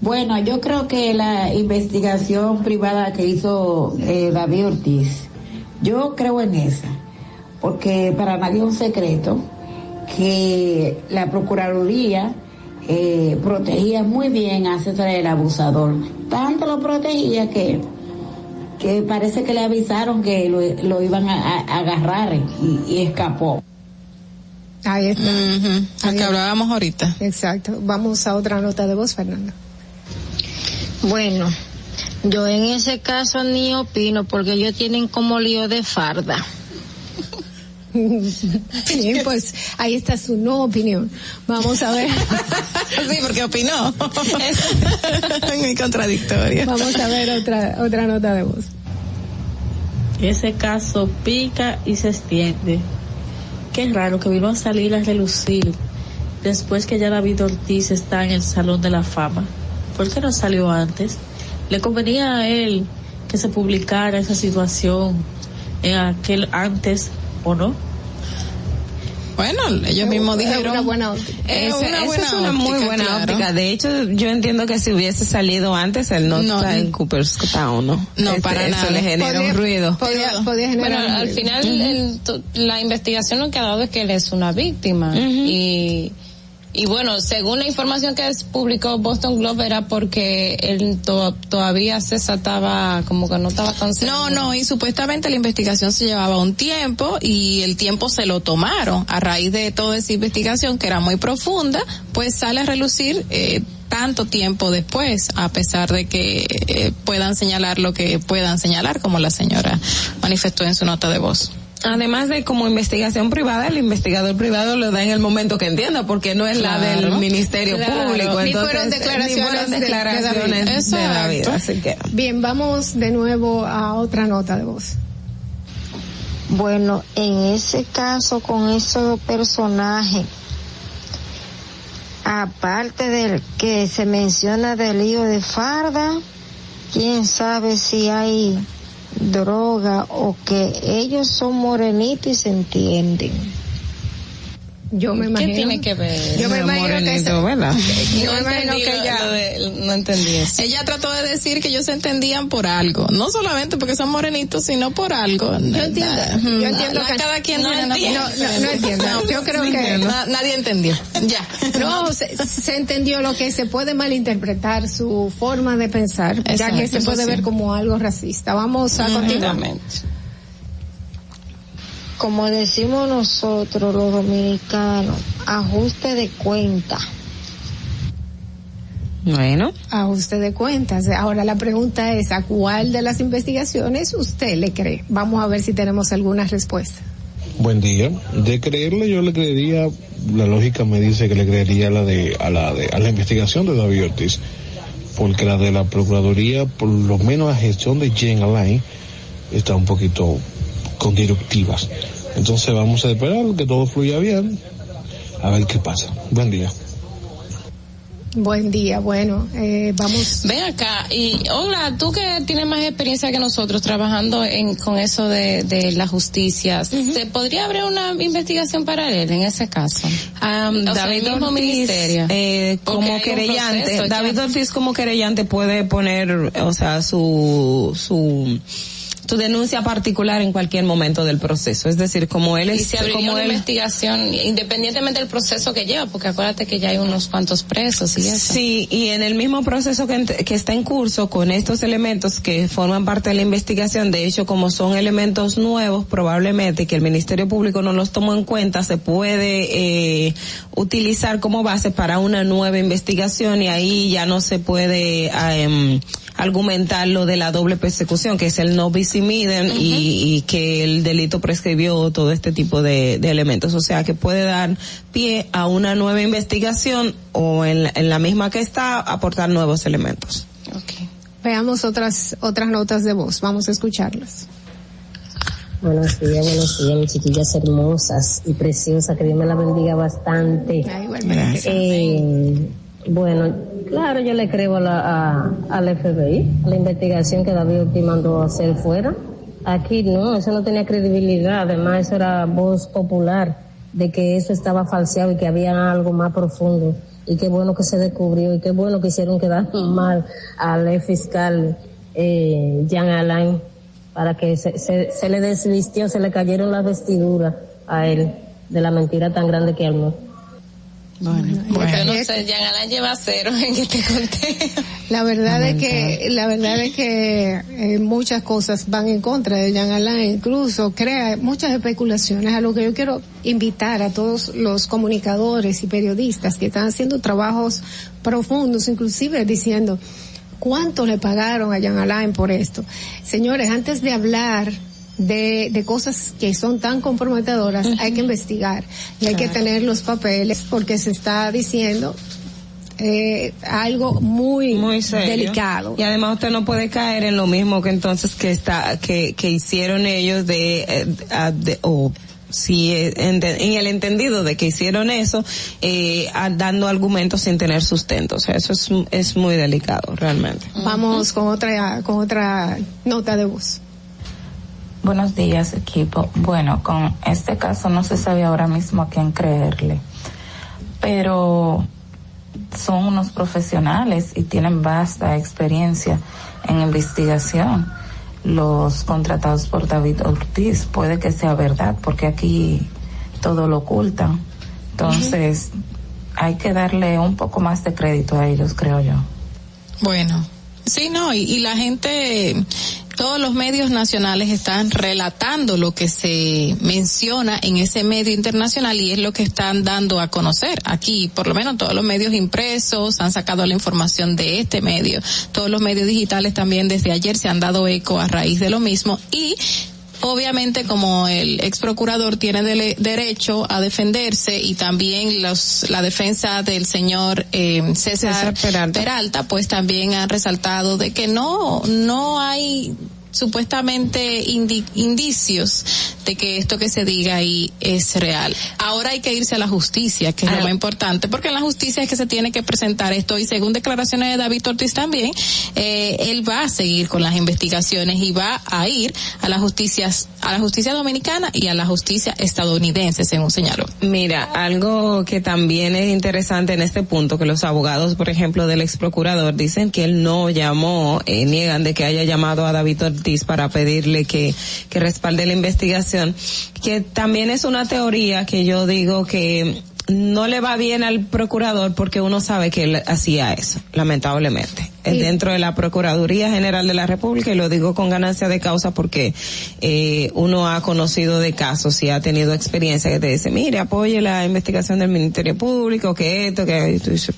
Bueno, yo creo que la investigación privada que hizo eh, David Ortiz, yo creo en esa, porque para nadie es un secreto que la Procuraduría eh, protegía muy bien a César el abusador. Tanto lo protegía que, que parece que le avisaron que lo, lo iban a, a agarrar y, y, escapó. Ahí está. Uh -huh. Al que hablábamos ahorita. Exacto. Vamos a otra nota de voz, Fernanda. Bueno, yo en ese caso ni opino porque ellos tienen como lío de farda. Bien, pues ahí está su no opinión. Vamos a ver. sí, porque opinó. es muy contradictorio. Vamos a ver otra otra nota de voz. Ese caso pica y se extiende. Qué raro que vino a salir a relucir después que ya David Ortiz está en el Salón de la Fama. ¿Por qué no salió antes? Le convenía a él que se publicara esa situación en aquel antes o no? Bueno, ellos mismos dijeron. Es una buena óptica. Es una, buena es una muy buena claro. óptica. De hecho, yo entiendo que si hubiese salido antes, él no, no está en Cooperstown, ¿no? No, este, para eso nada. le genera podía, un ruido. Podía, podía generar bueno, al final, uh -huh. el, la investigación lo que ha dado es que él es una víctima. Uh -huh. Y y bueno, según la información que publicó Boston Globe era porque él to todavía César estaba como que no estaba tan No, no, y supuestamente la investigación se llevaba un tiempo y el tiempo se lo tomaron a raíz de toda esa investigación que era muy profunda, pues sale a relucir eh, tanto tiempo después, a pesar de que eh, puedan señalar lo que puedan señalar, como la señora manifestó en su nota de voz. Además de como investigación privada, el investigador privado lo da en el momento que entienda, porque no es claro, la del Ministerio claro. Público. Ni Entonces, fueron declaraciones, ni fueron declaraciones de, de, de David. Así que. Bien, vamos de nuevo a otra nota de voz. Bueno, en ese caso con esos personajes, aparte del que se menciona del lío de Farda, quién sabe si hay droga o que ellos son morenitos y se entienden. Yo me imagino. ¿Qué tiene que ver? Yo me imagino que ¿verdad? Yo me imagino que ella de, no entendí eso. Ella trató de decir que ellos se entendían por algo, no solamente porque son morenitos, sino por algo. Yo entiendo. Yo entiendo que cada quien no, entiendo, no, no, no, entiendo. yo creo que na, nadie entendió. Ya. No, se, se, entendió lo que se puede malinterpretar su forma de pensar, Exacto, ya que se puede sí. ver como algo racista. Vamos a continuar como decimos nosotros los dominicanos, ajuste de cuenta. Bueno. Ajuste de cuentas. Ahora la pregunta es, ¿a cuál de las investigaciones usted le cree? Vamos a ver si tenemos alguna respuesta. Buen día. De creerle yo le creería, la lógica me dice que le creería a la de, a la de, a la investigación de David Ortiz. Porque la de la Procuraduría, por lo menos la gestión de Jen Alain, está un poquito con directivas. Entonces vamos a esperar que todo fluya bien, a ver qué pasa. Buen día. Buen día, bueno, eh, vamos. Ven acá, y hola, tú que tienes más experiencia que nosotros trabajando en, con eso de, de la justicia, uh -huh. ¿se podría abrir una investigación paralela en ese caso? Um, o David sea, Ortiz, ministerio. Eh, como querellante, David Ortiz como querellante puede poner, o sea, su, su, su denuncia particular en cualquier momento del proceso. Es decir, como él es... Y se como una él, investigación independientemente del proceso que lleva, porque acuérdate que ya hay unos cuantos presos y eso. Sí, y en el mismo proceso que, que está en curso con estos elementos que forman parte de la investigación, de hecho, como son elementos nuevos, probablemente que el Ministerio Público no los tomó en cuenta, se puede eh, utilizar como base para una nueva investigación y ahí ya no se puede... Eh, argumentar lo de la doble persecución, que es el no bis in idem uh -huh. y, y, que el delito prescribió todo este tipo de, de, elementos. O sea, que puede dar pie a una nueva investigación o en la, en la misma que está aportar nuevos elementos. Okay. Veamos otras, otras notas de voz. Vamos a escucharlas. Buenos días, buenos días, mis chiquillas hermosas y preciosas, que Dios me la bendiga bastante. Ay, bueno, eh, bueno, claro, yo le creo a la, al FBI, a la investigación que David Ortiz mandó hacer fuera. Aquí no, eso no tenía credibilidad, además eso era voz popular de que eso estaba falseado y que había algo más profundo. Y qué bueno que se descubrió y qué bueno que hicieron quedar mal al fiscal eh, Jean Alain para que se, se, se le desvistió, se le cayeron las vestiduras a él de la mentira tan grande que armó. Bueno, yo no sé, Jean Alain lleva cero en este conteo. La verdad es que, la verdad es que eh, muchas cosas van en contra de Jean Alain, incluso crea muchas especulaciones, a lo que yo quiero invitar a todos los comunicadores y periodistas que están haciendo trabajos profundos, inclusive diciendo, ¿cuánto le pagaron a Jean Alain por esto? Señores, antes de hablar de, de cosas que son tan comprometedoras, hay que investigar y hay que tener los papeles porque se está diciendo eh, algo muy, muy delicado. Y además usted no puede caer en lo mismo que entonces que está que, que hicieron ellos de, eh, de- o si eh, en, el entendido de que hicieron eso eh, dando argumentos sin tener sustento. O sea, eso es, es muy delicado realmente. Vamos con otra, con otra nota de voz. Buenos días, equipo. Bueno, con este caso no se sabe ahora mismo a quién creerle, pero son unos profesionales y tienen vasta experiencia en investigación. Los contratados por David Ortiz puede que sea verdad, porque aquí todo lo ocultan. Entonces, hay que darle un poco más de crédito a ellos, creo yo. Bueno, sí, no, y, la gente, todos los medios nacionales están relatando lo que se menciona en ese medio internacional y es lo que están dando a conocer. Aquí, por lo menos todos los medios impresos han sacado la información de este medio. Todos los medios digitales también desde ayer se han dado eco a raíz de lo mismo y Obviamente, como el ex procurador tiene dele- derecho a defenderse y también los, la defensa del señor eh, César, Peralta. pues también han resaltado de que no, no hay supuestamente indi- indicios de que esto que se diga ahí es real. Ahora hay que irse a la justicia, que es lo más importante, porque en la justicia es que se tiene que presentar esto y según declaraciones de David Ortiz también, eh, él va a seguir con las investigaciones y va a ir a la justicia, a la justicia dominicana y a la justicia estadounidense, según señaló. Mira, algo que también es interesante en este punto, que los abogados, por ejemplo, del ex procurador dicen que él no llamó, eh, niegan de que haya llamado a David Ortiz para pedirle que, que respalde la investigación, que también es una teoría que yo digo que no le va bien al procurador porque uno sabe que él hacía eso, lamentablemente. Eh, Dentro de la Procuraduría General de la República, y lo digo con ganancia de causa porque eh, uno ha conocido de casos y ha tenido experiencia que te dice, mire, apoye la investigación del Ministerio Público, que esto, que esto,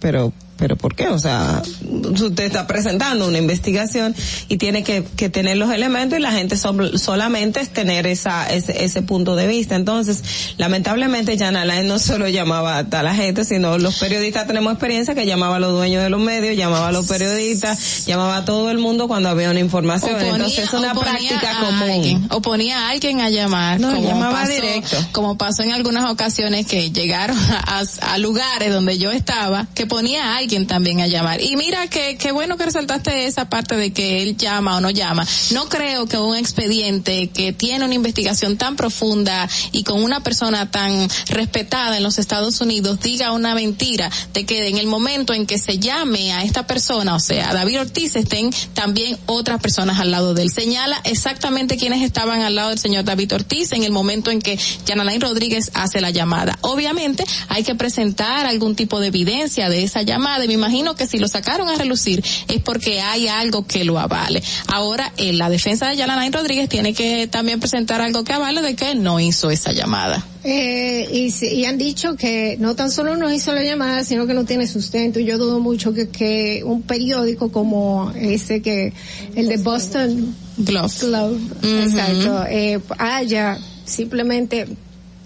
pero pero ¿por qué? O sea, usted está presentando una investigación y tiene que, que tener los elementos y la gente sol- solamente es tener esa, ese, ese punto de vista. Entonces, lamentablemente Jan Alain no solo llamaba a la gente, sino los periodistas tenemos experiencia que llamaba a los dueños de los medios, llamaba a los periodistas, llamaba a todo el mundo cuando había una información. Entonces es una práctica común. alguien, o ponía a alguien a llamar, No, como llamaba pasó, directo. como pasó en algunas ocasiones que llegaron a, a lugares donde yo estaba, que ponía a alguien también a llamar. Y mira que qué bueno que resaltaste esa parte de que él llama o no llama. No creo que un expediente que tiene una investigación tan profunda y con una persona tan respetada en los Estados Unidos diga una mentira de que en el momento en que se llame a esta persona, o sea, a David Ortiz, estén también otras personas al lado de él. Señala exactamente quiénes estaban al lado del señor David Ortiz en el momento en que Yanalain Rodríguez hace la llamada. Obviamente hay que presentar algún tipo de evidencia de esa llamada y me imagino que si lo sacaron a relucir es porque hay algo que lo avale. Ahora, en la defensa de Yanalain Rodríguez tiene que también presentar algo que avale de que él no hizo esa llamada. Eh, y, y han dicho que no tan solo no hizo la llamada, sino que no tiene sustento. Yo dudo mucho que, que un periódico como ese que, el de Boston Globe, exacto, eh, haya simplemente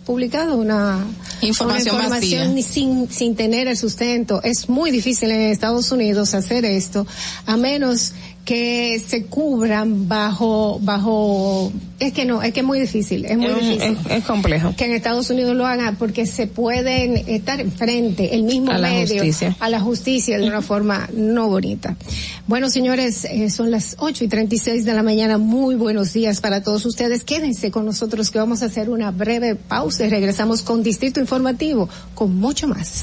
publicado una Información una información vacía. sin, sin tener el sustento. Es muy difícil en Estados Unidos hacer esto, a menos que se cubran bajo, bajo, es que no, es que es muy difícil, es muy Es, difícil es- es complejo. que en Estados Unidos lo hagan porque se pueden estar enfrente el mismo A la medio justicia. a la justicia de una forma no bonita. Bueno, señores, eh, son las 8 y 36 de la mañana. Muy buenos días para todos ustedes. Quédense con nosotros que vamos a hacer una breve pausa y regresamos con Distrito Informativo con mucho más.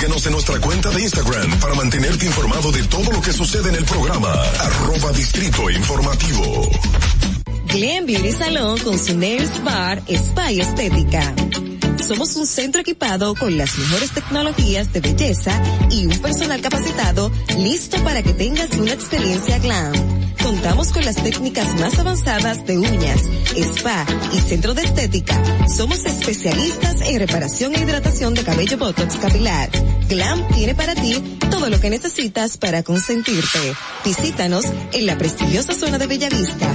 Síguenos en nuestra cuenta de Instagram para mantenerte informado de todo lo que sucede en el programa. Arroba Distrito Informativo. Glen Beauty Salón con su Nails Bar Spa y Estética. Somos un centro equipado con las mejores tecnologías de belleza y un personal capacitado listo para que tengas una experiencia glam. Contamos con las técnicas más avanzadas de uñas, spa y centro de estética. Somos especialistas en reparación e hidratación de cabello botox capilar. Glam tiene para ti todo lo que necesitas para consentirte. Visítanos en la prestigiosa zona de Bellavista.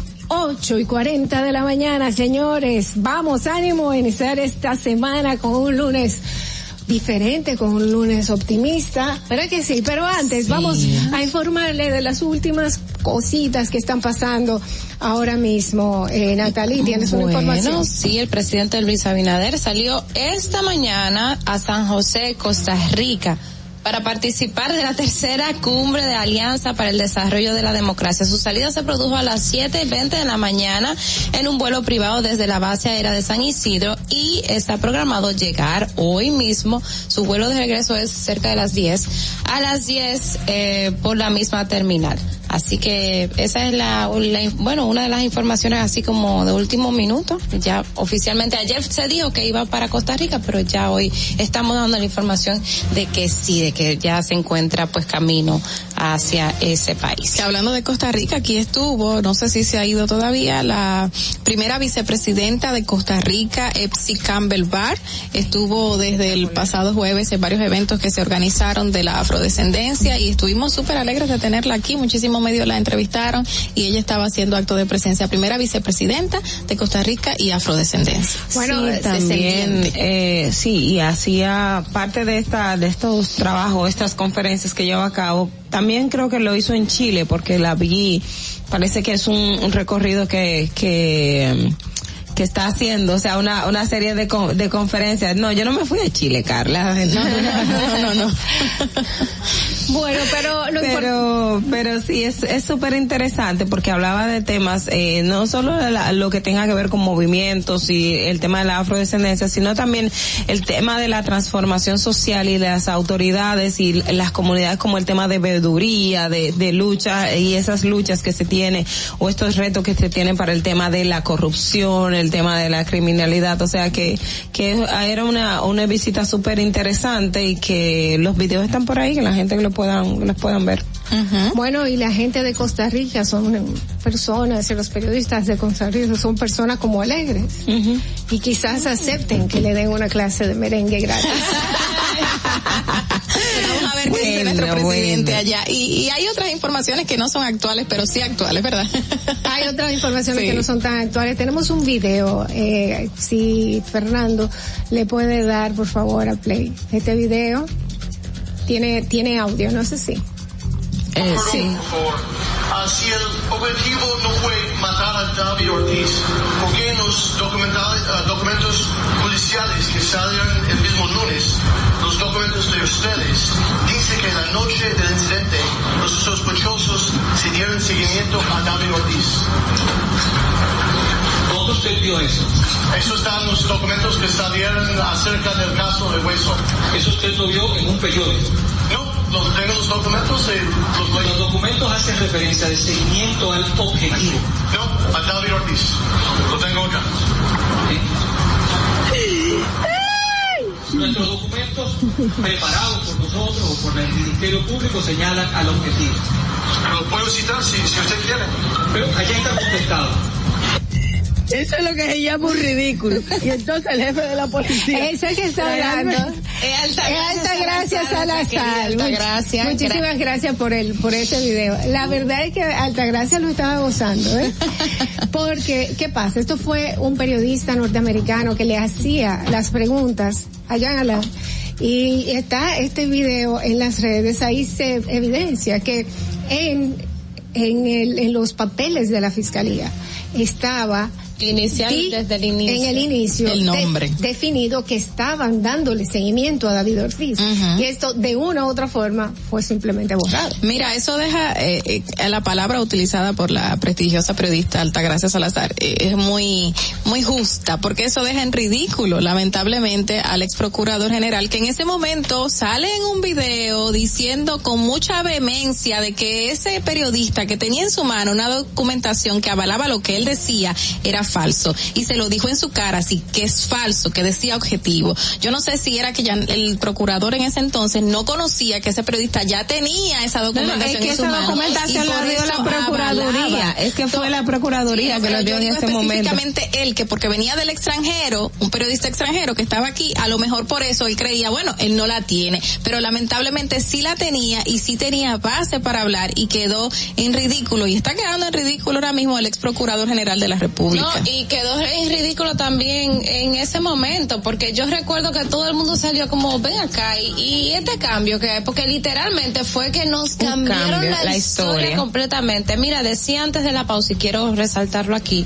8 y 40 de la mañana, señores. Vamos, ánimo a iniciar esta semana con un lunes diferente, con un lunes optimista. ¿Verdad que sí? Pero antes, vamos a informarle de las últimas cositas que están pasando ahora mismo. Eh, Natalie, ¿tienes una información? Sí, el presidente Luis Abinader salió esta mañana a San José, Costa Rica para participar de la tercera cumbre de Alianza para el Desarrollo de la Democracia. Su salida se produjo a las 7.20 de la mañana en un vuelo privado desde la base aérea de San Isidro y está programado llegar hoy mismo. Su vuelo de regreso es cerca de las 10. A las 10 eh, por la misma terminal. Así que esa es la, bueno, una de las informaciones así como de último minuto. Ya oficialmente ayer se dijo que iba para Costa Rica, pero ya hoy estamos dando la información de que sí, de que ya se encuentra pues camino hacia ese país. Que hablando de Costa Rica, aquí estuvo, no sé si se ha ido todavía, la primera vicepresidenta de Costa Rica, Epsi Campbell Barr, estuvo desde el pasado jueves en varios eventos que se organizaron de la afrodescendencia y estuvimos súper alegres de tenerla aquí, muchísimos medios la entrevistaron y ella estaba haciendo acto de presencia, primera vicepresidenta de Costa Rica y afrodescendencia. Bueno, también, eh, sí, y hacía parte de esta, de estos trabajos, estas conferencias que lleva a cabo, también creo que lo hizo en Chile porque la vi, parece que es un, un recorrido que, que, que está haciendo, o sea, una, una serie de, con, de conferencias. No, yo no me fui a Chile, Carla. No, no, no, no. Bueno, pero lo pero, pero sí, es es súper interesante porque hablaba de temas, eh, no solo la- lo que tenga que ver con movimientos y el tema de la afrodescendencia, sino también el tema de la transformación social y las autoridades y las comunidades como el tema de veeduría, de, de lucha y esas luchas que se tiene o estos retos que se tienen para el tema de la corrupción, el tema de la criminalidad, o sea que, que era una, una visita súper interesante y que los videos están por ahí, que la gente lo puedan, los puedan ver. Bueno, y la gente de Costa Rica son personas, y los periodistas de Costa Rica son personas como alegres. Y quizás acepten que le den una clase de merengue gratis. Vamos a ver qué dice nuestro presidente allá. Y, y hay otras informaciones que no son actuales, pero sí actuales, ¿verdad? Hay otras informaciones Sí. que no son tan actuales. Tenemos un video, eh, si Fernando le puede dar, por favor, a play. Este video tiene, tiene audio, no sé si. Eh, sí. Si el objetivo no fue matar a David Ortiz, ¿por qué en los documentales- ah, documentos policiales que salieron el mismo lunes, los documentos de ustedes, dice que la noche del incidente los sospechosos se dieron seguimiento a David Ortiz? ¿Dónde usted vio eso? Eso está en los documentos que salieron acerca del caso de Hueso. ¿Eso usted lo vio en un periódico? No, los, tengo los documentos los Los documentos hacen referencia de seguimiento al objetivo. No, a David Ortiz. Lo tengo acá. Nuestros documentos preparados por nosotros o por el Ministerio Público señalan al objetivo. Lo puedo citar si, si usted quiere. Pero allá está contestado. Eso es lo que se llama un ridículo. Y entonces el jefe de la policía. Ese que está hablando. Es Altagracia Salazar. Altagracia. Much- Muchísimas gracias por el, por ese video. La verdad es que Altagracia lo estaba gozando, ¿eh? Porque, ¿qué pasa? Esto fue un periodista norteamericano que le hacía las preguntas a Jean Alain. Y está este video en las redes, ahí se evidencia que en, en, el, en los papeles de la fiscalía estaba Inicial, di- desde el inicio. En el inicio. El de- nombre. definido que estaban dándole seguimiento a David Ortiz. Y esto, de una u otra forma, fue simplemente borrado. Mira, eso deja eh, eh, la palabra utilizada por la prestigiosa periodista Altagracia Salazar eh, es muy muy justa porque eso deja en ridículo lamentablemente al ex procurador general que en ese momento sale en un video diciendo con mucha vehemencia de que ese periodista que tenía en su mano una documentación que avalaba lo que él decía era falso y se lo dijo en su cara así que es falso que decía objetivo yo no sé si era que ya el procurador en ese entonces no conocía que ese periodista ya tenía esa No, no, documentación es que en su esa mano documentación la dio la Procuraduría. avalaba. Es que fue la Procuraduría que pero lo dio yo en ese momento. específicamente él que porque venía del extranjero un periodista extranjero que estaba aquí a lo mejor por eso él creía bueno él no la tiene pero lamentablemente sí la tenía y sí tenía base para hablar y quedó en ridículo y está quedando en ridículo ahora mismo el ex procurador general de la República No, y quedó en ridículo también en ese momento, porque yo recuerdo que todo el mundo salió como, ven acá, y, y este cambio que hay, porque literalmente fue que nos cambiaron cambio, la, la historia, historia. completamente. Mira, decía antes de la pausa, y quiero resaltarlo aquí,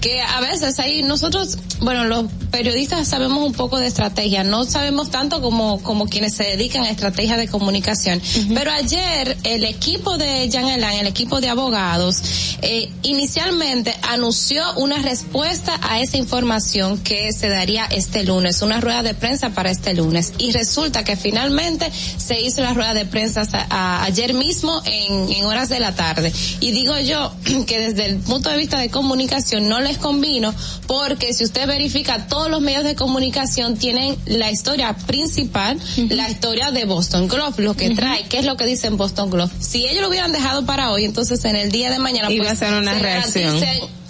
que a veces ahí nosotros, bueno, los periodistas sabemos un poco de estrategia, no sabemos tanto como, como quienes se dedican a estrategia de comunicación, pero ayer el equipo de Jean Elan, el equipo de abogados, eh, inicialmente anunció una respuesta a esa información que se daría este lunes, una rueda de prensa para este lunes. Y resulta que finalmente se hizo la rueda de prensa a- a- ayer mismo en, en horas de la tarde. Y digo yo que desde el punto de vista de comunicación no les convino porque si usted verifica todos los medios de comunicación tienen la historia principal, la historia de Boston Globe, lo que trae, qué es lo que dicen Boston Globe. Si ellos lo hubieran dejado para hoy, entonces en el día de mañana Iba pues, a ser una se reacción.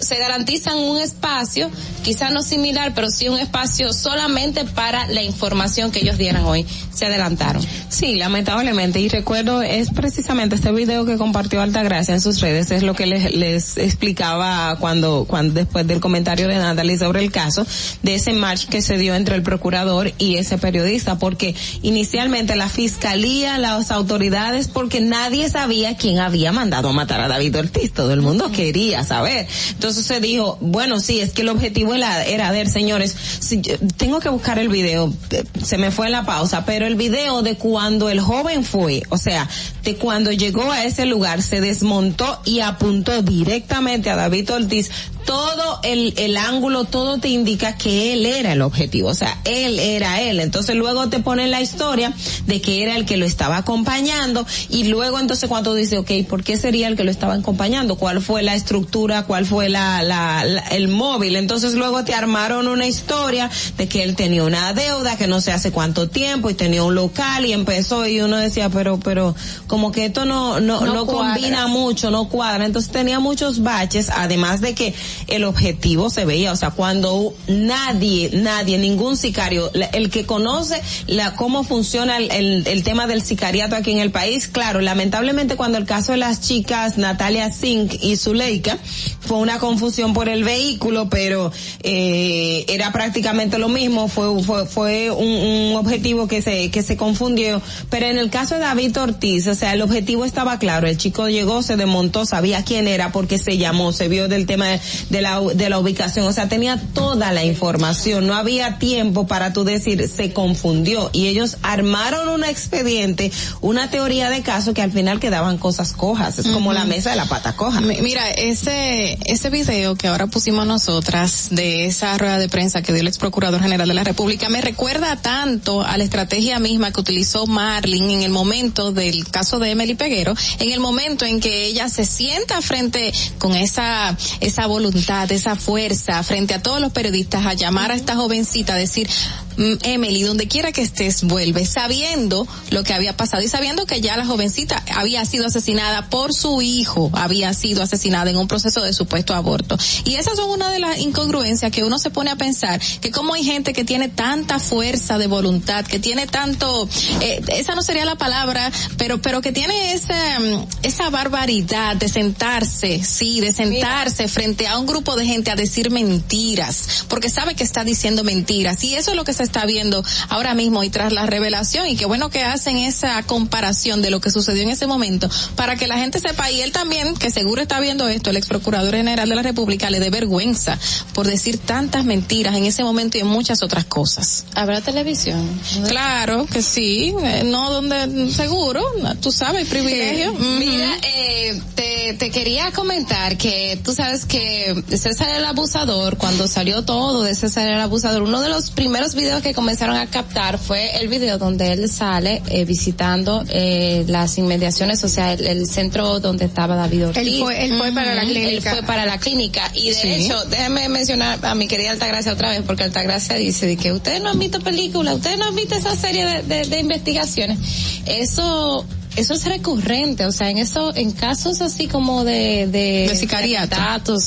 Se garantizan un espacio, quizás no similar, pero sí un espacio solamente para la información que ellos dieran hoy. Se adelantaron. Sí, lamentablemente. Y recuerdo, es precisamente este video que compartió Altagracia en sus redes, es lo que les, les explicaba cuando, cuando después del comentario de Natalie sobre el caso, de ese match que se dio entre el procurador y ese periodista, porque inicialmente la fiscalía, las autoridades, porque nadie sabía quién había mandado a matar a David Ortiz, todo el mundo quería saber. Entonces se dijo, bueno, sí, es que el objetivo era, era ver, señores, si tengo que buscar el video, eh, se me fue en la pausa, pero el video de cuando el joven fue, o sea, de cuando llegó a ese lugar, se desmontó y apuntó directamente a David Ortiz, todo el, el ángulo, todo te indica que él era el objetivo, o sea, él era él. Entonces luego te ponen la historia de que era el que lo estaba acompañando y luego entonces cuando dice, ok, ¿por qué sería el que lo estaba acompañando? ¿Cuál fue la estructura? ¿Cuál fue la, la, la- el móvil? Entonces luego te armaron una historia de que él tenía una deuda que no sé hace cuánto tiempo y tenía un local y empezó y uno decía, pero, pero como que esto no, no, No combina mucho, no cuadra. Entonces tenía muchos baches, además de que el objetivo se veía, o sea, cuando nadie, nadie, ningún sicario, el que conoce la cómo funciona el, el, tema del sicariato aquí en el país, claro, lamentablemente cuando el caso de las chicas Natalia Sink y Zuleika fue una confusión por el vehículo, pero eh, era prácticamente lo mismo, fue fue, fue un objetivo que se que se confundió, pero en el caso de David Ortiz, o sea, el objetivo estaba claro, el chico llegó, se desmontó, sabía quién era porque se llamó, se vio del tema de, de la de la ubicación, o sea, tenía toda la información, no había tiempo para tú decir se confundió. Y ellos armaron un expediente, una teoría de caso que al final quedaban cosas cojas, es como la mesa de la pata coja. Mi- Mira, ese, ese video que ahora pusimos nosotras de esa rueda de prensa que dio el ex procurador general de la República me recuerda tanto a la estrategia misma que utilizó Marlin en el momento del caso de Emily Peguero, en el momento en que ella se sienta frente con esa, esa voluntad, esa fuerza frente a todos los periodistas a llamar a esta jovencita a decir, "Mm, Emily, donde quiera que estés, vuelve, sabiendo lo que había pasado y sabiendo que ya la jovencita había sido asesinada por su hijo, había sido asesinada en un proceso de supuesto aborto. Y esas son una de las incongruencias que uno se pone a pensar, que como hay gente que tiene tanta fuerza de voluntad, que tiene tanto, eh, esa no sería la palabra, pero, pero que tiene esa, mm, esa barbaridad de sentarse, sí, de sentarse frente a un grupo de gente a decir mentiras, porque sabe que está diciendo mentiras. Y eso es lo que se está viendo ahora mismo y tras la revelación. Y qué bueno que hacen esa comparación de lo que sucedió en ese momento para que la gente sepa. Y él también, que seguro está viendo esto, el ex procurador general de la República, le dé vergüenza por decir tantas mentiras en ese momento y en muchas otras cosas. ¿Habrá televisión? Claro que sí, eh, no donde seguro, tú sabes, privilegio. Mira, eh, te, te quería comentar que tú sabes que César el Abusador, cuando salió todo de César el Abusador, uno de los primeros videos que comenzaron a captar fue el video donde él sale eh, visitando eh, las inmediaciones, o sea, el, el centro donde estaba David Ortiz. Él fue- él fue para la clínica. Él fue para la clínica. Y de Sí. hecho, déjame mencionar a mi querida Altagracia otra vez, porque Altagracia dice de que ustedes no han visto películas, ustedes no han visto esa serie de, de- de investigaciones. Eso, eso es recurrente, o sea, en eso, en casos así como de, de, De sicariato.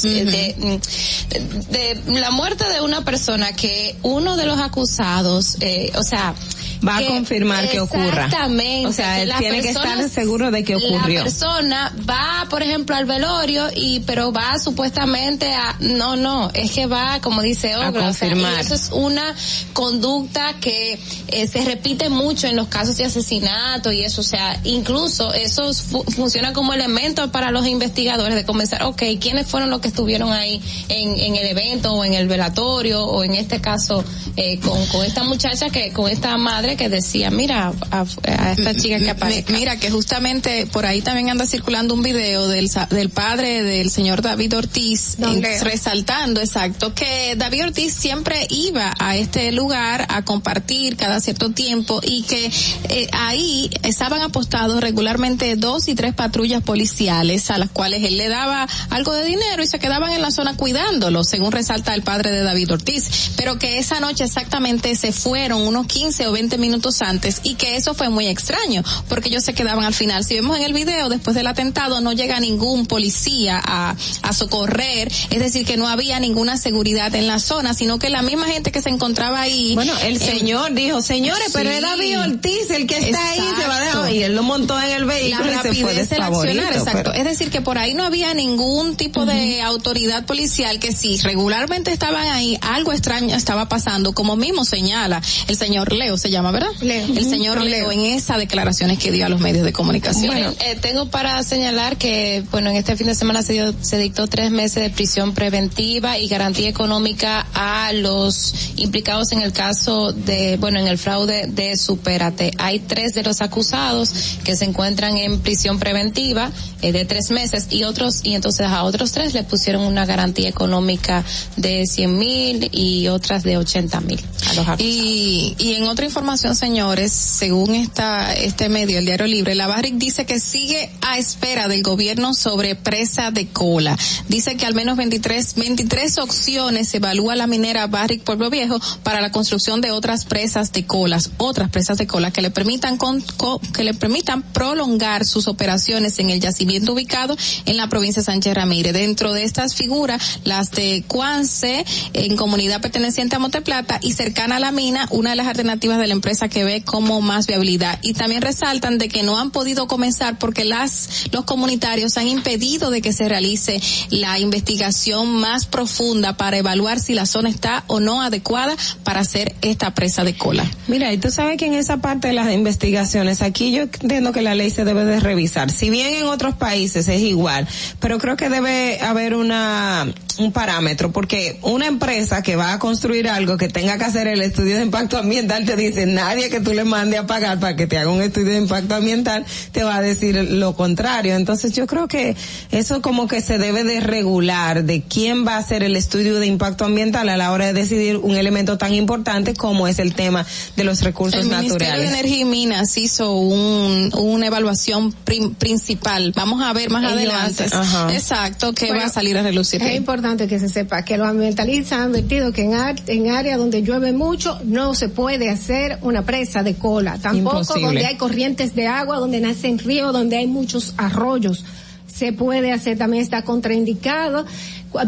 eh, de, de, de la muerte de una persona que uno de los acusados, eh, o sea, Va a confirmar que ocurra. Exactamente. O sea, él tiene que estar seguro de que ocurrió. La persona va, por ejemplo, al velorio y, pero va supuestamente a, no, no, es que va, como dice Olga, o sea, eso es una conducta que eh, se repite mucho en los casos de asesinato y eso, o sea, incluso eso fu- funciona como elemento para los investigadores de comenzar, ok, ¿quiénes fueron los que estuvieron ahí en, en el evento o en el velatorio o en este caso eh, con, con esta muchacha que, con esta madre que decía, mira, a, a esta chica que aparece. Mira que justamente por ahí también anda circulando un video del, del padre del señor David Ortiz eh, resaltando, exacto, que David Ortiz siempre iba a este lugar a compartir cada cierto tiempo y que eh, ahí estaban apostados regularmente dos y tres patrullas policiales a las cuales él le daba algo de dinero y se quedaban en la zona cuidándolo, según resalta el padre de David Ortiz, pero que esa noche exactamente se fueron unos 15 o 20 minutos antes y que eso fue muy extraño, porque ellos se quedaban al final. Si vemos en el video, después del atentado no llega ningún policía a, a socorrer, es decir, que no había ninguna seguridad en la zona, sino que la misma gente que se encontraba ahí. Bueno, el eh, señor dijo, señores, pero es David Ortiz el que está ahí, se va a dejar. Y él lo montó en el la vehículo y se fue rapidez del accionar, exacto. pero- Es decir, que por ahí no había ningún tipo de autoridad policial que si regularmente estaban ahí, algo extraño estaba pasando, como mismo señala el señor Leo, se llama, ¿verdad? Leo. El señor Leo en esas declaraciones que dio a los medios de comunicación. Bueno, eh, tengo para señalar que, bueno, en este fin de semana se, dio- se dictó tres meses de prisión preventiva y garantía económica a los implicados en el caso de, bueno, en el fraude de Superate. Hay tres de los acusados que se encuentran en prisión preventiva eh, de tres meses y otros, y entonces a otros tres le pusieron una garantía económica de 100 mil y otras de 80 mil a los acusados. Y, y en otra información, señores, según esta, este medio, el Diario Libre, la Barrick dice que sigue a espera del gobierno sobre presa de cola. Dice que al menos 23, 23 opciones evalúa la minera Barrick Pueblo Viejo para la construcción de otras presas de colas, otras presas de cola que le permitan con, co- que le permitan prolongar sus operaciones en el yacimiento ubicado en la provincia de Sánchez Ramírez. Dentro de estas figuras, las de Cuance, en comunidad perteneciente a Monteplata y cercana a la mina, una de las alternativas de la empresa que ve como más viabilidad. Y también resaltan de que no han podido comenzar porque las, los comunitarios han impedido de que se realice la investigación más profunda para evaluar si la zona está o no adecuada para hacer esta presa de cola. Mira, y tú sabes que en esa parte de las investigaciones, aquí yo entiendo que la ley se debe de revisar. Si bien en otros países es igual, pero creo que debe haber una, un parámetro, porque una empresa que va a construir algo que tenga que hacer el estudio de impacto ambiental te dice, nadie que tú le mande a pagar para que te haga un estudio de impacto ambiental te va a decir lo contrario. Entonces yo creo que eso como que se debe de regular de quién va a hacer el estudio de impacto ambiental a la hora de decidir un elemento tan importante como es el tema de los recursos El Ministerio de naturales. Energía y Minas hizo un, una evaluación prim- principal. Vamos a ver más Ellos adelante. Exacto, que Bueno, va a salir a relucir. Es importante que se sepa que los ambientalistas han advertido que en, en áreas donde llueve mucho no se puede hacer una presa de cola. Tampoco Imposible. donde hay corrientes de agua, donde nacen ríos, donde hay muchos arroyos. Se puede hacer, también está contraindicado,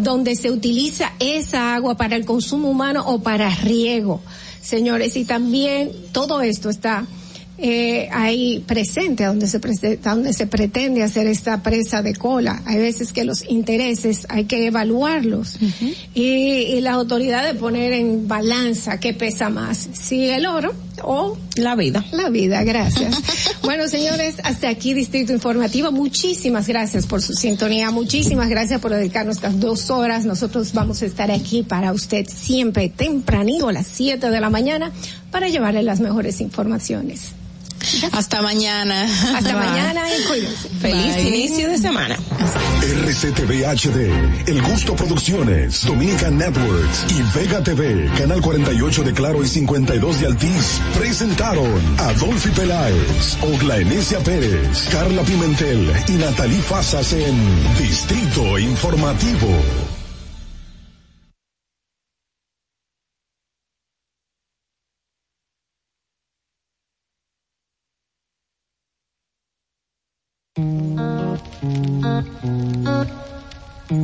donde se utiliza esa agua para el consumo humano o para riego. Señores, y también todo esto está eh, ahí presente donde se prese- donde se pretende hacer esta presa de cola. Hay veces que los intereses hay que evaluarlos y, y las autoridades poner en balanza qué pesa más, si el oro o la vida. La vida, gracias. bueno, señores, hasta aquí Distrito Informativo. Muchísimas gracias por su sintonía, muchísimas gracias por dedicarnos estas dos horas. Nosotros vamos a estar aquí para usted siempre tempranito a las 7 de la mañana para llevarle las mejores informaciones. Hasta mañana. Hasta Bye. mañana y cuídense. Feliz Bye. inicio de semana. RCTV HD, El Gusto Producciones, Dominican Networks y Vega TV, Canal 48 de Claro y 52 de Altiz, presentaron a Dolphy Peláez, Ogla Enesia Pérez, Carla Pimentel y Natalie Fasas en Distrito Informativo. Sorry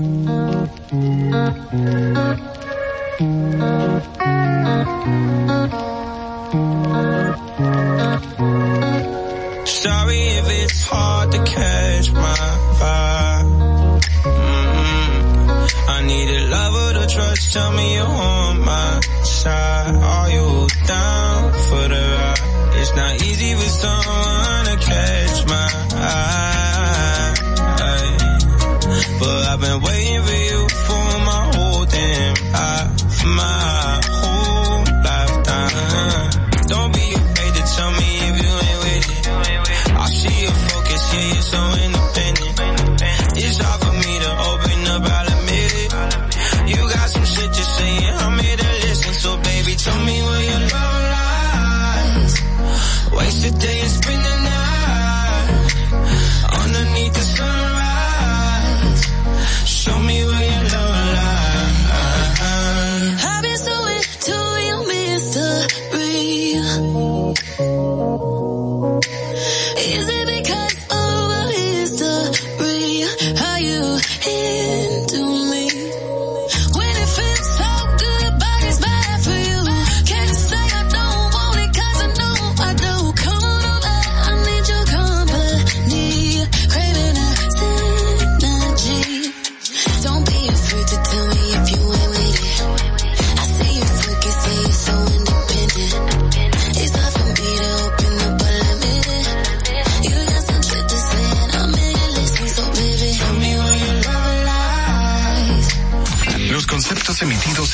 if it's hard to catch my vibe. mm I need a lover to trust. Tell me you're on my side. Are you down for the ride? It's not easy for someone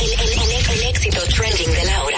el, el- el- éxito trending de Laura.